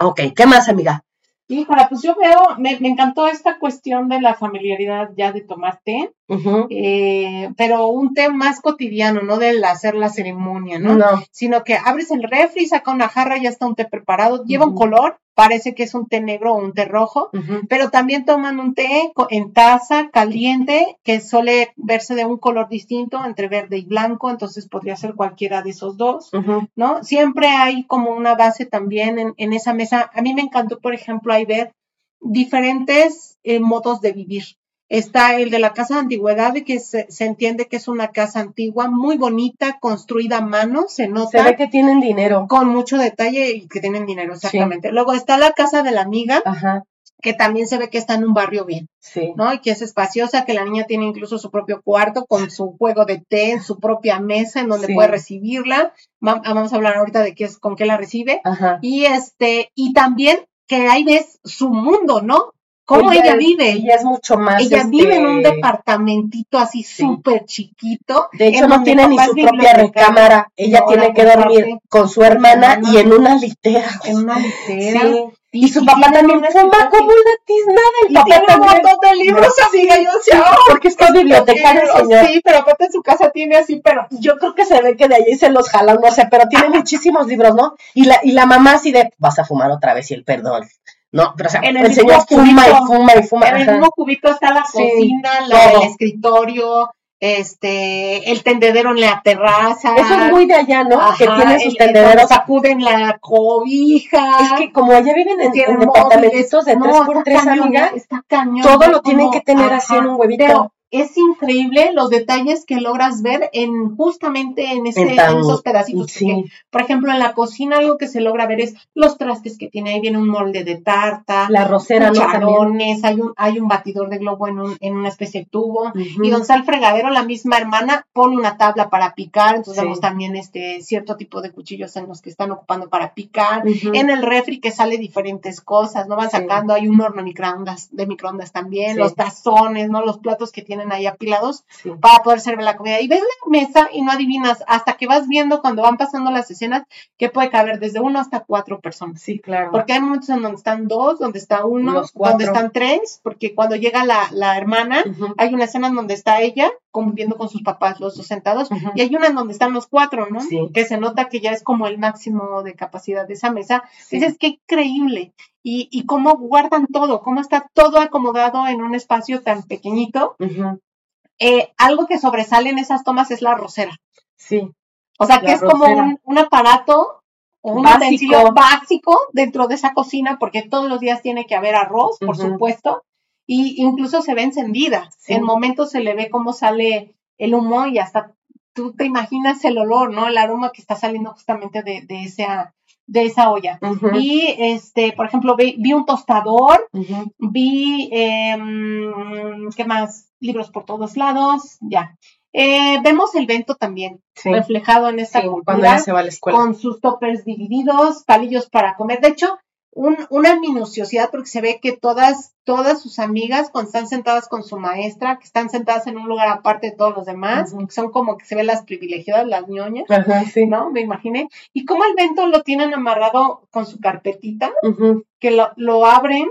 Ok, ¿qué más, amiga? Híjole, pues yo veo, me, encantó esta cuestión de la familiaridad ya de tomar té, eh, pero un té más cotidiano, no del hacer la ceremonia, ¿no? Sino que abres el refri, saca una jarra, ya está un té preparado, lleva un color, parece que es un té negro o un té rojo, pero también toman un té en taza caliente que suele verse de un color distinto entre verde y blanco, entonces podría ser cualquiera de esos dos, ¿no? Siempre hay como una base también en, en, esa mesa. A mí me encantó, por ejemplo, ahí ver diferentes eh, modos de vivir. Está el de la casa de antigüedad, que se, entiende que es una casa antigua, muy bonita, construida a mano, se nota. Se ve que tienen dinero. Con mucho detalle y que tienen dinero, exactamente. Luego está la casa de la amiga, que también se ve que está en un barrio bien, sí. ¿no? Y que es espaciosa, que la niña tiene incluso su propio cuarto con su juego de té, en su propia mesa en donde puede recibirla. Vamos a hablar ahorita de qué es, con qué la recibe. Y este, y también que ahí ves su mundo, ¿no? Cómo ella, vive. Ella es mucho más. Ella vive en un este, departamentito así súper chiquito. De hecho, no tiene ni su propia recámara. Ella tiene que dormir con su hermana y en una litera. En una litera. Y, su papá también fuma como una tiznada. El papá tiene un montón de libros así. Yo decía, oh, porque es bibliotecario, señor. Sí, pero aparte su casa tiene así, pero yo creo que se ve que de allí se los jalan, no sé, pero tiene muchísimos libros, ¿no? Y la, y la mamá así de, vas a fumar otra vez y el perdón. No, pero o sea, en el, señor fuma y fuma y fuma. En el mismo cubito está la cocina, el escritorio, este, el tendedero en la terraza. Eso es muy de allá, ¿no? que tienen sus tendederos. Sacuden la cobija. Es que como allá viven en, en departamentitos de tres por tres, amiga, está cañón, todo lo tienen que tener así en un huevito es increíble los detalles que logras ver en justamente en, ese, esos pedacitos. por ejemplo, en la cocina algo que se logra ver es los trastes que tiene. Ahí viene un molde de tarta, la rosera, cucharones, hay un, hay un batidor de globo en, un, en una especie de tubo. Y don Sal Fregadero, la misma hermana, pone una tabla para picar. Entonces vemos también este cierto tipo de cuchillos en los que están ocupando para picar. En el refri que sale diferentes cosas, ¿no? Van sacando, hay un horno microondas, de microondas también, los tazones, ¿no? Los platos que tienen ahí apilados para poder servir la comida. Y ves la mesa y no adivinas hasta que vas viendo cuando van pasando las escenas que puede caber desde uno hasta cuatro personas. Sí, claro. Porque hay momentos en donde están dos, donde está uno, donde están tres, porque cuando llega la, la hermana, hay una escena en donde está ella conviviendo con sus papás, los dos sentados, y hay una en donde están los cuatro, ¿no? Que se nota que ya es como el máximo de capacidad de esa mesa. Dices, qué increíble. Y, y cómo guardan todo, cómo está todo acomodado en un espacio tan pequeñito. Eh, algo que sobresale en esas tomas es la rosera. Sí. O sea, que es como un, aparato un utensilio básico dentro de esa cocina, porque todos los días tiene que haber arroz, por supuesto, y incluso se ve encendida. En momentos se le ve cómo sale el humo y hasta tú te imaginas el olor, ¿no? El aroma que está saliendo justamente de, de esa de esa olla. Y este, por ejemplo, vi, un tostador, vi em, ¿qué más? Libros por todos lados, ya. Eh, vemos el vento también reflejado en esta cultura, se va a la escuela. con sus toppers divididos, palillos para comer. De hecho, una minuciosidad porque se ve que todas, todas sus amigas, cuando están sentadas con su maestra, que están sentadas en un lugar aparte de todos los demás, son como que se ven las privilegiadas, las ñoñas, ¿no? Me imaginé. Y como el vento lo tienen amarrado con su carpetita, que lo, lo abren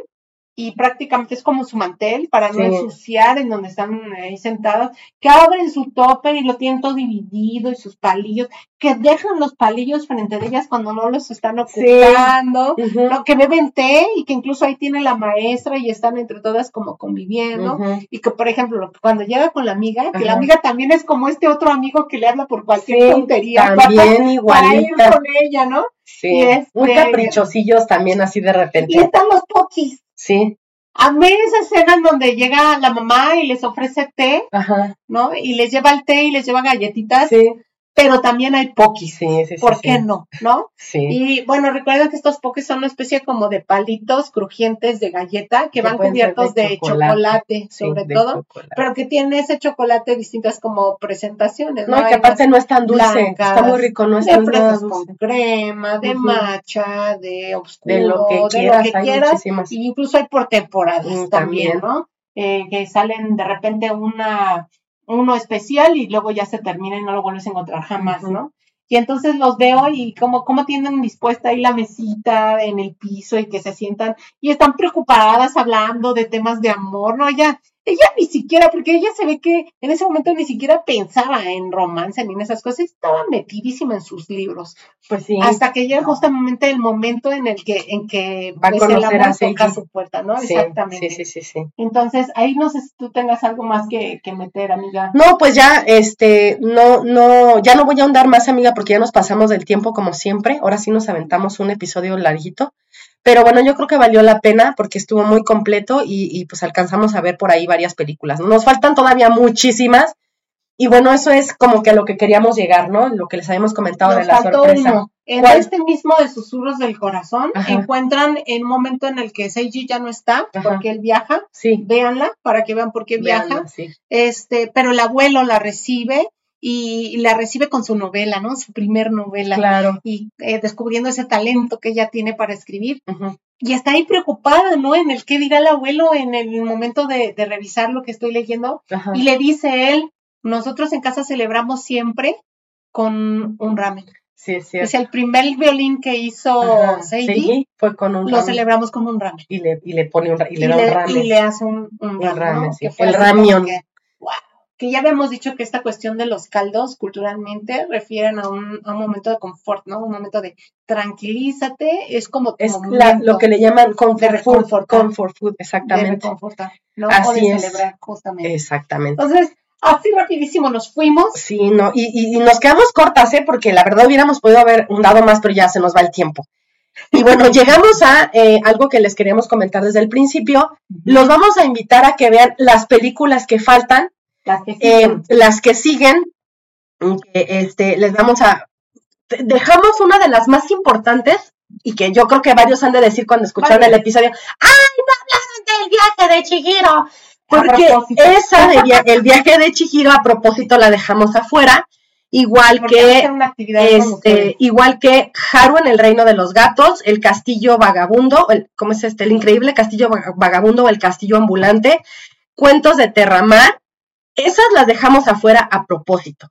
y prácticamente es como su mantel para no Sí. ensuciar en donde están ahí sentados, que abren su tope y lo tienen todo dividido y sus palillos, que dejan los palillos frente de ellas cuando no los están Sí. ocupando, ¿no? que beben té y que incluso ahí tiene la maestra y están entre todas como conviviendo. Y que, por ejemplo, cuando llega con la amiga, que la amiga también es como este otro amigo que le habla por cualquier Sí, tontería también para, [laughs] para ir con ella, ¿no? Sí, y este- muy caprichosillos también así de Y repente. están los poquis. Sí, Amé esa escena en donde llega la mamá y les ofrece té, ajá, ¿no? Y les lleva el té y les lleva galletitas, sí, pero también hay poquis. sí, sí, sí. ¿Por sí. qué no? ¿No? Sí. Y bueno, recuerden que estos pokés son una especie como de palitos crujientes de galleta que Que van cubiertos de de, chocolate. sobre todo, chocolate. pero que tiene ese chocolate distintas como presentaciones, ¿no? No, y que aparte no es tan dulce, blancas, está muy rico, no es de tan dulce. con crema, de Ujú. matcha, de oscuro, De lo que de quieras, lo que quieras, incluso hay por temporadas Mm, también, también. ¿no? Eh, que salen de repente una uno especial y luego ya se termina y no lo vuelves a encontrar jamás. ¿no? Y entonces los veo y cómo, cómo tienen dispuesta ahí la mesita en el piso y que se sientan y están preocupadas hablando de temas de amor, ¿no? Ella, ella ni siquiera, porque ella se ve que en ese momento ni siquiera pensaba en romance ni en esas cosas, estaba metidísima en sus libros. Pues sí. Hasta que llega justamente el momento en el que, en que Va a pues, conocer a toca su puerta, ¿no? Sí, Exactamente. Sí, sí, sí, sí. Entonces, ahí no sé si tú tengas algo más que, que meter, amiga. No, pues ya, este, no, no, ya no voy a ahondar más, amiga, porque ya nos pasamos del tiempo como siempre. Ahora sí nos aventamos un episodio larguito. Pero bueno, yo creo que valió la pena porque estuvo muy completo y, y pues alcanzamos a ver por ahí varias películas. Nos faltan todavía muchísimas. Y bueno, eso es como que a lo que queríamos llegar, ¿no? Lo que les habíamos comentado de la faltó sorpresa. uno. En ¿Cuál? este mismo de Susurros del Corazón, Ajá. encuentran en un momento en el que Seiji ya no está, Ajá. porque él viaja. Sí, Véanla para que vean por qué viaja. sí. Este, pero el abuelo la recibe y la recibe con su novela, ¿no? Su primer novela. Claro. Y eh, descubriendo ese talento que ella tiene para escribir. Y está ahí preocupada, ¿no? En el qué dirá el abuelo en el momento de, de revisar lo que estoy leyendo. Y le dice él, nosotros en casa celebramos siempre con un ramen. Sí, es cierto. Es el primer violín que hizo Ajá, Seiji, Seiji fue con un lo ramen. celebramos con un ramen. y le, y le pone un, y le y, da le, un ramen. y le hace un, un ramen, ramen, ¿no? sí. El ramión. Que. Que ya habíamos dicho que esta cuestión de los caldos culturalmente refieren a un, a un momento de confort, ¿no? Un momento de tranquilízate, es como Es la- lo que le llaman comfort de food, comfort food, de exactamente. ¿no? Así o de es. celebrar, justamente. Exactamente. Entonces, así rapidísimo nos fuimos. Sí, no, y, y- y nos quedamos cortas, ¿eh? Porque la verdad hubiéramos podido haber dado más, pero ya se nos va el tiempo. Y bueno, [laughs] llegamos a eh, algo que les queríamos comentar desde el principio. Los vamos a invitar a que vean las películas que faltan, Las que eh, siguen. las que siguen. que, este, les vamos a. de- Dejamos una de las más importantes y que yo creo que varios han de decir cuando escucharon el episodio. ¡Ay, no hablaron del viaje de Chihiro! Porque esa de via- el viaje de Chihiro a propósito la dejamos afuera, igual Porque que este, igual que Haru en el reino de los gatos, el castillo vagabundo, el, ¿cómo es este? El increíble castillo vaga- vagabundo o el castillo ambulante, cuentos de Terramar, esas las dejamos afuera a propósito.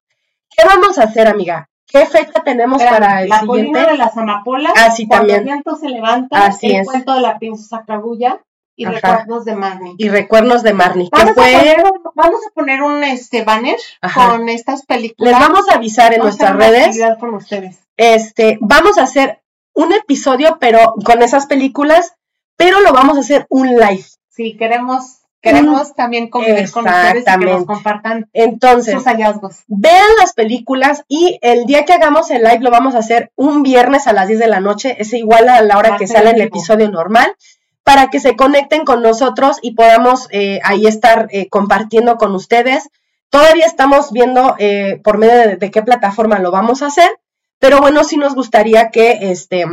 ¿Qué vamos a hacer, amiga? ¿Qué fecha tenemos Espérame, para el la siguiente? colina de las amapolas. Ah, sí, cuando también. el viento se levanta. Así el es. cuento de la princesa Kaguya y Ajá. recuerdos de Marnie. Y recuerdos de Marnie, Vamos, fue, a poner, un- vamos a poner un este banner Ajá. con estas películas. les vamos a avisar en Vamos nuestras redes. con ustedes. este, vamos a hacer un episodio, pero con esas películas, pero lo vamos a hacer un live. Sí, queremos, queremos también convivir con ustedes y que nos compartan Entonces, sus hallazgos. vean las películas y el día que hagamos el live lo vamos a hacer un viernes a las 10 de la noche, es igual a la hora Va que sale el episodio normal, para que se conecten con nosotros y podamos eh, ahí estar eh, compartiendo con ustedes. Todavía estamos viendo eh, por medio de, de qué plataforma lo vamos a hacer, pero bueno, sí nos gustaría que este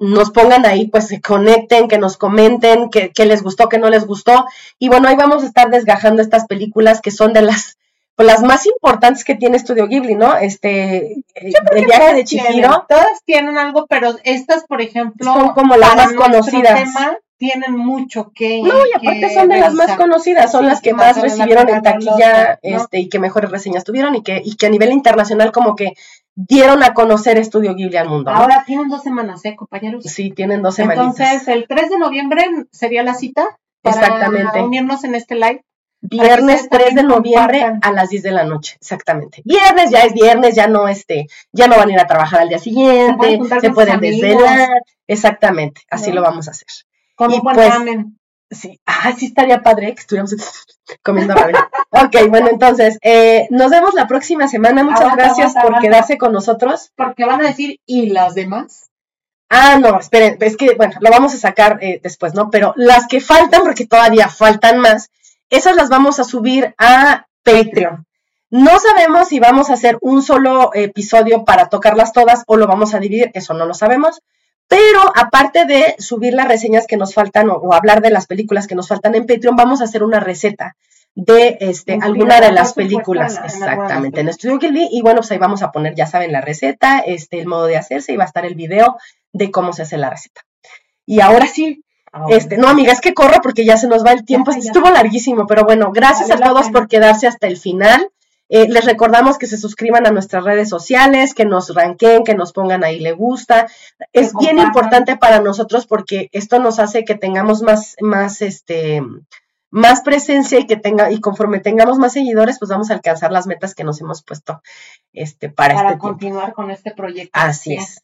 nos pongan ahí, pues se conecten, que nos comenten qué qué les gustó, qué no les gustó. Y bueno, ahí vamos a estar desgajando estas películas que son de las, pues, las más importantes que tiene Estudio Ghibli, ¿no? Este, eh, el viaje de tienen- Chihiro Todas tienen algo, pero estas, por ejemplo, son como las más conocidas. tema, tienen mucho que. No, y aparte son de las más conocidas, son las que más recibieron en taquilla este, y que mejores reseñas tuvieron y que, y que a nivel internacional como que dieron a conocer Estudio Ghibli al mundo. Ahora tienen dos semanas, ¿eh, compañeros? Sí, tienen dos semanas. Entonces, el 3 de noviembre sería la cita para Exactamente. unirnos en este live. Viernes 3 de noviembre a las 10 de la noche, exactamente. Viernes ya es viernes, ya no este, ya no van a ir a trabajar al día siguiente, se pueden, desvelar, exactamente, así lo vamos a hacer. Buen pues, ramen. Sí, ah, sí estaría padre que estuviéramos [laughs] comiendo ramen. [laughs] ok, bueno, entonces, eh, nos vemos la próxima semana. Muchas Aguanta, gracias aguanta, por aguanta. quedarse con nosotros. Porque van a decir, ¿y las demás? Ah, no, esperen, es que, bueno, lo vamos a sacar eh, después, ¿no? Pero las que faltan, porque todavía faltan más, esas las vamos a subir a Patreon. No sabemos si vamos a hacer un solo episodio para tocarlas todas o lo vamos a dividir, eso no lo sabemos. Pero aparte de subir las reseñas que nos faltan o, o hablar de las películas que nos faltan en Patreon, vamos a hacer una receta de este, Inspirada, alguna de las películas. en la- en Exactamente, en Estudio Ghibli. Y bueno, pues ahí vamos a poner, ya saben, la receta, este, el modo de hacerse y va a estar el video de cómo se hace la receta. Y ahora sí, este, no, amiga, es que corro porque ya se nos va el tiempo. Ya, ya. Estuvo larguísimo, pero bueno, gracias a todos por quedarse hasta el final. Eh, les recordamos que se suscriban a nuestras redes sociales, que nos ranqueen, que nos pongan ahí le gusta. Es bien importante para nosotros porque esto nos hace que tengamos más, más, este, más presencia y que tenga, y conforme tengamos más seguidores, pues vamos a alcanzar las metas que nos hemos puesto, este, para, Para este tiempo. continuar con este proyecto. Así es.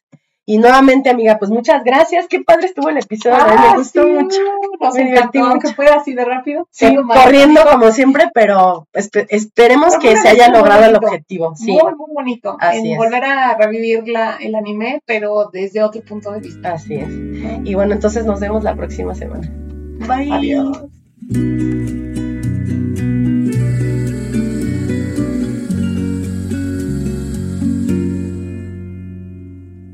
Y nuevamente, amiga, pues muchas gracias. Qué padre estuvo el episodio. ¿eh? Ah, me gustó sí, mucho. Nos Me encantó, divertí mucho. fue así de rápido. Sí, corriendo como siempre, pero espe- esperemos que se haya logrado el objetivo. Sí, Muy, muy bonito. Así en volver a revivir la, el anime, pero desde otro punto de vista. así es. Y bueno, entonces nos vemos la próxima semana. Bye. Adiós.